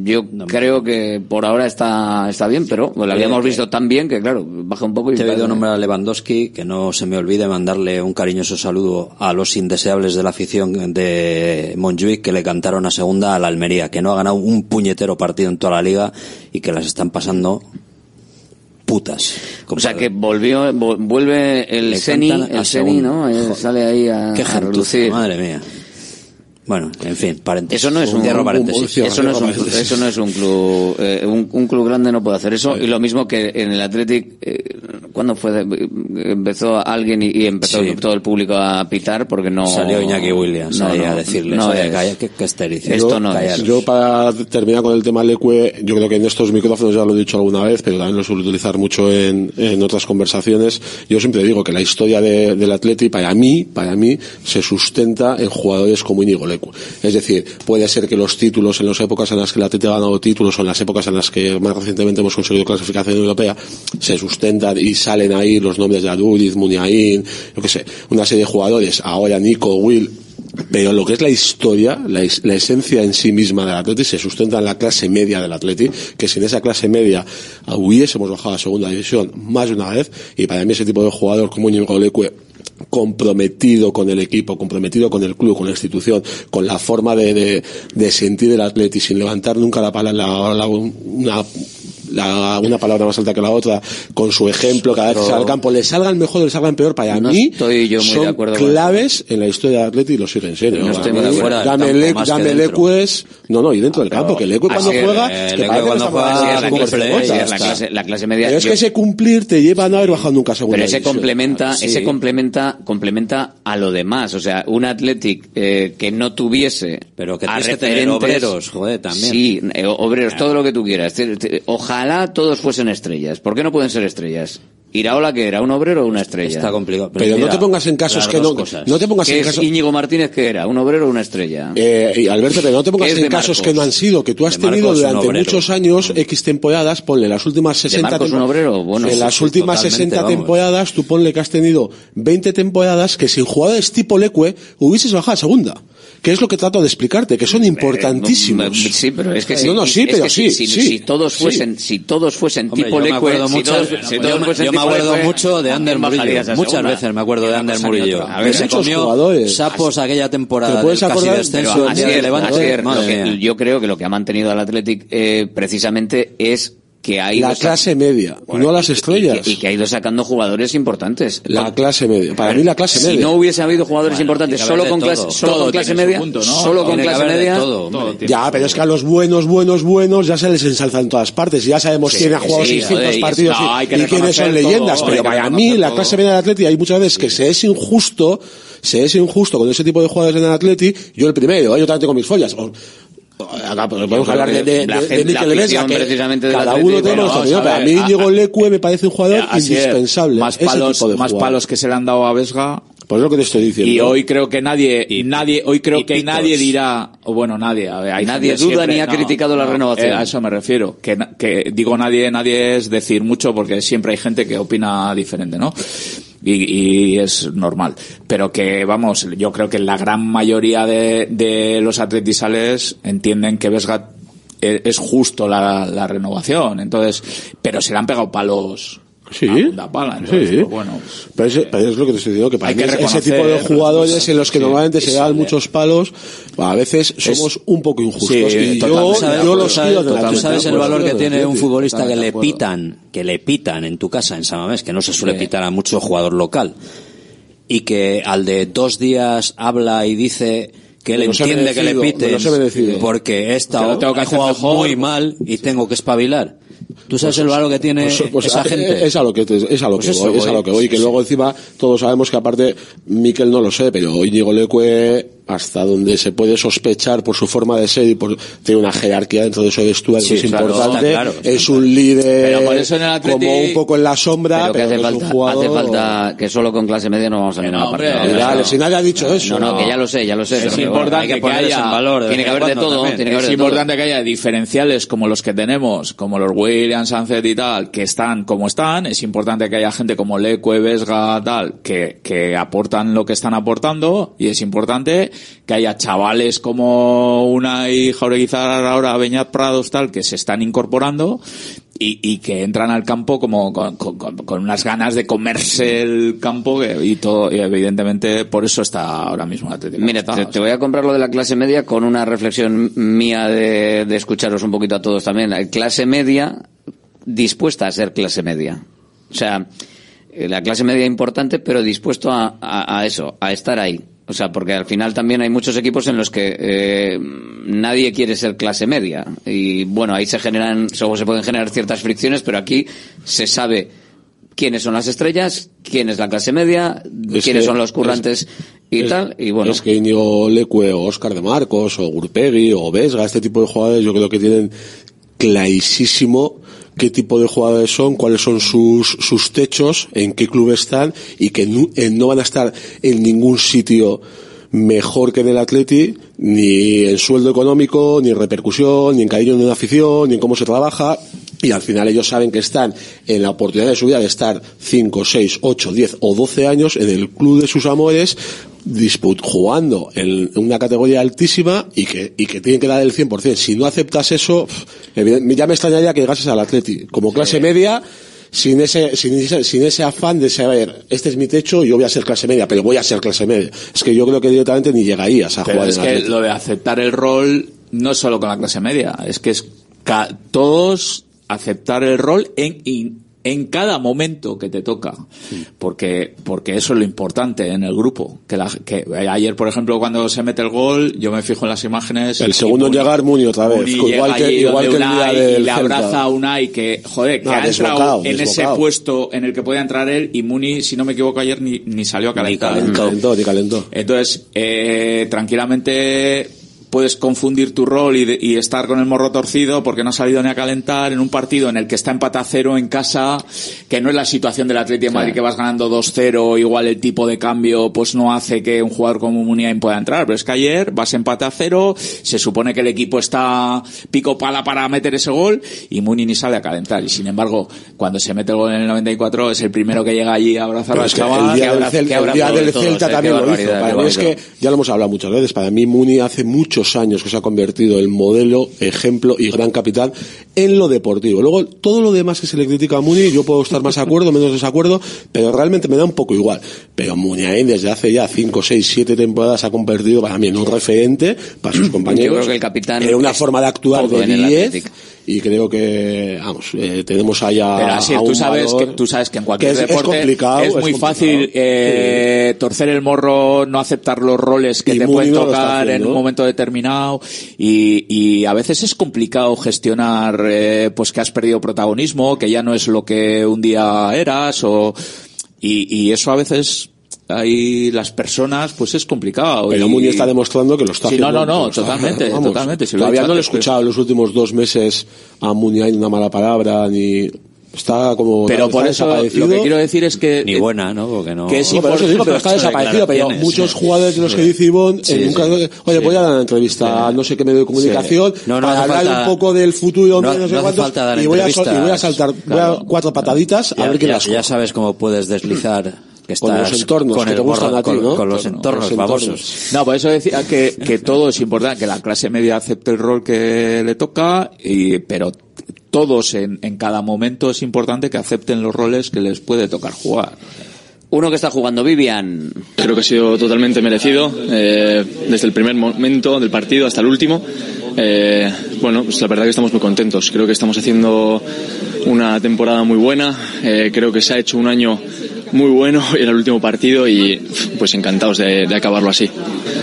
Yo creo que por ahora está, está bien, pero lo habíamos visto tan bien que, claro, baja un poco y... Te he oído nombrar a Lewandowski, que no se me olvide mandarle un cariñoso saludo a los indeseables de la afición de Montjuic que le cantaron a segunda a la Almería, que no ha ganado un puñetero partido en toda la liga y que las están pasando putas. O sea que volvió, vo- vuelve el Seni, el Seni. ¿no? Eh, sale ahí a, Qué a gentuza, relucir. madre mía. Bueno, en fin, paréntesis. Eso no es un, paréntesis. eso no es un, eso no es un club, eh, un, un club grande no puede hacer eso y lo mismo que en el Athletic, eh, cuando fue, de- empezó alguien y, y empezó Sí. todo el público a pitar porque no Salió Iñaki Williams no, ahí no, a decirles, no es. calla, que, que. Esto yo, no es. yo para terminar con el tema Leque, yo creo que en estos micrófonos ya lo he dicho alguna vez, pero también lo suelo utilizar mucho en, en otras conversaciones. Yo siempre digo que la historia de- del Atleti, para mí, para mí, se sustenta en jugadores como Íñigo Leque. Es decir, puede ser que los títulos en las épocas en las que el Atleti ha ganado títulos o en las épocas en las que más recientemente hemos conseguido clasificación europea, se sustentan y salen ahí los nombres de Aduriz, Muniain, yo qué sé, una serie de jugadores, ahora Nico, Will, pero lo que es la historia, la esencia en sí misma del Atleti se sustenta en la clase media del Atleti, que sin esa clase media hubiésemos bajado a segunda división más de una vez, y para mí ese tipo de jugador como Íñigo Leque comprometido con el equipo, comprometido con el club, con la institución, con la forma de, de, de sentir el Atleti, sin levantar nunca la palabra, la- la- una, la- una palabra más alta que la otra, con su ejemplo, cada vez que al campo, le salgan mejor o le salgan peor, para No mí estoy yo muy son de acuerdo con claves en la historia del Atleti y lo siguen siendo. No estoy muy de acuerdo. Dame, Le- dame dentro. Leque es, no, no, y dentro del campo, que Leque cuando juega, eh, que Leque parece que cuando juega la clase, de botas. sí, la clase, la clase media. Pero es yo- que ese cumplir te lleva a no haber bajado nunca a segunda Pero ese división. complementa, Sí. ese complementa, complementa a lo demás. O sea, un Athletic eh, que no tuviese Pero que a tienes que tener referentes- obreros, joder, también. Sí, eh, obreros, todo lo que tú quieras. Te- Ojalá todos fuesen estrellas. ¿Por qué no pueden ser estrellas? Iraola que era un obrero o una estrella. Está complicado. Pero no mira, te pongas en casos que no, cosas. no te pongas ¿Qué en es casos, Íñigo Martínez que era? ¿Un obrero o una estrella? Eh, y Alberto, pero no te pongas ¿Qué es en casos Marcos? que no han sido, que tú has De tenido durante muchos años, X temporadas, ponle las últimas 60 Marcos un obrero? Bueno, en sí, las sí, últimas totalmente, 60 vamos. temporadas, tú ponle que has tenido 20 temporadas que sin jugadores tipo Leque hubieses bajado a segunda. Que es lo que trato de explicarte, que son importantísimos. Eh, Sí, pero es que si, No, no, sí, pero sí, si, sí, si todos sí. fuesen, si todos fuesen Hombre, tipo yo me Leque, acuerdo si mucho, todos, si yo todos me- fuesen yo me tipo acuerdo Leque, mucho de Ander bajarías Murillo. Muchas veces me acuerdo de Ander Murillo. A ver, Se muchos comió jugadores. sapos aquella temporada ¿Te del puedes casi descenso Pero del día de Levante. Yo creo que lo que ha mantenido al Athletic eh, precisamente es que ha ido La clase media, Bueno, no las y estrellas. que- Y, que ha ido sacando jugadores importantes. La clase media. Para mí la clase si media. no hubiese habido jugadores Bueno, importantes solo con clase, todo. solo Todo con clase media, punto, ¿no? solo con clase media, todo. Ya, pero es que a los buenos, buenos, buenos ya se les ensalza en todas partes. Ya sabemos Sí, quién ha jugado sí, 600 joder, y partidos y, quiénes son leyendas. pero para mí, la clase media del Atleti, hay muchas veces que se es injusto, se es injusto con ese tipo de jugadores en el Atleti. Yo el primero, ¿eh? yo también tengo mis follas. O- Acá pues, podemos hablar de, que de, la de, gente- de Vesga, que precisamente cada uno tenemos vamos a opinión, pero a ver, mí Diego Lecue me parece un jugador indispensable. Más ese palos, tipo de más palos que se le han dado a Vesga Pues es lo que te estoy diciendo. Y hoy creo que nadie, nadie, hoy creo que nadie dirá, o bueno, nadie, a ver, hay Nadie duda siempre- ni ha criticado la renovación. eh, a eso me refiero. Que, que digo nadie, nadie es decir mucho porque siempre hay gente que opina diferente, ¿no? Y, y es normal. Pero que, vamos, yo creo que la gran mayoría de, de los atletizales entienden que Vesga e- es justo la, la renovación. Entonces, pero se le han pegado palos. Sí, a punta pala, entonces, sí. pues bueno, Pero, es, pero es lo que te estoy diciendo, que para Hay mí que ese tipo de jugadores en los que sí, normalmente se dan muchos palos, a veces somos un poco injustos. Sí, y yo, totalmente. yo ¿Tú los sabes, quiero de la tú sabes el valor que tiene un futbolista que le pitan, que le pitan en tu casa en San Mamés, que no se suele Sí. pitar a mucho jugador local, y que al de dos días habla y dice que él entiende que le merecido, piten merecido. porque he estado lo tengo que he jugado mejor. muy mal y tengo que espabilar. ¿Tú sabes el valor que tiene Pues, pues, esa eh, gente? Es a lo que, es a lo Pues que eso voy, es a voy. lo que voy. Sí, que sí. luego encima todos sabemos que aparte, Miquel no lo sé, pero Íñigo Leque, hasta donde se puede sospechar por su forma de ser y por, tiene una jerarquía dentro de eso vestuario Sí, que es claro, importante. está claro, está es un líder Pero por eso en el Atleti- como un poco en la sombra, Pero que hace no es un falta, jugador- hace falta que solo con clase media no vamos a ganar no, una partida. hombre, Dale, No, si nadie ha dicho eso. No, no, que ya lo sé, ya lo sé. Es importante hay que haya- en valor. Tiene que haber de todo, tiene que haber es de todo. importante que haya diferenciales como los que tenemos, como los Williams, Sunset y tal, que están como están. Es importante que haya gente como Leque, Vesga, tal, que, que aportan lo que están aportando. Y es importante que haya chavales como una y Jaureguizar ahora, Beñat Prados, tal, que se están incorporando. Y, y que entran al campo como con, con- con- unas ganas de comerse el campo y todo y evidentemente por eso está ahora mismo Atlético Mira, Está, te, te voy a comprar lo de la clase media con una reflexión mía de, de escucharos un poquito a todos también. La clase media dispuesta a ser clase media. O sea, eh, la clase media importante, pero dispuesto a, a- a eso, a estar ahí. O sea, porque al final también hay muchos equipos en los que eh, nadie quiere ser clase media. Y bueno, ahí se generan, se pueden generar ciertas fricciones, pero aquí se sabe quiénes son las estrellas, quién es la clase media, Es quiénes que- son los currantes y es- tal. Y bueno, Es que Íñigo Leque o Oscar de Marcos o Gurpegui o Vesga, este tipo de jugadores, yo creo que tienen clarísimo qué tipo de jugadores son, cuáles son sus, sus techos, en qué club están y que nu- eh, no van a estar en ningún sitio mejor que en el Atleti, ni en sueldo económico, ni en repercusión, ni en cariño de una afición, ni en cómo se trabaja. Y al final ellos saben que están en la oportunidad de su vida de estar 5, 6, 8, 10 o 12 años en el club de sus amores, disput jugando en una categoría altísima y que, y que tienen que dar el 100%. Si no aceptas eso, ya me extrañaría que llegases al Atleti. Como clase media, sin ese, sin ese, sin ese afán de saber, este es mi techo, yo voy a ser clase media, pero voy a ser clase media. Es que yo creo que directamente ni llegarías a Pero jugar es en que Atleti. lo de aceptar el rol no es solo con la clase media, es que es ca- todos aceptar el rol en, in- en cada momento que te toca. Porque, porque eso es lo importante en el grupo. Que, la, que ayer, por ejemplo, cuando se mete el gol, yo me fijo en las imágenes. El segundo en llegar, Muni otra vez. Muni Igual llega que- allí igual que el día y le abraza a Unai que, joder, que ha entrado desbocado, en desbocado. ese puesto en el que podía entrar él y Muni, si no me equivoco ayer, ni, ni salió a calentar. Ni calentó, ni calentó. Entonces, eh, tranquilamente puedes confundir tu rol y, de- y estar con el morro torcido porque no ha salido ni a calentar en un partido en el que está empate a cero en casa, que no es la situación del Atlético de Madrid que vas ganando 2-0, igual el tipo de cambio pues no hace que un jugador como Muniain pueda entrar, pero es que ayer vas empate a cero, se supone que el equipo está pico pala para meter ese gol y Muni ni sale a calentar y sin embargo cuando se mete el gol en el 94 es el primero que llega allí a abrazar Pero al es que chaval, el día del, a todos, Celta eh, también lo hizo. Para mí es que, ya lo hemos hablado muchas veces, para mí Muni hace muchos años que se ha convertido en modelo, ejemplo y gran capitán en lo deportivo. Luego, todo lo demás que se le critica a Muni, yo puedo estar más de acuerdo, menos desacuerdo, pero realmente me da un poco igual. Pero Muniain desde hace ya 5, 6, 7 temporadas ha convertido para mí en un referente para sus compañeros. Yo creo que el capitán En una forma de actuar de en el 10 Athletic. Y creo que, vamos, eh, tenemos allá Pero así, tú un sabes valor que tú sabes que en cualquier que es- es deporte complicado, es es muy complicado. fácil eh, torcer el morro, no aceptar los roles que Y te pueden tocar en un momento determinado. Y, y a veces es complicado gestionar eh, pues que has perdido protagonismo, que ya no es lo que un día eras o y, y eso a veces ahí las personas pues es complicado. Pero y- Muni está demostrando que lo está Sí, haciendo. no, no, no, totalmente, vamos, totalmente, si lo he todavía no le he pues. escuchado en los últimos dos meses a Muni hay una mala palabra ni Está como Pero por eso lo desaparecido. que quiero decir es que Ni buena, ¿no? Porque no... Que es No, pero eso digo, pero está desaparecido. Pero muchos jugadores de los que dice Ivonne, Sí, eh, nunca, sí. oye, Sí. voy a dar una entrevista a no sé qué medio de comunicación Sí. No, no para hablar falta- un poco del futuro, no- no, sé cuántos, falta dar y voy a, y voy a saltar voy a Claro. cuatro pataditas a Ya, ver quién ya- las ya sabes cómo puedes deslizar que Con estás los entornos con que el te gustan a ti, con, ¿no? con los Con entornos los famosos. No, por eso decía que, que todo es importante, que la clase media acepte el rol que le toca, y, pero todos en, en cada momento es importante que acepten los roles que les puede tocar jugar. Uno que está jugando, Vivian. Creo que ha sido totalmente merecido, eh, desde el primer momento del partido hasta el último. Eh, bueno, pues la verdad que estamos muy contentos. Creo que estamos haciendo una temporada muy buena. Eh, creo que se ha hecho un año muy bueno. Era el último partido y pues encantados de, de acabarlo así.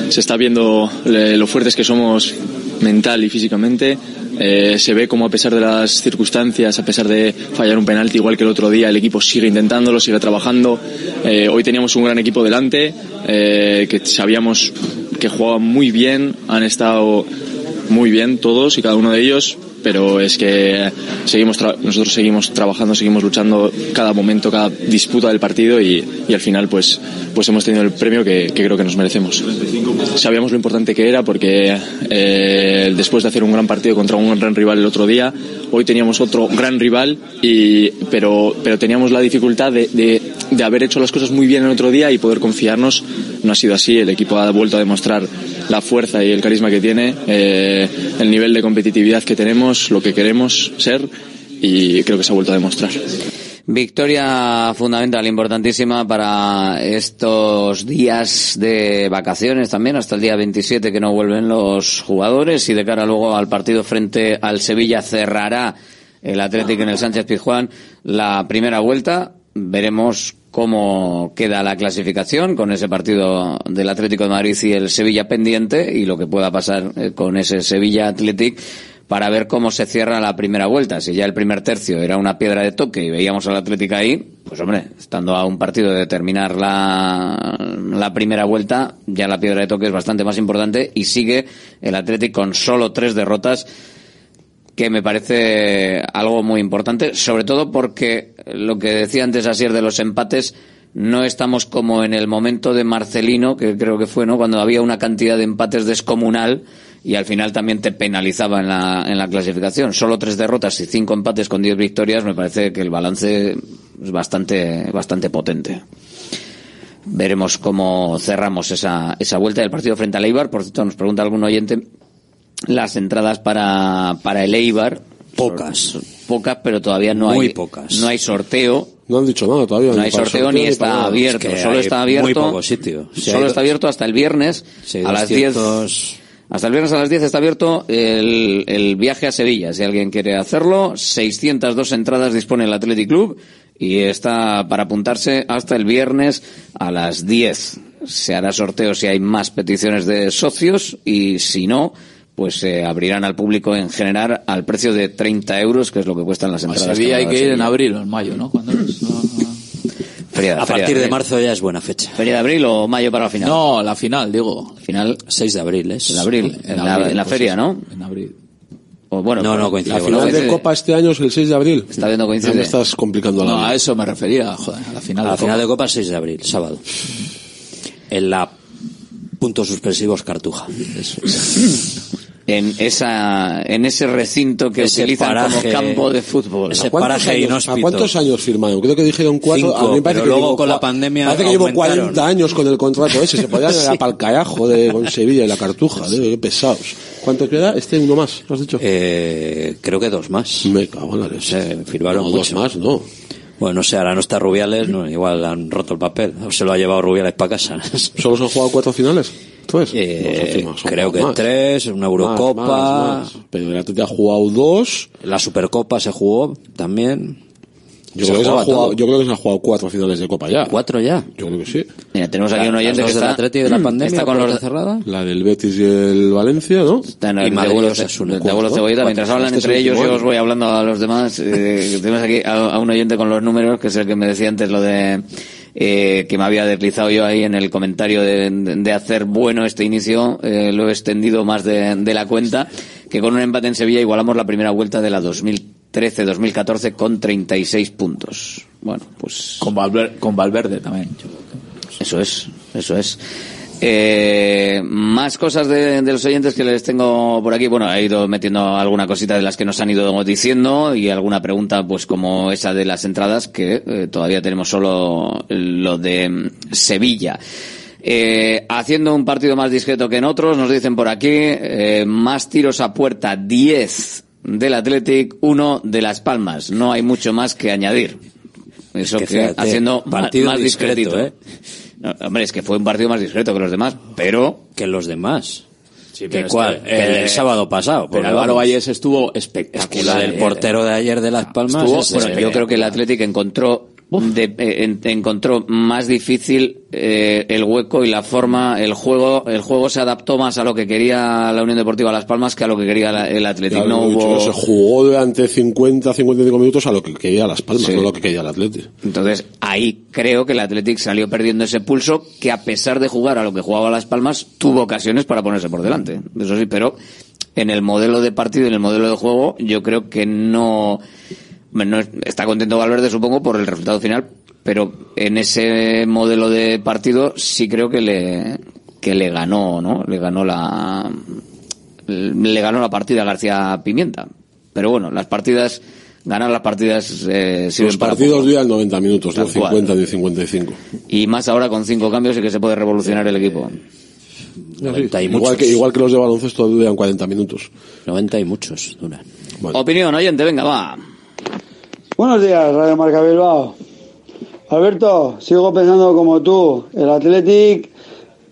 Se está viendo eh, lo fuertes que somos mental y físicamente. Eh, se ve como a pesar de las circunstancias, a pesar de fallar un penalti igual que el otro día, el equipo sigue intentándolo, sigue trabajando. Eh, hoy teníamos un gran equipo delante, eh, que sabíamos que jugaban muy bien, han estado muy bien todos y cada uno de ellos, pero es que seguimos tra- nosotros seguimos trabajando, seguimos luchando cada momento, cada disputa del partido y, y al final pues, pues hemos tenido el premio que, que creo que nos merecemos. Sabíamos lo importante que era porque eh, después de hacer un gran partido contra un gran rival el otro día, hoy teníamos otro gran rival, y, pero, pero teníamos la dificultad de, de, de haber hecho las cosas muy bien el otro día y poder confiarnos. No ha sido así, el equipo ha vuelto a demostrar la fuerza y el carisma que tiene, eh, el nivel de competitividad que tenemos, lo que queremos ser y creo que se ha vuelto a demostrar. Victoria fundamental, importantísima para estos días de vacaciones también, hasta el día 27 que no vuelven los jugadores y de cara luego al partido frente al Sevilla cerrará el Atlético en el Sánchez Pizjuán la primera vuelta. Veremos cómo queda la clasificación con ese partido del Atlético de Madrid y el Sevilla pendiente y lo que pueda pasar eh, con ese Sevilla Athletic para ver cómo se cierra la primera vuelta. Si ya el primer tercio era una piedra de toque y veíamos al Atlético ahí, pues hombre, estando a un partido de terminar la, la primera vuelta, ya la piedra de toque es bastante más importante y sigue el Atlético con solo tres derrotas que me parece algo muy importante, sobre todo porque lo que decía antes Asier de los empates, no estamos como en el momento de Marcelino, que creo que fue, ¿no? Cuando había una cantidad de empates descomunal y al final también te penalizaba en la, en la clasificación. Solo tres derrotas y cinco empates con diez victorias, me parece que el balance es bastante, bastante potente. Veremos cómo cerramos esa, esa vuelta del partido frente al Eibar. Por cierto, nos pregunta algún oyente las entradas para, para el Eibar. Pocas. Pocas, pero todavía no Muy hay, pocas. no hay sorteo. No han dicho nada todavía. No hay sorteo ni está abierto. Es que solo está abierto. muy poco sitio. Si solo está abierto hasta el viernes Si a las 200 10. Hasta el viernes a las 10 está abierto el, el viaje a Sevilla. Si alguien quiere hacerlo, 602 entradas dispone el Athletic Club y está para apuntarse hasta el viernes a las 10. Se hará sorteo si hay más peticiones de socios y si no, pues se abrirán al público en general al precio de 30 euros, que es lo que cuestan las A entradas. Sevilla hay que ir en abril o en mayo, ¿no? ¿Cuándo es? No, no. Feria- A feria partir de marzo ya es buena fecha. ¿Feria de abril o mayo para la final? No, la final, digo. Final 6 de abril, ¿es? en abril, en, la, abril, en la pues feria, eso, ¿no? En abril. O bueno, No, pues, no, coincide La final la de. Copa este año es el 6 de abril. Está viendo coincide. estás complicando la No, vida. a eso me refería, joder, a la final. A de la final Copa. de Copa 6 de abril, sábado. En la puntos suspensivos Cartuja. En esa, en ese recinto que Ese utilizan paraje- como campo de fútbol. ese ¿A cuántos paraje años- inhóspito. ¿A cuántos años firmaron? Creo que dijeron cuatro. Cinco, a mí me parece pero que luego llevo con la pandemia Parece que llevo aumentaron. 40 años con el contrato ese. Se podían a para el carajo de, con Sevilla y la Cartuja. ¿eh? Qué pesados. ¿Cuánto queda? Este uno más, ¿lo has dicho? Eh, creo que dos más. Me cago en la No leche. sé, firmaron No, dos mucho. más, no. Bueno, no sé, ahora no está Rubiales, no, igual han roto el papel. O se lo ha llevado Rubiales para casa. ¿Solo se han jugado cuatro finales? Pues, Eh, creo que más. tres, una Eurocopa. Más, más, más. Pero el Atlético ha jugado dos. La Supercopa se jugó también. Yo creo, que se jugaba ha jugado, todo. yo creo que se han jugado cuatro finales de Copa ya. ¿Cuatro ya? Yo creo que sí. Mira, tenemos aquí un oyente que del está, Atleti de la pandemia, está con los cerrada. La del Betis y el Valencia, ¿no? Está en Y el Madrid de y Osasuna, de. Mientras hablan Este entre ellos, yo os voy hablando a los demás. Eh, tenemos aquí a, a un oyente con los números, que es el que me decía antes lo de eh, que me había deslizado yo ahí en el comentario de, de hacer bueno este inicio. eh, lo he extendido más de, de la cuenta, que con un empate en Sevilla igualamos la primera vuelta de la 2000 2013-2014 con 36 puntos. Bueno, pues... Con, Valver- con Valverde también. Eso es, eso es. Eh, más cosas de, de los oyentes que les tengo por aquí. Bueno, he ido metiendo alguna cosita de las que nos han ido diciendo y alguna pregunta, pues como esa de las entradas, que eh, todavía tenemos solo lo de mm, Sevilla. Eh, haciendo un partido más discreto que en otros, nos dicen por aquí, eh, más tiros a puerta, 10 del Athletic, 1 de Las Palmas. No hay mucho más que añadir. Eso Que que, haciendo partido más discreto. ¿eh? No, hombre, es que fue un partido más discreto que los demás, pero... Que los demás. Sí, ¿Que cuál? Que el del sábado pasado, Pero Álvaro. Valles estuvo Es espectacular. que la del eh. portero de ayer de Las Palmas. Estuvo- es bueno, yo creo que el Athletic encontró de- eh, en- encontró más difícil eh, el hueco y la forma, el juego, el juego se adaptó más a lo que quería la Unión Deportiva Las Palmas que a lo que quería la- el Athletic. Ya No hubo, Se jugó durante 50, 55 minutos a lo que quería Las Palmas, Sí. no lo que quería el Atlético. Entonces, ahí creo que el Athletic salió perdiendo ese pulso que a pesar de jugar a lo que jugaba Las Palmas, tuvo ocasiones para ponerse por delante. Eso sí, pero en el modelo de partido y en el modelo de juego, yo creo que no, no es- está contento Valverde, supongo, por el resultado final, pero en ese modelo de partido sí creo que le, que le ganó, ¿no? Le ganó la, le ganó la partida a García Pimienta. Pero bueno, las partidas, ganar las partidas eh, sirven Los para partidos poco. duran 90 minutos, no Tal cual. 50 ni 55. Y más ahora con cinco cambios y que se puede revolucionar el equipo. 90 y igual, que, igual que los de baloncesto duran 40 minutos. 90 y muchos duran. Opinión, oyente, venga, va. Buenos días, Radio Marca Bilbao. Alberto, sigo pensando como tú. El Athletic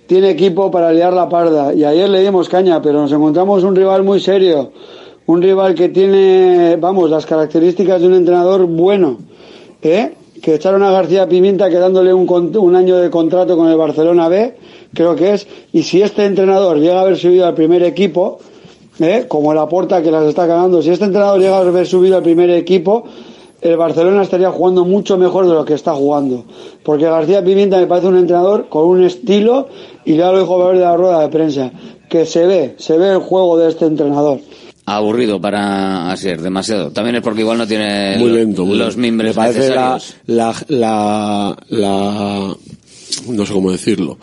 tiene equipo para liar la parda. Y ayer le dimos caña, pero nos encontramos un rival muy serio. Un rival que tiene, vamos, las características de un entrenador bueno. ¿eh? Que echaron a García Pimienta quedándole un, año de contrato con el Barcelona B, creo que es. Y si este entrenador llega a haber subido al primer equipo, ¿eh? como la porta que las está cagando, si este entrenador llega a haber subido al primer equipo, el Barcelona estaría jugando mucho mejor de lo que está jugando. Porque García Pimienta me parece un entrenador con un estilo, y ya lo dijo Valverde de la rueda de prensa, que se ve, se ve el juego de este entrenador. Aburrido para ser demasiado. También es porque igual no tiene Muy lo- lento, muy los mimbres Me parece la, necesarios. la, la, la, no sé cómo decirlo.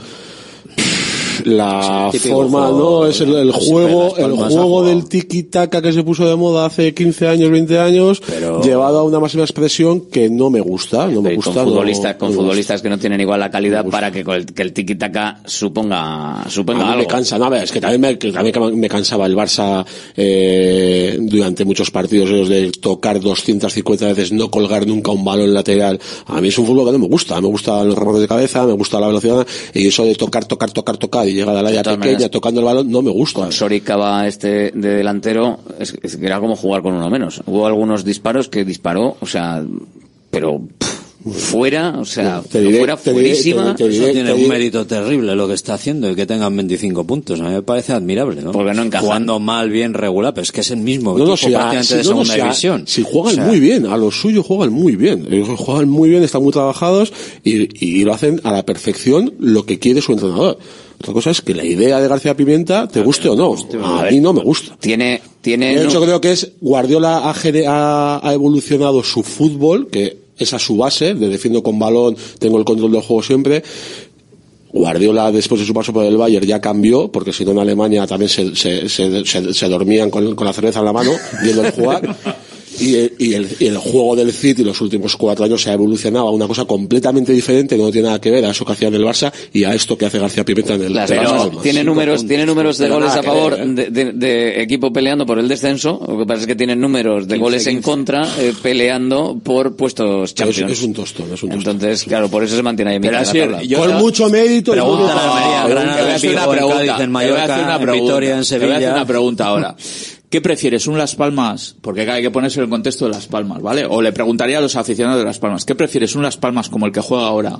La Sí, forma, juego no, es el, juego, el juego del tiki-taka que se puso de moda hace 15 años, 20 años, llevado a una máxima expresión que no me gusta, no me gusta. con no- futbolistas, con gusta. futbolistas que no tienen igual la calidad para que, el, que el tiki-taka suponga, suponga A algo. me cansa, no, es que también me, que también me cansaba el Barça eh, durante muchos partidos esos de tocar 250 veces, no colgar nunca un balón lateral. A mí es un fútbol que no me gusta, me gusta los remates de cabeza, me gusta la velocidad y eso de tocar, tocar, tocar, tocar y llegar al área pequeña tocando el balón no me gusta. Con Soricaba este de delantero, es, es que era como jugar con uno menos. Hubo algunos disparos que disparó, o sea, pero pff, fuera, o sea, Te diré- fuera te diré- fuerísima. te diré- Eso tiene un mérito terrible lo que está haciendo y que tengan 25 puntos. A mí me parece admirable, ¿no? Porque no encajan. Jugando mal, bien, regular, pero es que es el mismo No, no, equipo si, a- si- de no, no, segunda si a- división. si juegan O sea, muy bien, a lo suyo juegan muy bien. Ellos Juegan muy bien, están muy trabajados y, y lo hacen a la perfección lo que quiere su entrenador. Otra cosa es que la idea de García Pimienta te guste o no. A mí no me gusta. Tiene, tiene. De hecho, no- creo que es Guardiola ha, gene- ha- ha evolucionado su fútbol, que es a su base, de defiendo con balón, tengo el control del juego siempre. Guardiola, después de su paso por el Bayern, ya cambió, porque si no en Alemania también se, se, se, se- se dormían con, con la cerveza en la mano, viendo el jugar. Y el, y, el, y el juego del City los últimos cuatro años se ha evolucionado a una cosa completamente diferente, que no tiene nada que ver a eso que hacía en el Barça y a esto que hace García Pimienta en el Palmas Palmas. tiene números, tiene números de goles a favor ver, ¿eh? de, de- de equipo peleando por el descenso. Lo que pasa es que tienen números de 15, goles en 15. contra eh, peleando por puestos Champions. es un tostón, es un tostón. Entonces, claro, por eso se mantiene ahí en Pero así, la tabla. yo- Con mucho mérito. y Pregúntale mucho- a Almería, Granada, Te voy a hacer Vigo, una en pregunta, en te voy a Mallorca, en pregunta, Vitoria, en te voy a hacer Sevilla. una pregunta ahora. ¿Qué prefieres, un Las Palmas? Porque hay que ponerse en el contexto de Las Palmas, ¿vale? O le preguntaría a los aficionados de Las Palmas, ¿qué prefieres, un Las Palmas como el que juega ahora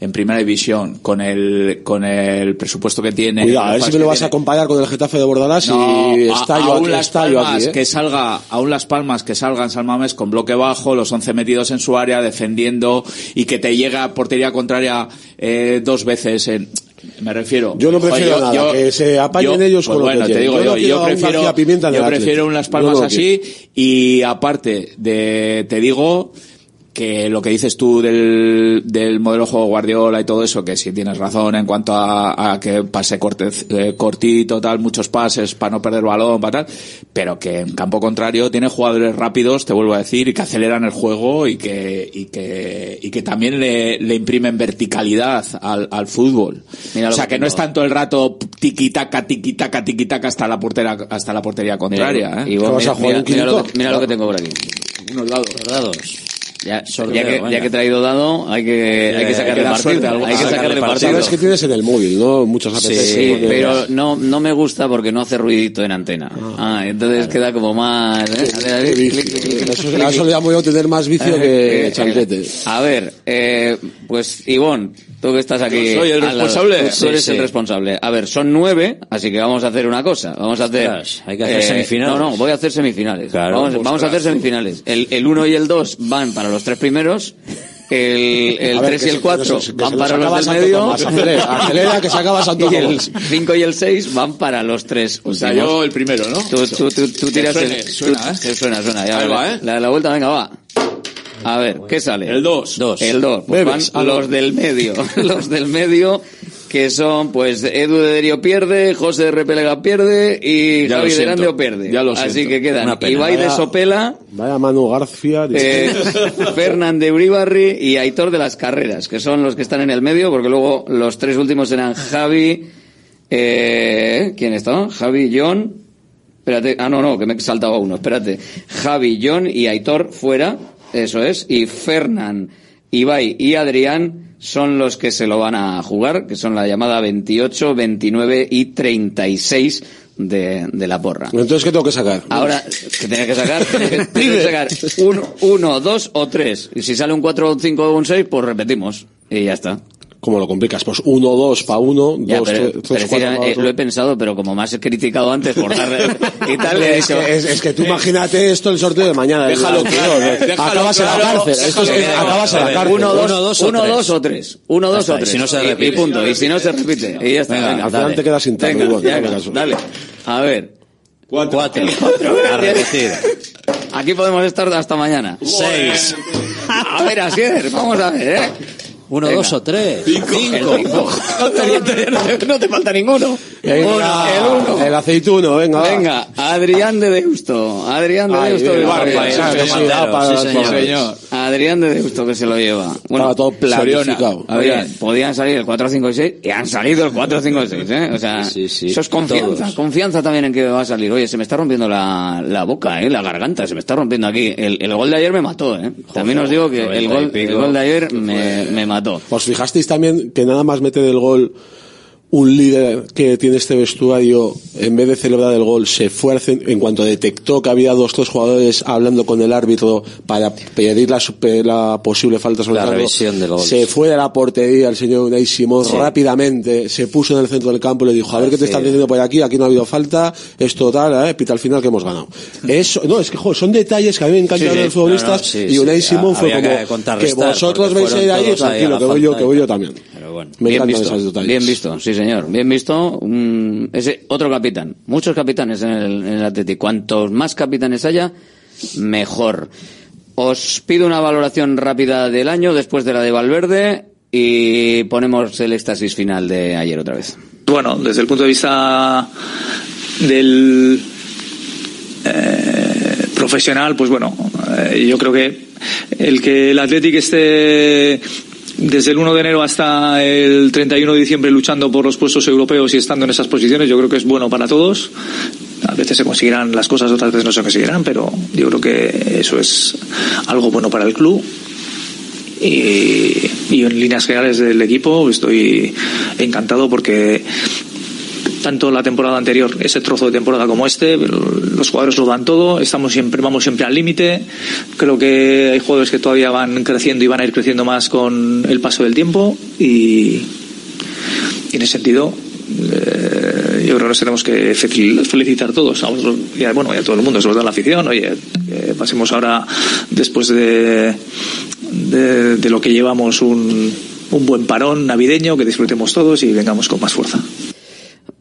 en Primera División, con el con el presupuesto que tiene? Cuidado, a ver si me lo vas a tiene? comparar con el Getafe de Bordalás No, y a- está a un aquí, Las Palmas aquí, ¿eh? que salga a un Las Palmas que salga en San Mamés con bloque bajo, los 11 metidos en su área defendiendo y que te llega a portería contraria eh, dos veces en Me refiero. Yo no prefiero yo- nada, yo- que se apañen yo- ellos pues con lo bueno, que te tienen. digo Yo no prefiero, yo prefiero unas palmas no lo así y aparte de, te digo que lo que dices tú del, del modelo juego Guardiola y todo eso, que sí tienes razón en cuanto a, a que pase corte, eh, cortito, tal, muchos pases para no perder balón, para tal, pero que en campo contrario tiene jugadores rápidos, te vuelvo a decir, y que aceleran el juego y que, y que, y que también le, le imprimen verticalidad al, al fútbol. Mira o sea, que que no es tanto el rato tiquitaca, tiquitaca, tiquitaca hasta la portera, hasta la portería contraria, ¿eh? Y vos, mira, mira- mira lo que, mira lo que tengo por aquí. Unos dados. dados. Ya, Sorteo, ya, que, ya que he traído dado, hay que, hay que Eh, sacarle hay que dar partido. algo- hay que sacarle partido. Sabes que tienes en el móvil, ¿no? Muchas Sí, veces. pero no, no me gusta porque no hace ruidito en antena. Ah, entonces queda como más... ¿eh? Eso, le llamo yo tener más vicio Eh, que eh, chanquete. A ver, eh, pues Ivón, tú que estás aquí. Yo soy el lado, responsable. Tú, Sí, eres sí. el responsable. A ver, son nueve, así que vamos a hacer una cosa. Vamos a hacer. Ostras, hay que hacer semifinales. No, no, voy a hacer semifinales. Claro. vamos, vamos a hacer semifinales. El, el uno y el dos van para los tres primeros. El, el A ver, 3 que y el 4 que se- que van para los del medio. Tomás, acelera, acelera, que se acaba Santo Y el Tomás. 5 y el 6 van para los tres. O sea, últimos. yo el primero, ¿no? Tú, tú, tú, tú tiras suene, el. suena, tú- ¿eh? que suena, suena. Ya, Ahí vale. va, ¿eh? La, la vuelta, venga, va. A ver, ¿qué sale? El 2. Dos. El 2. Pues van los del medio. los del medio, que son, pues, Edu de Derio pierde, José de Repelega pierde y Ya Javi de. Grandeo pierde. Ya lo Así siento. que quedan. Ibai de Sopela, Vaya Manu García. eh, Fernán de Uribarri y Aitor de las Carreras, que son los que están en el medio, porque luego los tres últimos eran Javi, eh, ¿quién está? Javi, John, espérate, ah, no, no, que me he saltado a uno, espérate. Javi, John y Aitor fuera, eso es, y Fernán, Ibai y Adrián son los que se lo van a jugar, que son la llamada 28, 29 y 36 de, de la porra. Entonces, ¿qué tengo que sacar? Ahora, que tienes que sacar, tienes que sacar un, uno, dos o tres. Y si sale un cuatro, un cinco o un seis, pues repetimos. Y ya está. ¿Cómo lo complicas? Pues uno, dos para uno, Ya, dos, pero, tres, pero tres, es que cuatro eh, lo he pensado, pero como más he criticado antes por dar y tal, le he Es dicho, que, es, es que tú imagínate esto el sorteo de mañana. Déjalo El- claro, déjalo acabas en la cárcel. Esto es, claro. acabas en la cárcel. uno, dos, uno, dos o uno, tres. dos o tres. Uno, dos o tres. si no se Y- y, repite. punto. Y si no se repite. Y ya está. Venga, venga, al final dale. te quedas sin caso. dale. A ver. Cuatro. A repetir. Aquí podemos estar hasta mañana. Seis. A ver, Asier, vamos a ver, ¿eh? Uno, Venga. dos o tres. El cinco. No te, no te- no te falta ninguno. Venga, Uno, el uno. El aceituno, venga. Venga, Adrián de Deusto. Adrián de Deusto. sí, Adrián de Deusto que se lo lleva. Estaba todo planificado. A ver, podían salir el 4, 5 y 6 y han salido el 4, 5 y 6, ¿eh? O sea, Sí, sí, eso es confianza. todos. Confianza también en que va a salir. Oye, se me está rompiendo la, la boca, ¿eh? La garganta, se me está rompiendo aquí. El, el gol de ayer me mató, ¿eh? También os digo que el 90 y gol, el gol de ayer me, me mató. ¿Os fijasteis también que nada más meter el gol un líder que tiene este vestuario, en vez de celebrar el gol, se fue al cen- en cuanto detectó que había dos tres jugadores hablando con el árbitro para pedir la, la posible falta sobre La el revisión del gol. se fue de la portería el señor Unai Simón rápidamente, se puso en el centro del campo y le dijo, a ver qué te están diciendo por aquí, aquí no ha habido falta, es total, eh, pita al final que hemos ganado. Eso, no, es que joder, son detalles que a mí me encantan Sí, los futbolistas No, no, sí, y Unai. Simón fue que como, que vosotros vais a ir ahí, ahí a tranquilo, la que voy yo, que voy yo tal. también. Pero bueno. Me bien visto, esos detalles. bien visto, sí señor, bien visto. Ese otro capitán, muchos capitanes en el, en el Atleti. Cuantos más capitanes haya, mejor. Os pido una valoración rápida del año después de la de Valverde y ponemos el éxtasis final de ayer otra vez. Bueno, desde el punto de vista del eh, profesional, pues bueno, eh, yo creo que el que el Athletic esté desde el 1 de enero hasta el 31 de diciembre luchando por los puestos europeos y estando en esas posiciones, yo creo que es bueno para todos. A veces se conseguirán las cosas, otras veces no se conseguirán, pero yo creo que eso es algo bueno para el club. Y, y en líneas generales del equipo estoy encantado porque tanto la temporada anterior, ese trozo de temporada como este, los jugadores lo dan todo, estamos siempre, vamos siempre al límite. Creo que hay jugadores que todavía van creciendo y van a ir creciendo más con el paso del tiempo y, en ese sentido eh, yo creo que nos tenemos que fel- felicitar todos, a vosotros, y a, bueno, y a todo el mundo, sobre todo a la afición. Oye, que pasemos ahora, después de, de, de lo que llevamos un, un buen parón navideño, que disfrutemos todos y vengamos con más fuerza.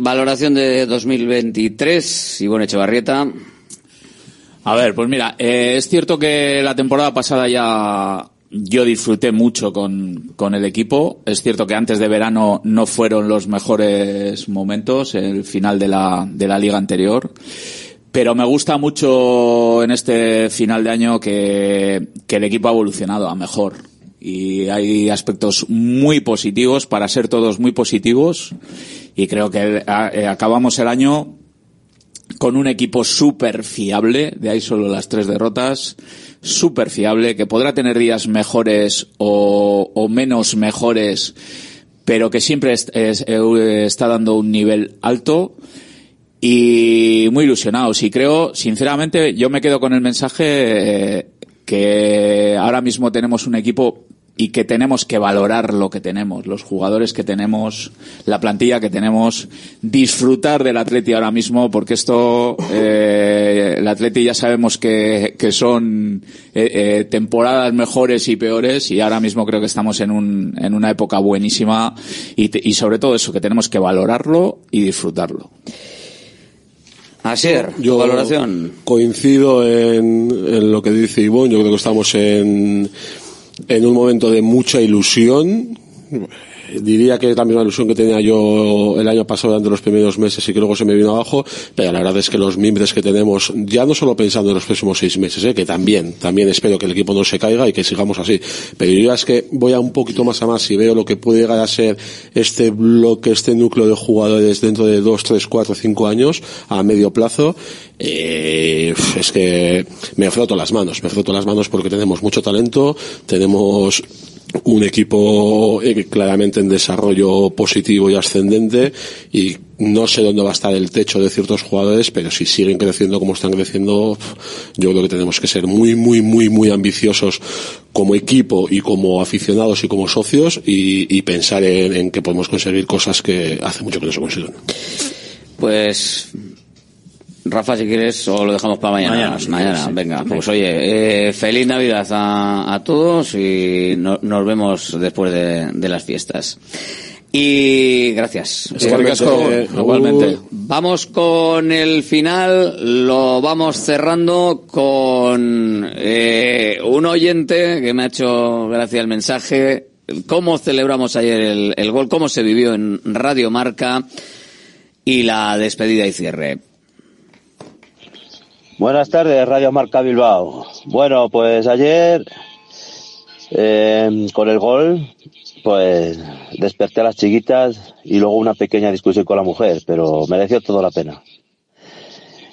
Valoración de 2023, Ivonne Echevarrieta. A ver, pues mira, eh, es cierto que la temporada pasada ya yo disfruté mucho con, con, el equipo. Es cierto que antes de verano no fueron los mejores momentos, el final de la, de la liga anterior. Pero me gusta mucho en este final de año que, que el equipo ha evolucionado a mejor. Y hay aspectos muy positivos, para ser todos muy positivos. Y creo que eh, acabamos el año con un equipo súper fiable, de ahí solo las tres derrotas, súper fiable, que podrá tener días mejores o, menos mejores, pero que siempre es, eh, está dando un nivel alto y muy ilusionados. Y creo, sinceramente, yo me quedo con el mensaje eh, que ahora mismo tenemos un equipo y que tenemos que valorar lo que tenemos, los jugadores que tenemos, la plantilla que tenemos, disfrutar del Atleti ahora mismo, porque esto, eh, el Atleti ya sabemos que, que son eh, eh, temporadas mejores y peores y ahora mismo creo que estamos en, un, en una época buenísima y, te, y sobre todo eso, que tenemos que valorarlo y disfrutarlo. Asier, yo valoración. Coincido en, en lo que dice Ivonne, yo creo que estamos en en un momento de mucha ilusión. Diría que es la misma ilusión que tenía yo el año pasado durante los primeros meses y que luego se me vino abajo, pero la verdad es que los mimbres que tenemos, ya no solo pensando en los próximos seis meses, ¿eh? que también, también espero que el equipo no se caiga y que sigamos así, pero yo es que voy a un poquito más a más y veo lo que puede llegar a ser este bloque, este núcleo de jugadores dentro de dos, tres, cuatro, cinco años a medio plazo, eh, es que me froto las manos, me froto las manos porque tenemos mucho talento, tenemos un equipo eh, claramente en desarrollo positivo y ascendente y no sé dónde va a estar el techo de ciertos jugadores, pero si siguen creciendo como están creciendo, yo creo que tenemos que ser muy, muy, muy, muy ambiciosos como equipo y como aficionados y como socios y, pensar en, en, que podemos conseguir cosas que hace mucho que no se consiguen. Pues Rafa, si quieres, o lo dejamos para mañana. Mañana, venga. Pues oye, eh, feliz Navidad a, a todos y no- nos vemos después de, de las fiestas. Y gracias. Asko, Eh, igualmente. Vamos con el final, lo vamos cerrando con eh, un oyente que me ha hecho gracia el mensaje. ¿Cómo celebramos ayer el, el gol? ¿Cómo se vivió en Radio Marca? Y la despedida y cierre. Buenas tardes, Radio Marca Bilbao. Bueno, pues ayer, eh, con el gol, pues desperté a las chiquitas y luego una pequeña discusión con la mujer, pero mereció toda la pena.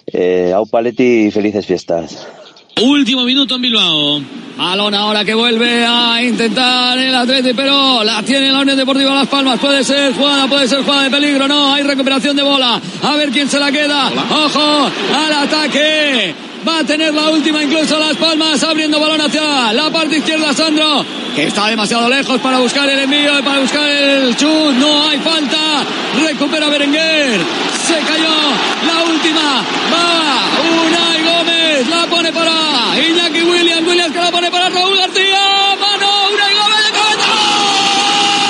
Eh, Au Paletti y felices fiestas. Último minuto en Bilbao. Balón ahora que vuelve a intentar el Atleti, pero la tiene la Unión Deportiva Las Palmas. Puede ser jugada, puede ser jugada de peligro. No, hay recuperación de bola. A ver quién se la queda. Ojo al ataque. Va a tener la última incluso Las Palmas abriendo balón hacia la parte izquierda Sandro, que está demasiado lejos para buscar el envío, para buscar el chut. No hay falta. Recupera Berenguer. Se cayó la última. Va Unai Gómez. La pone para Iñaki Williams. Williams que la pone para Raúl García. Mano Unai Gómez de cabeza.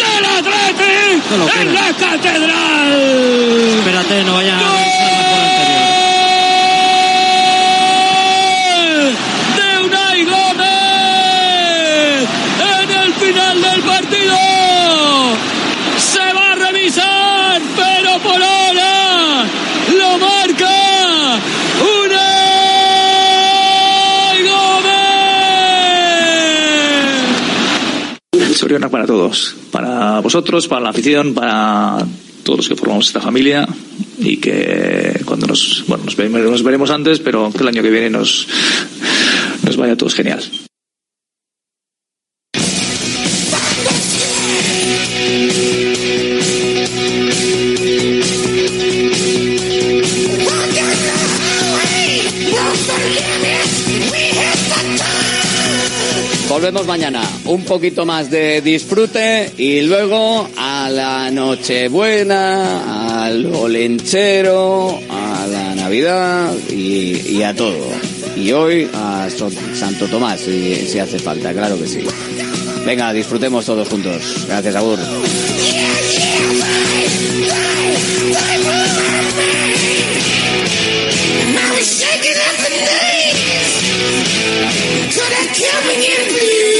del Athletic en la catedral. Espérate, no vaya de Unai Gómez en el final del partido. Se va a revisar, pero por ahora lo marca Unai Gómez. Soriona para todos, para vosotros, para la afición, para todos los que formamos esta familia y que cuando nos, bueno, nos veremos, nos veremos antes, pero que el año que viene nos, nos vaya a todos genial. Volvemos mañana. Un poquito más de disfrute y luego a la Nochebuena, al Olenchero, a la Navidad y, a todo. Y hoy a Santo Tomás, si, si hace falta, claro que sí. Venga, disfrutemos todos juntos. Gracias, up the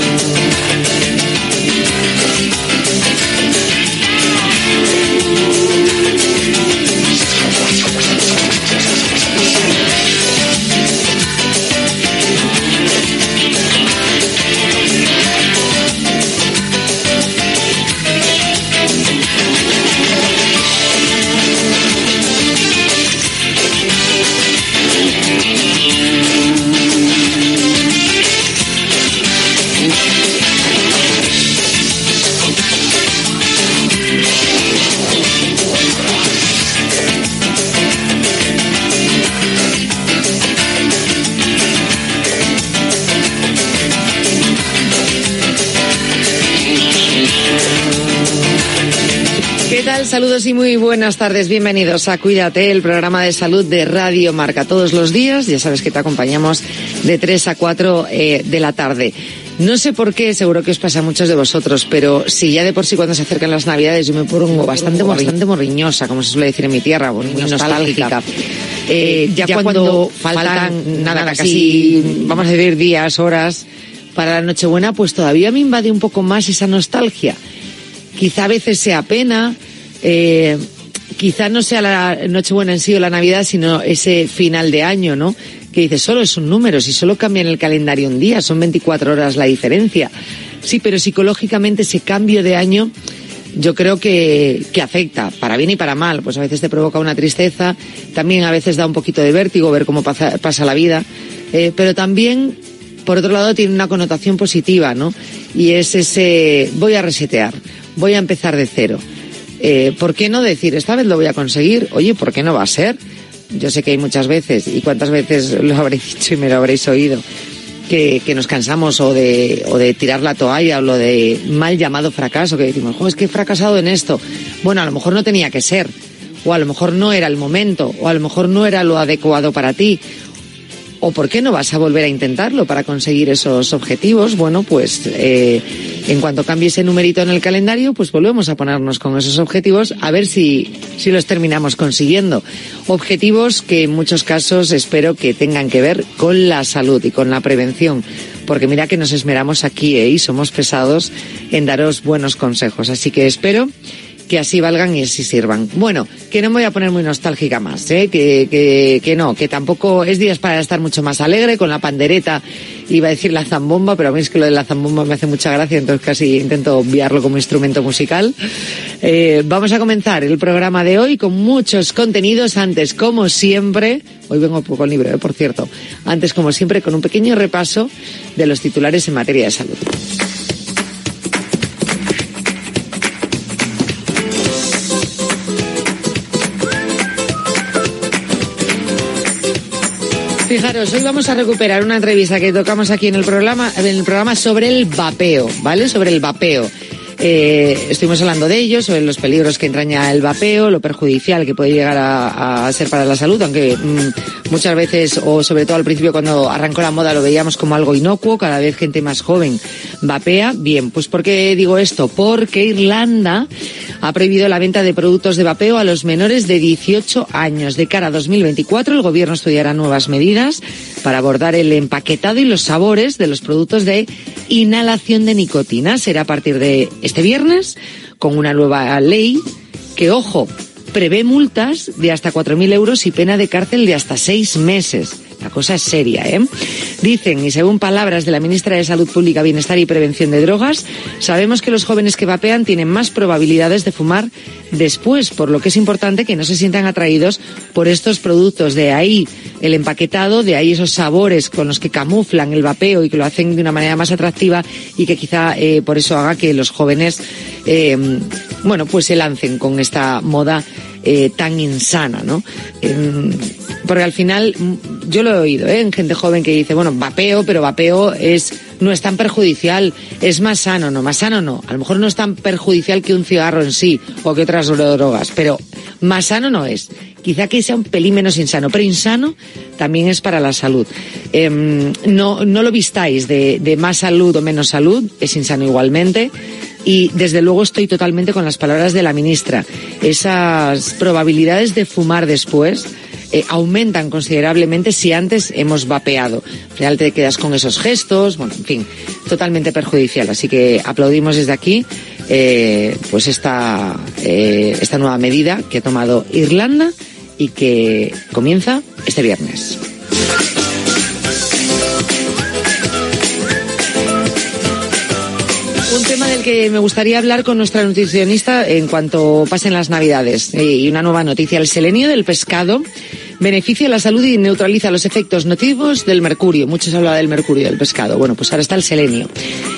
Saludos y muy buenas tardes. Bienvenidos a Cuídate, el programa de salud de Radio Marca. Todos los días, ya sabes que te acompañamos de 3 a 4 eh, de la tarde. No sé por qué, seguro que os pasa a muchos de vosotros, pero si ya de por sí cuando se acercan las Navidades yo me pongo bastante, bastante morriñosa, como se suele decir en mi tierra, muy nostálgica. Eh, ya, cuando, faltan nada, casi, vamos a decir, días, horas para la Nochebuena, pues todavía me invade un poco más esa nostalgia quizá a veces sea pena, eh, quizá no sea la Nochebuena en sí o la Navidad, sino ese final de año, ¿no? Que dices, solo es un número, si solo cambia en el calendario un día, son 24 horas la diferencia. Sí, pero psicológicamente ese cambio de año yo creo que, que afecta, para bien y para mal, pues a veces te provoca una tristeza, también a veces da un poquito de vértigo ver cómo pasa, pasa la vida, eh, pero también, por otro lado, tiene una connotación positiva, ¿no? Y es ese, voy a resetear, voy a empezar de cero. Eh, ¿Por qué no decir, esta vez lo voy a conseguir? Oye, ¿por qué no va a ser? Yo sé que hay muchas veces, y cuántas veces lo habréis dicho y me lo habréis oído, que, que nos cansamos o de, o de tirar la toalla o lo de mal llamado fracaso, que decimos, "Jo, es que he fracasado en esto. Bueno, a lo mejor no tenía que ser, o a lo mejor no era el momento, o a lo mejor no era lo adecuado para ti. ¿O por qué no vas a volver a intentarlo para conseguir esos objetivos? Bueno, pues eh, en cuanto cambie ese numerito en el calendario, pues volvemos a ponernos con esos objetivos a ver si, si los terminamos consiguiendo. Objetivos que en muchos casos espero que tengan que ver con la salud y con la prevención. Porque mira que nos esmeramos aquí ¿eh? y somos pesados en daros buenos consejos. Así que espero que así valgan y así sirvan. Bueno, que no me voy a poner muy nostálgica más, ¿eh? que, que, que no, que tampoco es días para estar mucho más alegre con la pandereta, iba a decir la zambomba, pero a mí es que lo de la zambomba me hace mucha gracia, entonces casi intento obviarlo como instrumento musical. Eh, vamos a comenzar el programa de hoy con muchos contenidos, antes como siempre, hoy vengo con libro, ¿eh? por cierto, antes como siempre con un pequeño repaso de los titulares en materia de salud. Hoy vamos a recuperar una entrevista que tocamos aquí en el programa, en el programa sobre el vapeo, ¿vale? Sobre el vapeo. Eh, estuvimos hablando de ello, sobre los peligros que entraña el vapeo, lo perjudicial que puede llegar a, ser para la salud, aunque mm, muchas veces, o sobre todo al principio cuando arrancó la moda, lo veíamos como algo inocuo, cada vez gente más joven vapea. Bien, pues ¿por qué digo esto? Porque Irlanda ha prohibido la venta de productos de vapeo a los menores de 18 años. De cara a 2024, el gobierno estudiará nuevas medidas para abordar el empaquetado y los sabores de los productos de inhalación de nicotina. Será a partir de este viernes con una nueva ley que, ojo, prevé multas de hasta 4.000 euros y pena de cárcel de hasta seis meses. La cosa es seria, ¿eh? Dicen, y según palabras de la ministra de Salud Pública, Bienestar y Prevención de Drogas, sabemos que los jóvenes que vapean tienen más probabilidades de fumar después, por lo que es importante que no se sientan atraídos por estos productos. De ahí el empaquetado, de ahí esos sabores con los que camuflan el vapeo y que lo hacen de una manera más atractiva y que quizá eh, por eso haga que los jóvenes, eh, bueno, pues se lancen con esta moda eh, tan insana, ¿no? Em, porque al final, mm, yo lo he oído, ¿eh? En gente joven que dice, bueno, vapeo, pero vapeo es, no es tan perjudicial, es más sano, no, más sano no. A lo mejor no es tan perjudicial que un cigarro en sí o que otras drogas, pero más sano no es. Quizá que sea un pelín menos insano, pero insano también es para la salud. Em, no, no lo vistáis de, de más salud o menos salud, es insano igualmente y desde luego estoy totalmente con las palabras de la ministra. Esas probabilidades de fumar después eh, aumentan considerablemente si antes hemos vapeado. Al final te quedas con esos gestos, bueno, en fin, totalmente perjudicial. Así que aplaudimos desde aquí eh, pues esta, eh, esta nueva medida que ha tomado Irlanda y que comienza este viernes. Que me gustaría hablar con nuestra nutricionista en cuanto pasen las Navidades. Eh, Y una nueva noticia. El selenio del pescado beneficia la salud y neutraliza los efectos nocivos del mercurio. Muchos hablan del mercurio del pescado. Bueno, pues ahora está el selenio.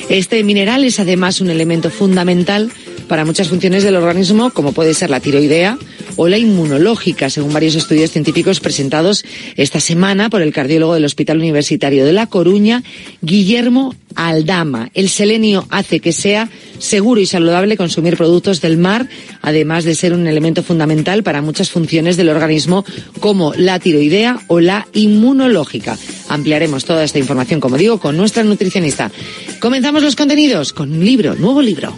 Este mineral es además un elemento fundamental para muchas funciones del organismo, como puede ser la tiroidea o la inmunológica, según varios estudios científicos presentados esta semana por el cardiólogo del Hospital Universitario de La Coruña, Guillermo Aldama. El selenio hace que sea seguro y saludable consumir productos del mar, además de ser un elemento fundamental para muchas funciones del organismo, como la tiroidea o la inmunológica. Ampliaremos toda esta información, como digo, con nuestra nutricionista. Comenzamos los contenidos con un libro, nuevo libro.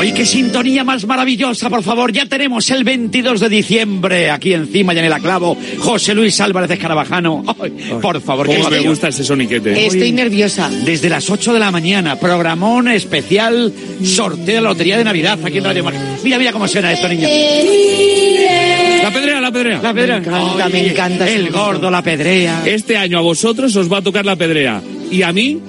Hoy qué sintonía más maravillosa, por favor. Ya tenemos el 22 de diciembre aquí encima, ya en el aclavo. José Luis Álvarez Escarabajano. Ay, por favor, ¿Cómo que me gusta ese soniquete? Estoy nerviosa. Desde las 8 de la mañana, programón especial, sorteo de la Lotería de Navidad aquí en Radio Marca. Mira, mira cómo suena esto, niño. La pedrea, la pedrea. La pedrea. Me encanta, me encanta. El gordo, la pedrea. Este año a vosotros os va a tocar la pedrea. Y a mí,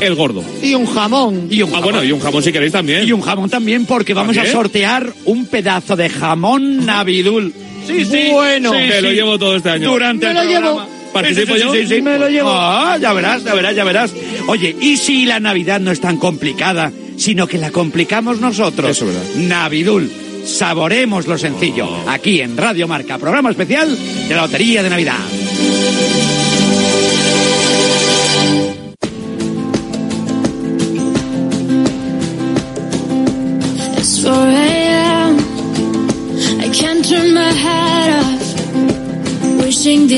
el gordo. Y un jamón. Y un Ah, jamón. bueno, y un jamón si queréis también. Y un jamón también, porque vamos a sortear un pedazo de jamón navidul. Sí, sí. Bueno. sí, Me lo llevo todo este año. Durante Me el lo llevo. ¿Participo yo? sí, sí. Me lo llevo. Ah, ya verás, ya verás, ya verás. Oye, ¿y si la Navidad no es tan complicada, sino que la complicamos nosotros? Eso es verdad. Navidul. Saboremos lo sencillo. Aquí en Radio Marca, programa especial de la Lotería de Navidad. 4 a.m. I can't turn my head off. Wishing these